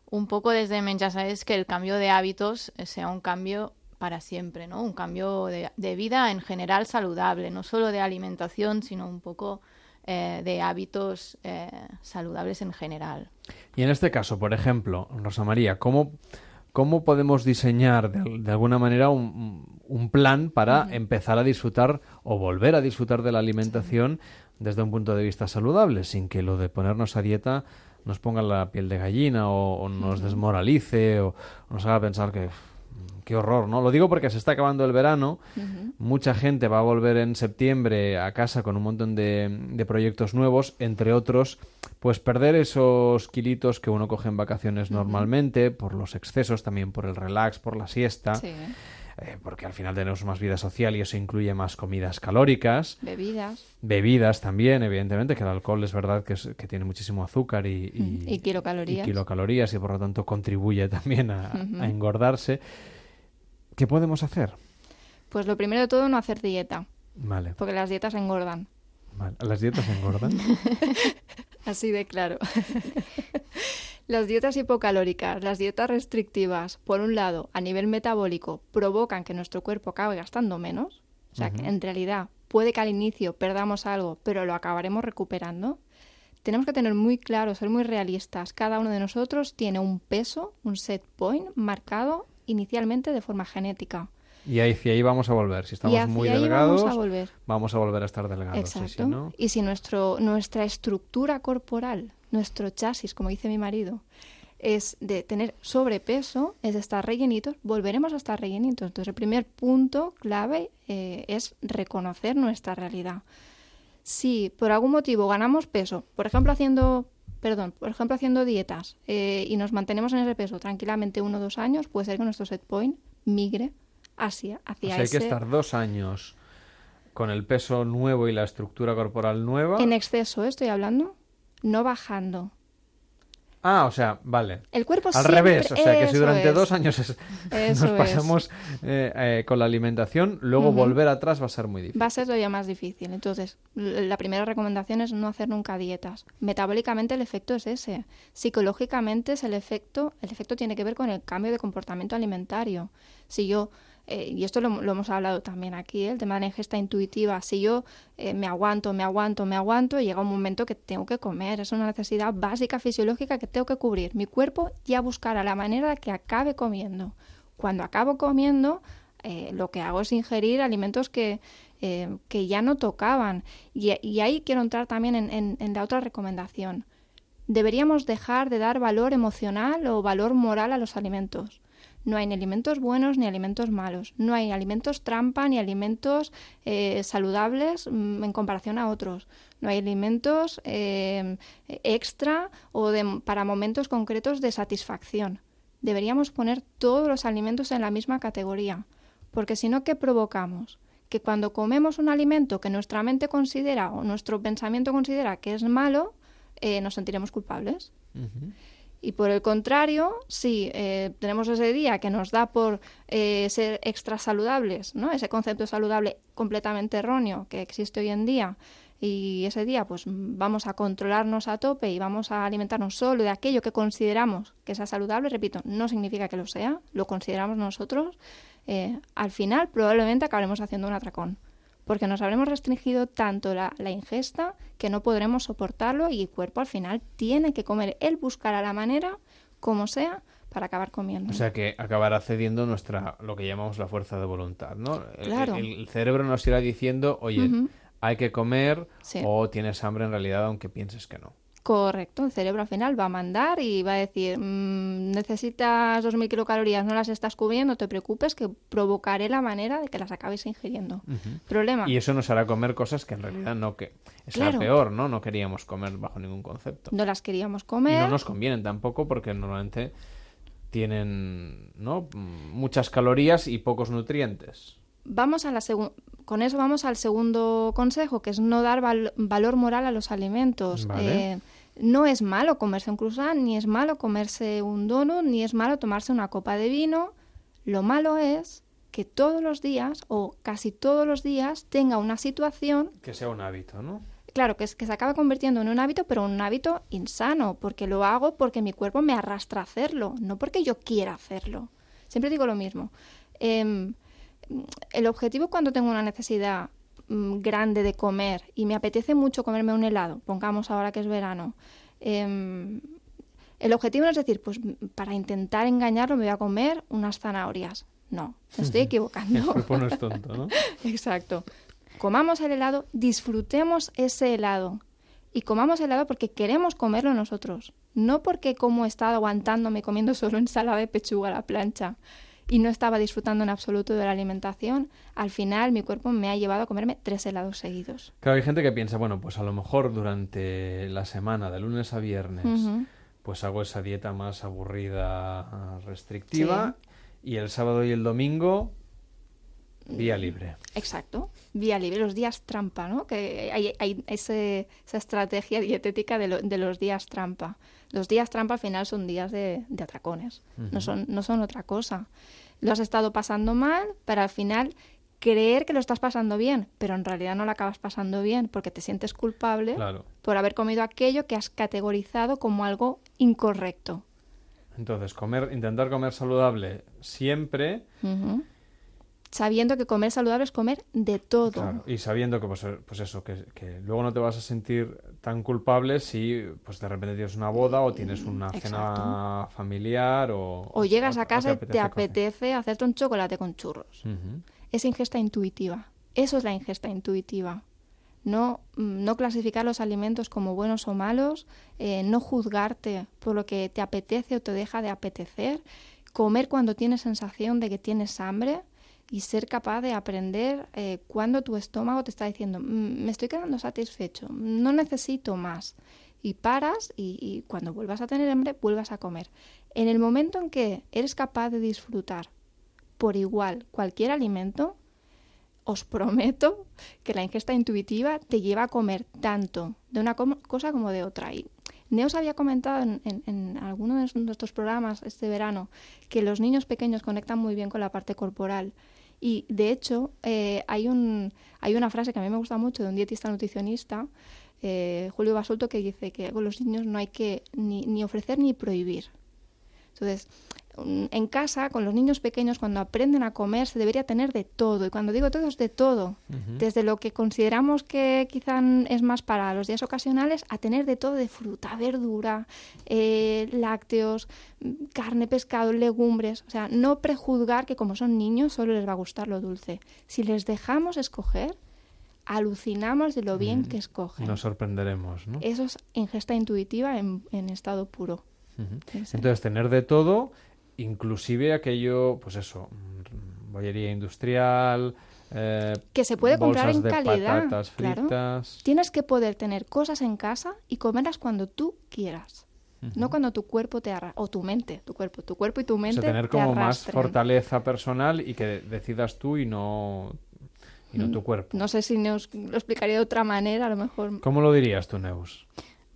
un poco desde Menjasa es que el cambio de hábitos eh, sea un cambio para siempre, ¿no? Un cambio de, de vida en general saludable, no solo de alimentación, sino un poco eh, de hábitos eh, saludables en general. Y en este caso, por ejemplo, Rosa María, ¿cómo, cómo podemos diseñar de, de alguna manera un, un plan para empezar a disfrutar o volver a disfrutar de la alimentación desde un punto de vista saludable, sin que lo de ponernos a dieta nos ponga la piel de gallina o, o nos desmoralice o nos haga pensar que qué horror, ¿no? Lo digo porque se está acabando el verano, mucha gente va a volver en septiembre a casa con un montón de, de proyectos nuevos, entre otros, pues perder esos kilitos que uno coge en vacaciones normalmente, por los excesos, también por el relax, por la siesta. Sí. eh, porque al final tenemos más vida social y eso incluye más comidas calóricas. Bebidas. Bebidas también, evidentemente, que el alcohol es verdad que, es- que tiene muchísimo azúcar y, y- Y kilocalorías. y kilocalorías y por lo tanto contribuye también a engordarse. ¿Qué podemos hacer? Pues lo primero de todo, no hacer dieta, Vale, porque las dietas engordan. vale. ¿Las dietas engordan? Así de claro. las dietas hipocalóricas, las dietas restrictivas, por un lado, a nivel metabólico, provocan que nuestro cuerpo acabe gastando menos. O sea, que Ujú. en realidad puede que al inicio perdamos algo, pero lo acabaremos recuperando. Tenemos que tener muy claro, ser muy realistas. Cada uno de nosotros tiene un peso, un set point marcado inicialmente de forma genética. Y ahí, hacia ahí vamos a volver. Si estamos muy delgados, vamos a volver. vamos a volver a estar delgados. sí, Exacto. sí, ¿no? Y si nuestro, nuestra estructura corporal, nuestro chasis, como dice mi marido, es de tener sobrepeso, es de estar rellenitos, volveremos a estar rellenitos. Entonces, el primer punto clave eh, es reconocer nuestra realidad. Si por algún motivo ganamos peso, por ejemplo haciendo, perdón, por ejemplo haciendo dietas eh, y nos mantenemos en ese peso tranquilamente uno o dos años, puede ser que nuestro set point migre hacia, O hacia sea, hay que ese estar dos años con el peso nuevo y la estructura corporal nueva. en exceso, ¿eh? estoy hablando, no bajando. Ah, o sea, vale. El cuerpo Al revés, o sea, que si durante es. dos años es- nos pasamos eh, eh, con la alimentación, luego volver atrás va a ser muy difícil. Va a ser todavía más difícil. Entonces, la primera recomendación es no hacer nunca dietas. Metabólicamente el efecto es ese. Psicológicamente es el efecto, el efecto tiene que ver con el cambio de comportamiento alimentario. Si yo, eh, y esto lo, hemos hablado también aquí, ¿eh? el tema de la ingesta intuitiva, si yo eh, me aguanto, me aguanto, me aguanto, llega un momento que tengo que comer. Es una necesidad básica fisiológica que tengo que cubrir. Mi cuerpo ya buscará la manera de que acabe comiendo. Cuando acabo comiendo, eh, lo que hago es ingerir alimentos que, que ya no tocaban. Y, ahí quiero entrar también en la otra recomendación. Deberíamos dejar de dar valor emocional o valor moral a los alimentos. No hay alimentos buenos ni alimentos malos. No hay alimentos trampa ni alimentos eh, saludables mm, en comparación a otros. No hay alimentos eh, extra o de- para momentos concretos de satisfacción. Deberíamos poner todos los alimentos en la misma categoría. Porque si no, ¿qué provocamos? Que cuando comemos un alimento que nuestra mente considera o nuestro pensamiento considera que es malo, eh, nos sentiremos culpables. Y por el contrario, si eh, tenemos ese día que nos da por eh, ser extra saludables, ¿no? ese concepto saludable completamente erróneo que existe hoy en día, y ese día pues vamos a controlarnos a tope y vamos a alimentarnos solo de aquello que consideramos que sea saludable, repito, no significa que lo sea, lo consideramos nosotros, eh, al final probablemente acabaremos haciendo un atracón porque nos habremos restringido tanto la, la ingesta que no podremos soportarlo y el cuerpo al final tiene que comer. Él buscará la manera, como sea, para acabar comiendo. O sea que acabará cediendo nuestra, lo que llamamos la fuerza de voluntad, ¿no? El- Claro. El, el cerebro nos irá diciendo, oye, hay que comer Sí. o tienes hambre en realidad aunque pienses que no. Correcto, el cerebro al final va a mandar y va a decir, "Mm, necesitas 2.000 kilocalorías, no las estás cubriendo, no te preocupes, que provocaré la manera de que las acabes ingiriendo. Problema. Y eso nos hará comer cosas que en realidad no que es la peor, ¿no? No queríamos comer bajo ningún concepto. No las queríamos Y comer. no nos convienen tampoco porque normalmente tienen, ¿no? Muchas calorías y pocos nutrientes. Vamos a la con eso vamos al segundo consejo, que es no dar val- valor moral a los alimentos. Vale. Eh, no es malo comerse un croissant, ni es malo comerse un donut, ni es malo tomarse una copa de vino. Lo malo es que todos los días, o casi todos los días, tenga una situación Que sea un hábito, ¿no? Claro, que, es, que se acaba convirtiendo en un hábito, pero un hábito insano, porque lo hago porque mi cuerpo me arrastra a hacerlo, no porque yo quiera hacerlo. Siempre digo lo mismo. Em, el objetivo cuando tengo una necesidad mm, grande de comer y me apetece mucho comerme un helado, pongamos ahora que es verano, em, el objetivo no es decir, pues para intentar engañarlo me voy a comer unas zanahorias. No, me estoy equivocando. El cuerpo no es tonto, ¿no? Exacto. Comamos el helado, disfrutemos ese helado. Y comamos helado porque queremos comerlo nosotros. No porque como he estado aguantándome comiendo solo ensalada de pechuga a la plancha. Y no estaba disfrutando en absoluto de la alimentación, al final mi cuerpo me ha llevado a comerme tres helados seguidos. Claro, hay gente que piensa, bueno, pues a lo mejor durante la semana, de lunes a viernes, pues hago esa dieta más aburrida, restrictiva, y el sábado y el domingo, vía libre. Exacto, vía libre, los días trampa, ¿no? Que hay, hay ese- esa estrategia dietética de, lo- de los días trampa. Los días trampa al final son días de, de atracones, no, son, no son otra cosa. Lo has estado pasando mal para al final creer que lo estás pasando bien, pero en realidad no lo acabas pasando bien porque te sientes culpable Claro. por haber comido aquello que has categorizado como algo incorrecto. Entonces, comer, intentar comer saludable siempre. Sabiendo que comer saludable es comer de todo. claro, y sabiendo que, pues, pues eso, que, que luego no te vas a sentir tan culpable si, pues de repente tienes una boda o tienes una cena familiar o... O llegas a casa y te apetece hacerte un chocolate con churros. Es ingesta intuitiva. Eso es la ingesta intuitiva. No, mm, no clasificar los alimentos como buenos o malos, eh, no juzgarte por lo que te apetece o te deja de apetecer, comer cuando tienes sensación de que tienes hambre y ser capaz de aprender eh, cuando tu estómago te está diciendo, "Mm, me estoy quedando satisfecho, no necesito más. Y paras y, cuando vuelvas a tener hambre, vuelvas a comer. En el momento en que eres capaz de disfrutar por igual cualquier alimento, os prometo que la ingesta intuitiva te lleva a comer tanto de una cosa como de otra. Y Neos había comentado en, en- en alguno de nuestros programas este verano que los niños pequeños conectan muy bien con la parte corporal. Y de hecho, eh, hay, un, hay una frase que a mí me gusta mucho de un dietista nutricionista, eh, Julio Basulto, que dice que con los niños no hay que ni, ni ofrecer ni prohibir. Entonces, en casa, con los niños pequeños, cuando aprenden a comer, se debería tener de todo. Y cuando digo todo, es de todo. Desde lo que consideramos que quizá es más para los días ocasionales, a tener de todo de fruta, verdura, eh, lácteos, mm, carne, pescado, legumbres. O sea, no prejuzgar que como son niños solo les va a gustar lo dulce. Si les dejamos escoger, alucinamos de lo bien que escogen. Nos sorprenderemos, ¿no? Eso es ingesta intuitiva en, en estado puro. Ujú. Sí, sí. Entonces, tener de todo, inclusive aquello, pues eso, mm, bollería industrial, eh, que se puede comprar en de calidad. patatas claro. fritas. Tienes que poder tener cosas en casa y comerlas cuando tú quieras. No cuando tu cuerpo te arrastra, o tu mente, tu cuerpo, tu cuerpo y tu O mente sea, tener te como más arrastren. fortaleza personal y que decidas tú y no, y no tu Mm, cuerpo. No sé si nos lo explicaría de otra manera, a lo mejor. ¿Cómo lo dirías tú, Neus?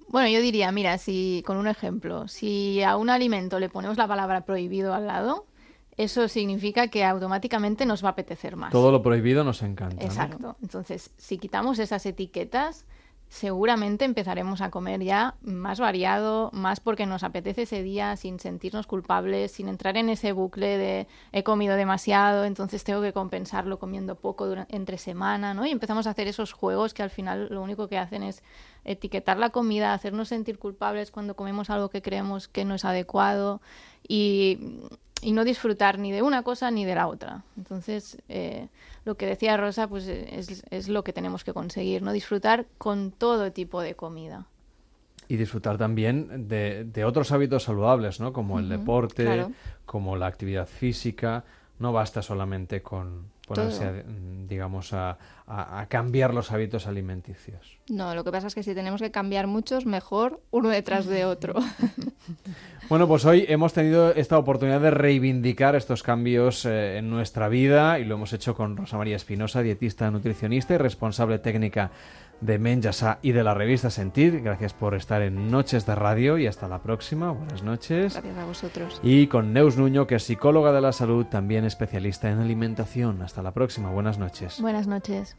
Bueno, yo diría, mira, si con un ejemplo, si a un alimento le ponemos la palabra prohibido al lado, eso significa que automáticamente nos va a apetecer más. Todo lo prohibido nos encanta. ¿no? Exacto. Entonces, si quitamos esas etiquetas, seguramente empezaremos a comer ya más variado, más porque nos apetece ese día, sin sentirnos culpables, sin entrar en ese bucle de he comido demasiado, entonces tengo que compensarlo comiendo poco entre semana, ¿no? Y empezamos a hacer esos juegos que al final lo único que hacen es etiquetar la comida, hacernos sentir culpables cuando comemos algo que creemos que no es adecuado y, y no disfrutar ni de una cosa ni de la otra. Entonces, eh, lo que decía Rosa, pues eh, es, es lo que tenemos que conseguir, ¿no? Disfrutar con todo tipo de comida. Y disfrutar también de, de otros hábitos saludables, ¿no? Como el deporte, claro. como la actividad física. No basta solamente con ponerse, a, digamos, a, a- a cambiar los hábitos alimenticios. No, lo que pasa es que si tenemos que cambiar muchos, mejor uno detrás de otro. Bueno, pues hoy hemos tenido esta oportunidad de reivindicar estos cambios eh, en nuestra vida y lo hemos hecho con Rosa María Espinosa, dietista, nutricionista y responsable técnica de Menjasa y de la revista Sentir. Gracias por estar en Noches de Radio y hasta la próxima. Buenas noches. Gracias a vosotros. Y con Neus Nuño, que es psicóloga de la salud, también especialista en alimentación. Hasta la próxima. Buenas noches. Buenas noches.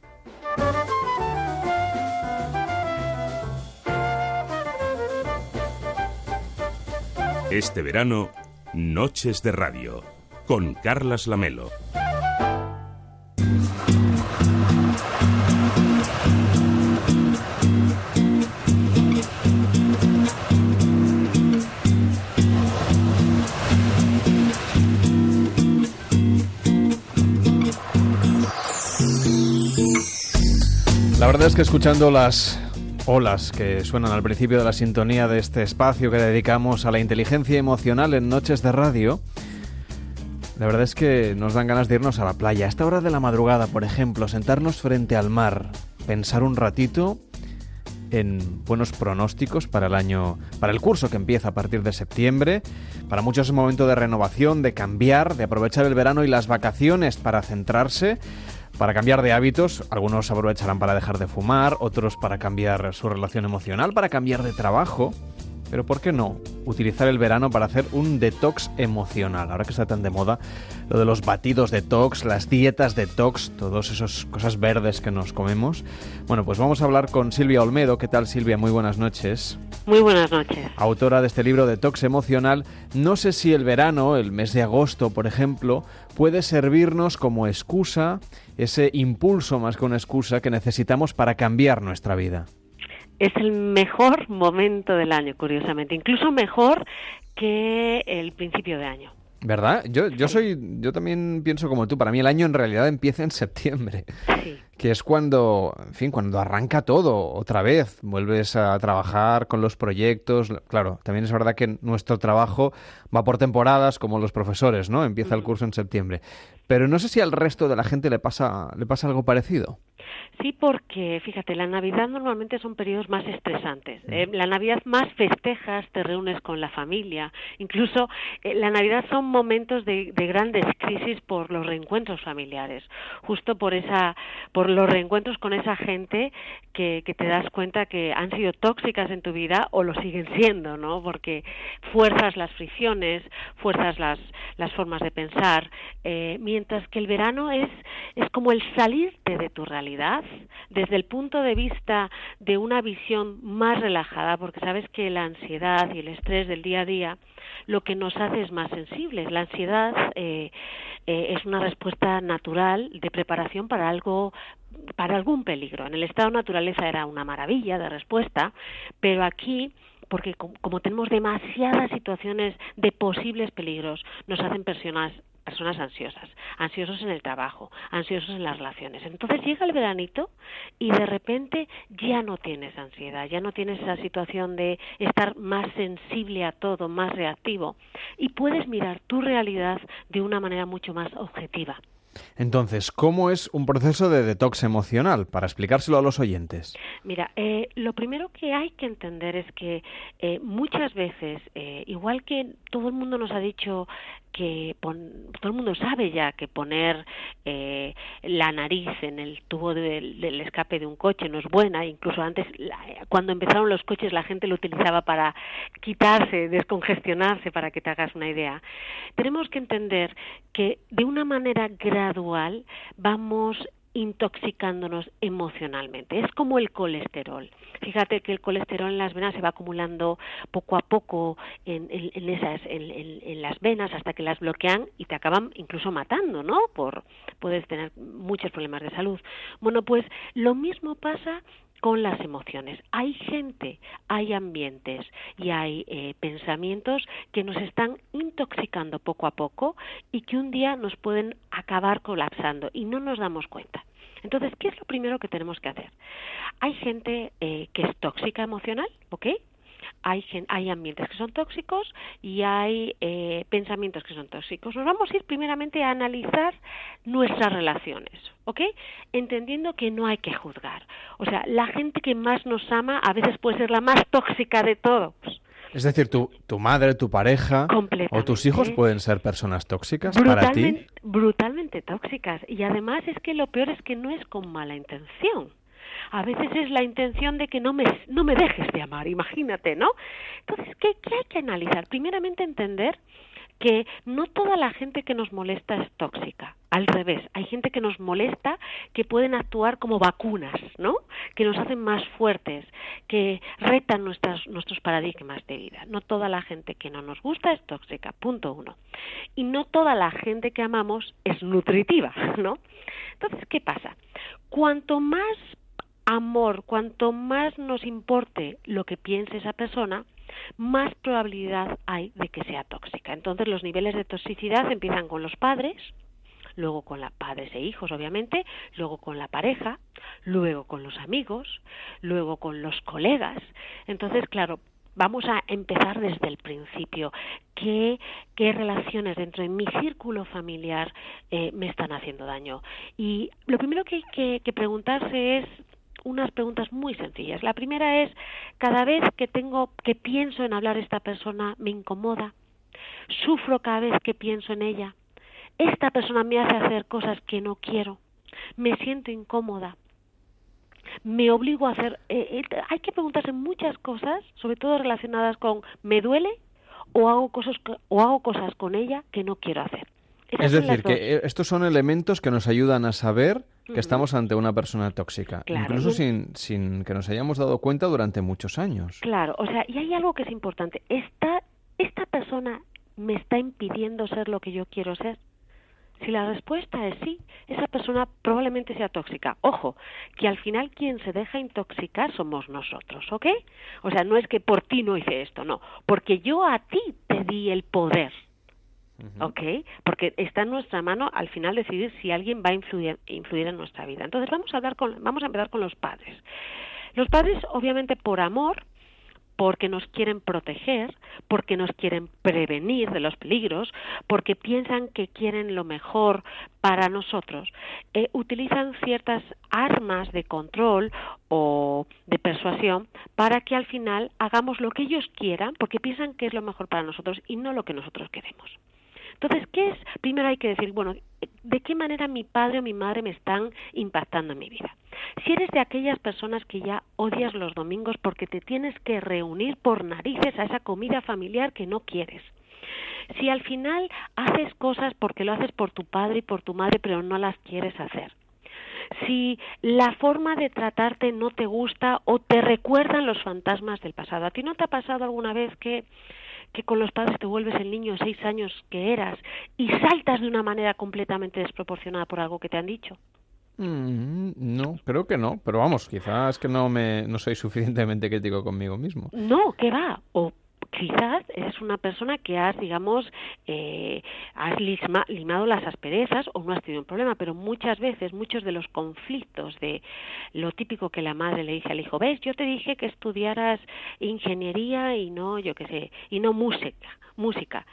Este verano, Noches de Radio, con Carlas Lamelo. La verdad es que escuchando las olas que suenan al principio de la sintonía de este espacio que dedicamos a la inteligencia emocional en Noches de Radio, La verdad es que nos dan ganas de irnos a la playa. A esta hora de la madrugada, por ejemplo, sentarnos frente al mar, pensar un ratito en buenos pronósticos para el año, para el curso que empieza a partir de septiembre. Para muchos es un momento de renovación, de cambiar, de aprovechar el verano y las vacaciones para centrarse, para cambiar de hábitos. Algunos aprovecharán para dejar de fumar, otros para cambiar su relación emocional, para cambiar de trabajo. Pero ¿por qué no utilizar el verano para hacer un detox emocional? Ahora que está tan de moda lo de los batidos detox, las dietas detox, todas esas cosas verdes que nos comemos. Bueno, pues vamos a hablar con Silvia Olmedo. ¿Qué tal Silvia? Muy buenas noches. Muy buenas noches. Autora de este libro Detox Emocional. No sé si el verano, el mes de agosto, por ejemplo, puede servirnos como excusa, ese impulso más que una excusa que necesitamos para cambiar nuestra vida es el mejor momento del año, curiosamente, incluso mejor que el principio de año. ¿Verdad? Yo, yo soy, yo también pienso como tú. Para mí el año en realidad empieza en septiembre, que es cuando, en fin, cuando arranca todo otra vez. Vuelves a trabajar con los proyectos. Claro, también es verdad que nuestro trabajo va por temporadas, como los profesores, ¿no? Empieza el curso en septiembre. Pero no sé si al resto de la gente le pasa, le pasa algo parecido. Sí, porque fíjate, la Navidad normalmente son periodos más estresantes. ¿eh? La Navidad más festejas, te reúnes con la familia. Incluso eh, la Navidad son momentos de, grandes crisis por los reencuentros familiares. Justo por esa, por los reencuentros con esa gente que, que te das cuenta que han sido tóxicas en tu vida o lo siguen siendo, ¿no? Porque fuerzas las fricciones, fuerzas las, las formas de pensar, eh, mientras que el verano es, es como el de tu realidad desde el punto de vista de una visión más relajada, porque sabes que la ansiedad y el estrés del día a día lo que nos hace es más sensibles. La ansiedad eh, eh, es una respuesta natural de preparación para algo para algún peligro. En el estado de naturaleza era una maravilla de respuesta, pero aquí porque como tenemos demasiadas situaciones de posibles peligros, nos hacen personas personas ansiosas, ansiosos en el trabajo, ansiosos en las relaciones. Entonces llega el veranito y de repente ya no tienes ansiedad, ya no tienes esa situación de estar más sensible a todo, más reactivo y puedes mirar tu realidad de una manera mucho más objetiva. Entonces, ¿cómo es un proceso de detox emocional? Para explicárselo a los oyentes. Mira, eh, lo primero que hay que entender es que eh, muchas veces, eh, igual que todo el mundo nos ha dicho que todo el mundo sabe ya que poner eh, la nariz en el tubo del, escape de un coche no es buena, incluso antes cuando empezaron los coches la gente lo utilizaba para quitarse, descongestionarse, para que te hagas una idea. Tenemos que entender que de una manera gradual vamos intoxicándonos emocionalmente. Es como el colesterol. Fíjate que el colesterol en las venas se va acumulando poco a poco en, esas, en, las venas hasta que las bloquean y te acaban incluso matando, ¿no? Por puedes tener muchos problemas de salud. Bueno, pues lo mismo pasa con las emociones. Hay gente, hay ambientes y hay eh, pensamientos que nos están intoxicando poco a poco y que un día nos pueden acabar colapsando y no nos damos cuenta. Entonces, ¿qué es lo primero que tenemos que hacer? Hay gente eh, que es tóxica emocional, ¿ok? Hay, hay ambientes que son tóxicos y hay eh, pensamientos que son tóxicos. Nos vamos a ir primeramente a analizar nuestras relaciones, ¿ok? Entendiendo que no hay que juzgar. O sea, la gente que más nos ama a veces puede ser la más tóxica de todos. Es decir, tu, tu madre, tu pareja o tus hijos pueden ser personas tóxicas para ti. Brutalmente tóxicas. Y además es que lo peor es que no es con mala intención a veces es la intención de que no me, no me dejes de amar, imagínate, ¿no? Entonces, ¿qué, ¿qué hay que analizar? Primeramente entender que no toda la gente que nos molesta es tóxica. Al revés, hay gente que nos molesta que pueden actuar como vacunas, ¿no? Que nos hacen más fuertes, que retan nuestras, nuestros paradigmas de vida. No toda la gente que no nos gusta es tóxica, punto uno. Y no toda la gente que amamos es nutritiva, ¿no? Entonces, ¿qué pasa? Cuanto más amor, cuanto más nos importe lo que piense esa persona, más probabilidad hay de que sea tóxica. Entonces los niveles de toxicidad empiezan con los padres, luego con los padres e hijos, obviamente, luego con la pareja, luego con los amigos, luego con los colegas. Entonces, claro, Vamos a empezar desde el principio. ¿Qué, relaciones dentro de mi círculo familiar eh, me están haciendo daño? Y lo primero que hay que preguntarse es unas preguntas muy sencillas. La primera es, cada vez que tengo, que pienso en hablar a esta persona, me incomoda, sufro cada vez que pienso en ella, esta persona me hace hacer cosas que no quiero, me siento incómoda, me obligo a hacer. eh, eh, hay que preguntarse muchas cosas, sobre todo relacionadas con me duele o hago cosas co- o hago cosas con ella que no quiero hacer. Esas Es decir, que estos son elementos que nos ayudan a saber que estamos ante una persona tóxica, Claro, incluso sin, sin que nos hayamos dado cuenta durante muchos años. Claro, o sea, y hay algo que es importante. Esta, esta persona me está impidiendo ser lo que yo quiero ser. Si la respuesta es sí, esa persona probablemente sea tóxica. Ojo, que al final quien se deja intoxicar somos nosotros, ¿ok? O sea, no es que por ti no hice esto, no, porque yo a ti te di el poder, ¿ok? Porque está en nuestra mano al final decidir si alguien va a influir, influir en nuestra vida. Entonces vamos a hablar con, vamos a empezar con los padres. Los padres, obviamente, por amor, porque nos quieren proteger, porque nos quieren prevenir de los peligros, porque piensan que quieren lo mejor para nosotros, eh, utilizan ciertas armas de control o de persuasión para que al final hagamos lo que ellos quieran, porque piensan que es lo mejor para nosotros y no lo que nosotros queremos. Entonces, ¿qué es? Primero hay que decir, bueno, ¿de qué manera mi padre o mi madre me están impactando en mi vida? Si eres de aquellas personas que ya odias los domingos porque te tienes que reunir por narices a esa comida familiar que no quieres. Si al final haces cosas porque lo haces por tu padre y por tu madre pero no las quieres hacer. Si la forma de tratarte no te gusta o te recuerdan los fantasmas del pasado. ¿A ti no te ha pasado alguna vez que que con los padres te vuelves el niño de seis años que eras y saltas de una manera completamente desproporcionada por algo que te han dicho? Mm, no, creo que no, pero vamos, quizás que no me no soy suficientemente crítico conmigo mismo. No, ¿qué va? O quizás eres una persona que has, digamos, eh, has lisma- limado las asperezas o no has tenido un problema, pero muchas veces, muchos de los conflictos de lo típico que la madre le dice al hijo, ves, yo te dije que estudiaras ingeniería y no, yo qué sé, y no música, música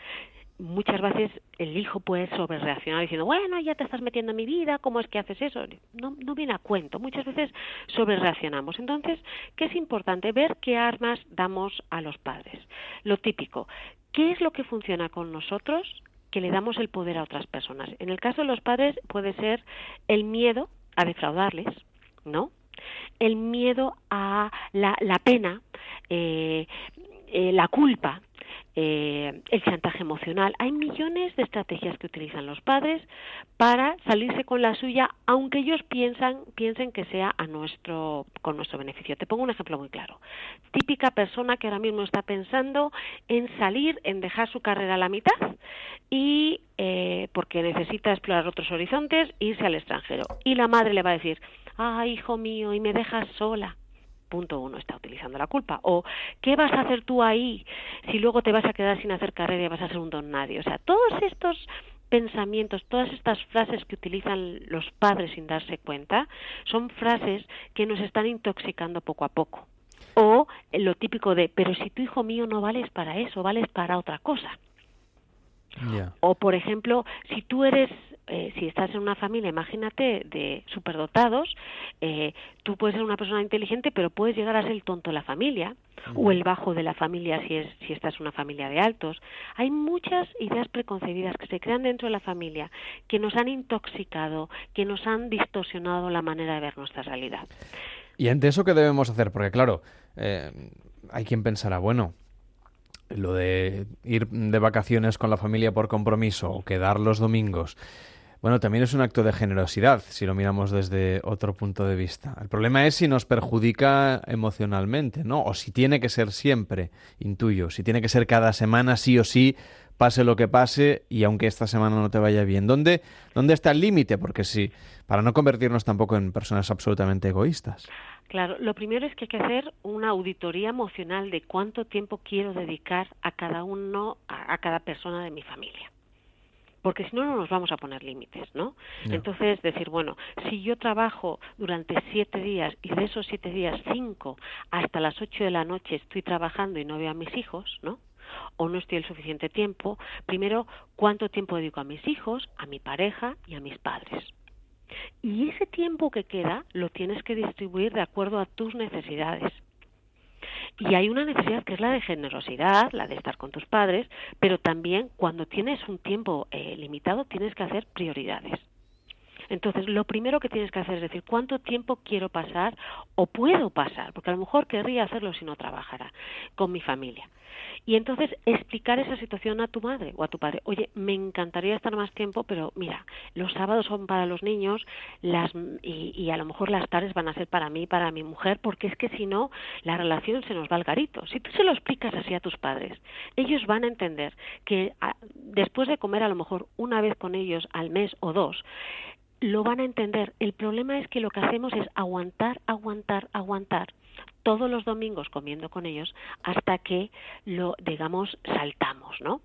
muchas veces el hijo puede sobrereaccionar diciendo, bueno, ya te estás metiendo en mi vida, ¿cómo es que haces eso? No, no viene a cuento. Muchas veces sobrereaccionamos. Entonces, ¿qué es importante? Ver qué armas damos a los padres. Lo típico, ¿qué es lo que funciona con nosotros que le damos el poder a otras personas? En el caso de los padres puede ser el miedo a defraudarles, ¿no? El miedo a la, la pena, eh, eh, la culpa, eh, el chantaje emocional. Hay millones de estrategias que utilizan los padres para salirse con la suya, aunque ellos piensan, piensen que sea a nuestro, con nuestro beneficio. Te pongo un ejemplo muy claro. Típica persona que ahora mismo está pensando en salir, en dejar su carrera a la mitad y eh, porque necesita explorar otros horizontes, irse al extranjero. Y la madre le va a decir, ah, hijo mío, y me dejas sola punto uno está utilizando la culpa. O qué vas a hacer tú ahí si luego te vas a quedar sin hacer carrera y vas a ser un don nadie o sea todos estos pensamientos todas estas frases que utilizan los padres sin darse cuenta son frases que nos están intoxicando poco a poco. O lo típico de pero si tu hijo mío no vales para eso vales para otra cosa o, por ejemplo, si tú eres, eh, si estás en una familia, imagínate, de superdotados, eh, tú puedes ser una persona inteligente, pero puedes llegar a ser el tonto de la familia o el bajo de la familia si, es, si estás en una familia de altos. Hay muchas ideas preconcebidas que se crean dentro de la familia que nos han intoxicado, que nos han distorsionado la manera de ver nuestra realidad. ¿Y ante eso qué debemos hacer? Porque claro, eh, hay quien pensará, bueno, lo de ir de vacaciones con la familia por compromiso o quedar los domingos, bueno, también es un acto de generosidad si lo miramos desde otro punto de vista. El problema es si nos perjudica emocionalmente, ¿no? O si tiene que ser siempre, intuyo, si tiene que ser cada semana sí o sí, pase lo que pase y aunque esta semana no te vaya bien. ¿Dónde, dónde está el límite? Porque sí, para no convertirnos tampoco en personas absolutamente egoístas. Claro, lo primero es que hay que hacer una auditoría emocional de cuánto tiempo quiero dedicar a cada uno, a, a cada persona de mi familia. Porque si no, no nos vamos a poner límites, ¿no? Entonces, decir, bueno, si yo trabajo durante siete días y de esos siete días, cinco, hasta las ocho de la noche estoy trabajando y no veo a mis hijos, ¿no? o no estoy el suficiente tiempo, primero, ¿cuánto tiempo dedico a mis hijos, a mi pareja y a mis padres? Y ese tiempo que queda lo tienes que distribuir de acuerdo a tus necesidades. Y hay una necesidad que es la de generosidad, la de estar con tus padres, pero también cuando tienes un tiempo eh, limitado tienes que hacer prioridades. Entonces, lo primero que tienes que hacer es decir, ¿cuánto tiempo quiero pasar o puedo pasar? Porque a lo mejor querría hacerlo si no trabajara con mi familia. Y entonces explicar esa situación a tu madre o a tu padre. Oye, me encantaría estar más tiempo, pero mira, los sábados son para los niños las, y, y a lo mejor las tardes van a ser para mí, para mi mujer, porque es que si no, la relación se nos va al garito. Si tú se lo explicas así a tus padres, ellos van a entender que a- después de comer a lo mejor una vez con ellos al mes o dos, lo van a entender. El problema es que lo que hacemos es aguantar, aguantar, aguantar todos los domingos comiendo con ellos hasta que lo, digamos, saltamos, ¿no?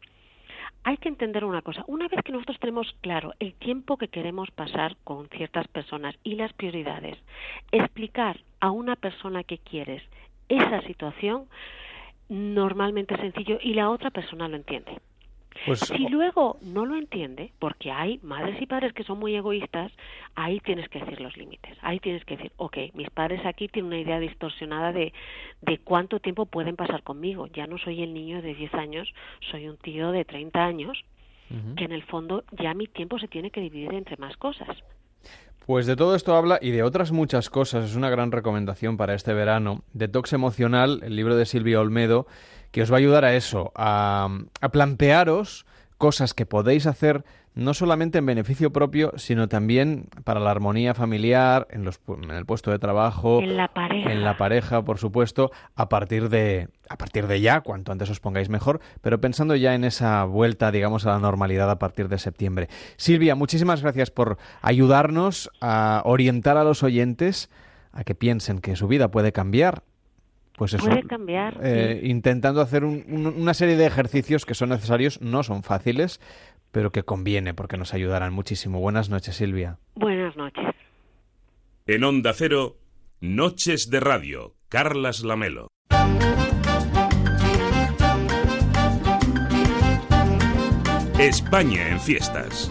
Hay que entender una cosa. Una vez que nosotros tenemos claro el tiempo que queremos pasar con ciertas personas y las prioridades, explicar a una persona que quieres esa situación normalmente es sencillo y la otra persona lo entiende. Pues Si luego no lo entiende, porque hay madres y padres que son muy egoístas, ahí tienes que decir los límites. Ahí tienes que decir, ok, mis padres aquí tienen una idea distorsionada de, de cuánto tiempo pueden pasar conmigo. Ya no soy el niño de 10 años, soy un tío de 30 años, que en el fondo ya mi tiempo se tiene que dividir entre más cosas. Pues de todo esto habla y de otras muchas cosas. Es una gran recomendación para este verano. Detox Emocional, el libro de Silvia Olmedo, que os va a ayudar a eso, a, a plantearos cosas que podéis hacer no solamente en beneficio propio, sino también para la armonía familiar, en, los, en el puesto de trabajo, En la pareja. en la pareja, por supuesto, a partir de a partir de ya, cuanto antes os pongáis mejor, pero pensando ya en esa vuelta, digamos, a la normalidad a partir de septiembre. Silvia, muchísimas gracias por ayudarnos a orientar a los oyentes a que piensen que su vida puede cambiar. Pues eso, Puede cambiar, eh, sí. intentando hacer un- un- una serie de ejercicios que son necesarios, no son fáciles, pero que conviene porque nos ayudarán muchísimo. Buenas noches, Silvia. Buenas noches. En Onda Cero, Noches de Radio, Carlas Lamelo. España en fiestas.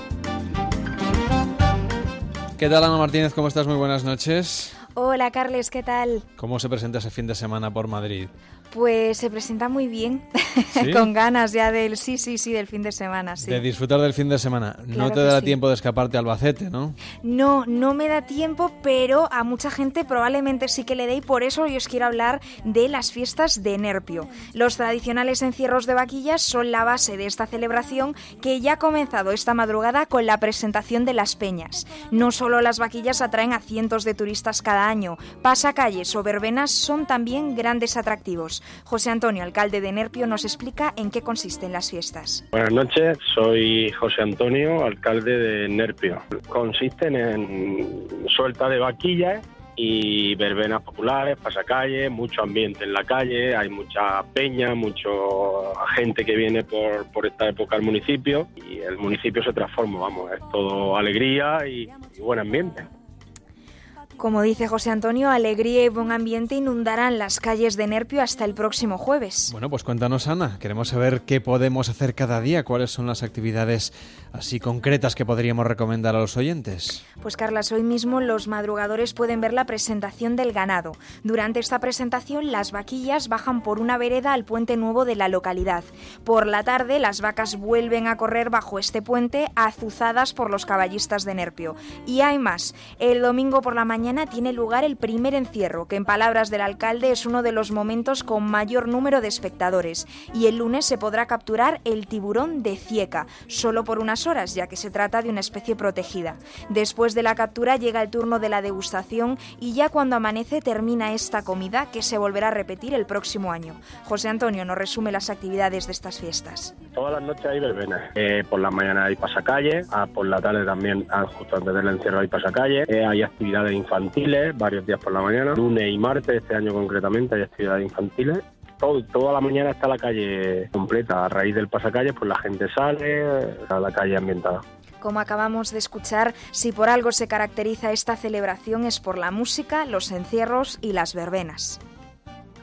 ¿Qué tal, Ana Martínez? ¿Cómo estás? Muy buenas noches. Hola Carles, ¿qué tal? ¿Cómo se presenta ese fin de semana por Madrid? Pues se presenta muy bien, ¿Sí? con ganas ya del sí, sí, sí, del fin de semana, sí. De disfrutar del fin de semana. no te dará sí. tiempo de escaparte a Albacete, ¿no? No, no me da tiempo, pero a mucha gente probablemente sí que le dé y por eso yo os quiero hablar de las fiestas de Nerpio. Los tradicionales encierros de vaquillas son la base de esta celebración que ya ha comenzado esta madrugada con la presentación de las peñas. No solo las vaquillas atraen a cientos de turistas cada año, pasacalles o verbenas son también grandes atractivos. José Antonio, alcalde de Nerpio, nos explica en qué consisten las fiestas. Buenas noches, soy José Antonio, alcalde de Nerpio. Consisten en suelta de vaquillas y verbenas populares, pasacalles, mucho ambiente en la calle, hay mucha peña, mucha gente que viene por, por esta época al municipio y el municipio se transforma, vamos, es todo alegría y, y buen ambiente. Como dice José Antonio, alegría y buen ambiente inundarán las calles de Nerpio hasta el próximo jueves. Bueno, pues cuéntanos, Ana. Queremos saber qué podemos hacer cada día, cuáles son las actividades así concretas que podríamos recomendar a los oyentes. Pues Carlas, hoy mismo los madrugadores pueden ver la presentación del ganado. Durante esta presentación las vaquillas bajan por una vereda al puente nuevo de la localidad. Por la tarde las vacas vuelven a correr bajo este puente azuzadas por los caballistas de Nerpio. Y hay más. El domingo por la mañana tiene lugar el primer encierro, que en palabras del alcalde es uno de los momentos con mayor número de espectadores. Y el lunes se podrá capturar el tiburón de Cieca, solo por unas horas, ya que se trata de una especie protegida. Después de la captura llega el turno de la degustación y ya cuando amanece termina esta comida que se volverá a repetir el próximo año. José Antonio nos resume las actividades de estas fiestas. Todas las noches hay verbenas. Eh, por la mañana hay pasacalle, ah, por la tarde también, ah, justo antes del encierro, hay pasacalle. Eh, hay actividades infantiles varios días por la mañana. Lunes y martes, este año concretamente, hay actividades infantiles. todo, toda la mañana está la calle completa. A raíz del pasacalles, pues la gente sale a la calle ambientada. Como acabamos de escuchar, si por algo se caracteriza esta celebración es por la música, los encierros y las verbenas.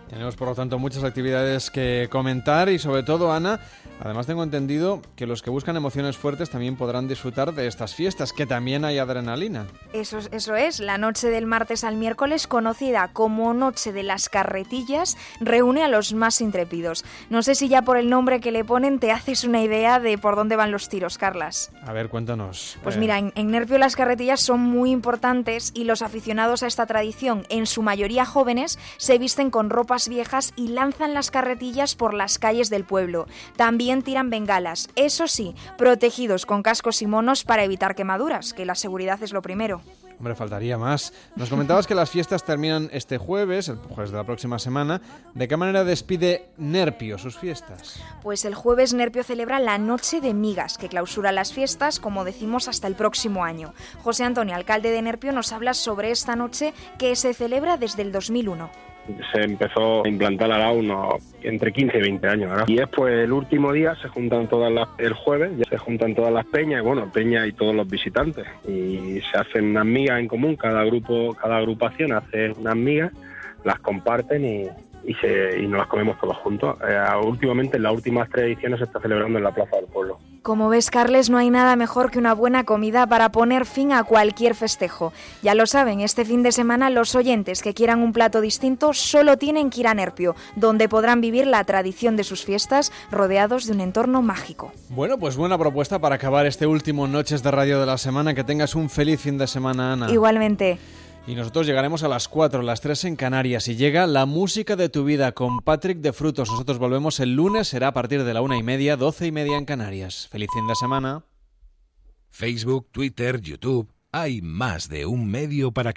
Tenemos, por lo tanto, muchas actividades que comentar y, sobre todo, Ana, además tengo entendido que los que buscan emociones fuertes también podrán disfrutar de estas fiestas, que también hay adrenalina. Eso, eso es, la noche del martes al miércoles, conocida como Noche de las Carretillas, reúne a los más intrépidos. No sé si ya por el nombre que le ponen te haces una idea de por dónde van los tiros, Carlas. A ver, cuéntanos. Pues Eh, mira, en, en Nerpio las carretillas son muy importantes y los aficionados a esta tradición, en su mayoría jóvenes, se visten con ropas viejas y lanzan las carretillas por las calles del pueblo. También tiran bengalas, eso sí, protegidos con cascos y monos para evitar quemaduras, que la seguridad es lo primero. Hombre, faltaría más. Nos comentabas que las fiestas terminan este jueves, el jueves de la próxima semana. ¿De qué manera despide Nerpio sus fiestas? Pues el jueves Nerpio celebra la Noche de Migas, que clausura las fiestas, como decimos, hasta el próximo año. José Antonio, alcalde de Nerpio, nos habla sobre esta noche que se celebra desde el 2001. Se empezó a implantar ahora unos entre 15 y 20 años. Y después el último día se juntan todas las, el jueves, ya se juntan todas las peñas, bueno, peña y todos los visitantes. Y se hacen unas migas en común, cada grupo, cada agrupación hace unas migas, las comparten y, y, se, y nos las comemos todos juntos. Eh, últimamente, en las últimas tres ediciones se está celebrando en la Plaza del Pueblo. Como ves, Carles, no hay nada mejor que una buena comida para poner fin a cualquier festejo. Ya lo saben, este fin de semana los oyentes que quieran un plato distinto solo tienen que ir a Nerpio, donde podrán vivir la tradición de sus fiestas rodeados de un entorno mágico. Bueno, pues buena propuesta para acabar este último Noches de Radio de la semana. Que tengas un feliz fin de semana, Ana. Igualmente. Y nosotros llegaremos a las 4, las 3 en Canarias. Y llega la música de tu vida con Patrick de Frutos. Nosotros volvemos el lunes, será a partir de la una y media, doce y media en Canarias. Feliz fin de semana. Facebook, Twitter, YouTube. Hay más de un medio para que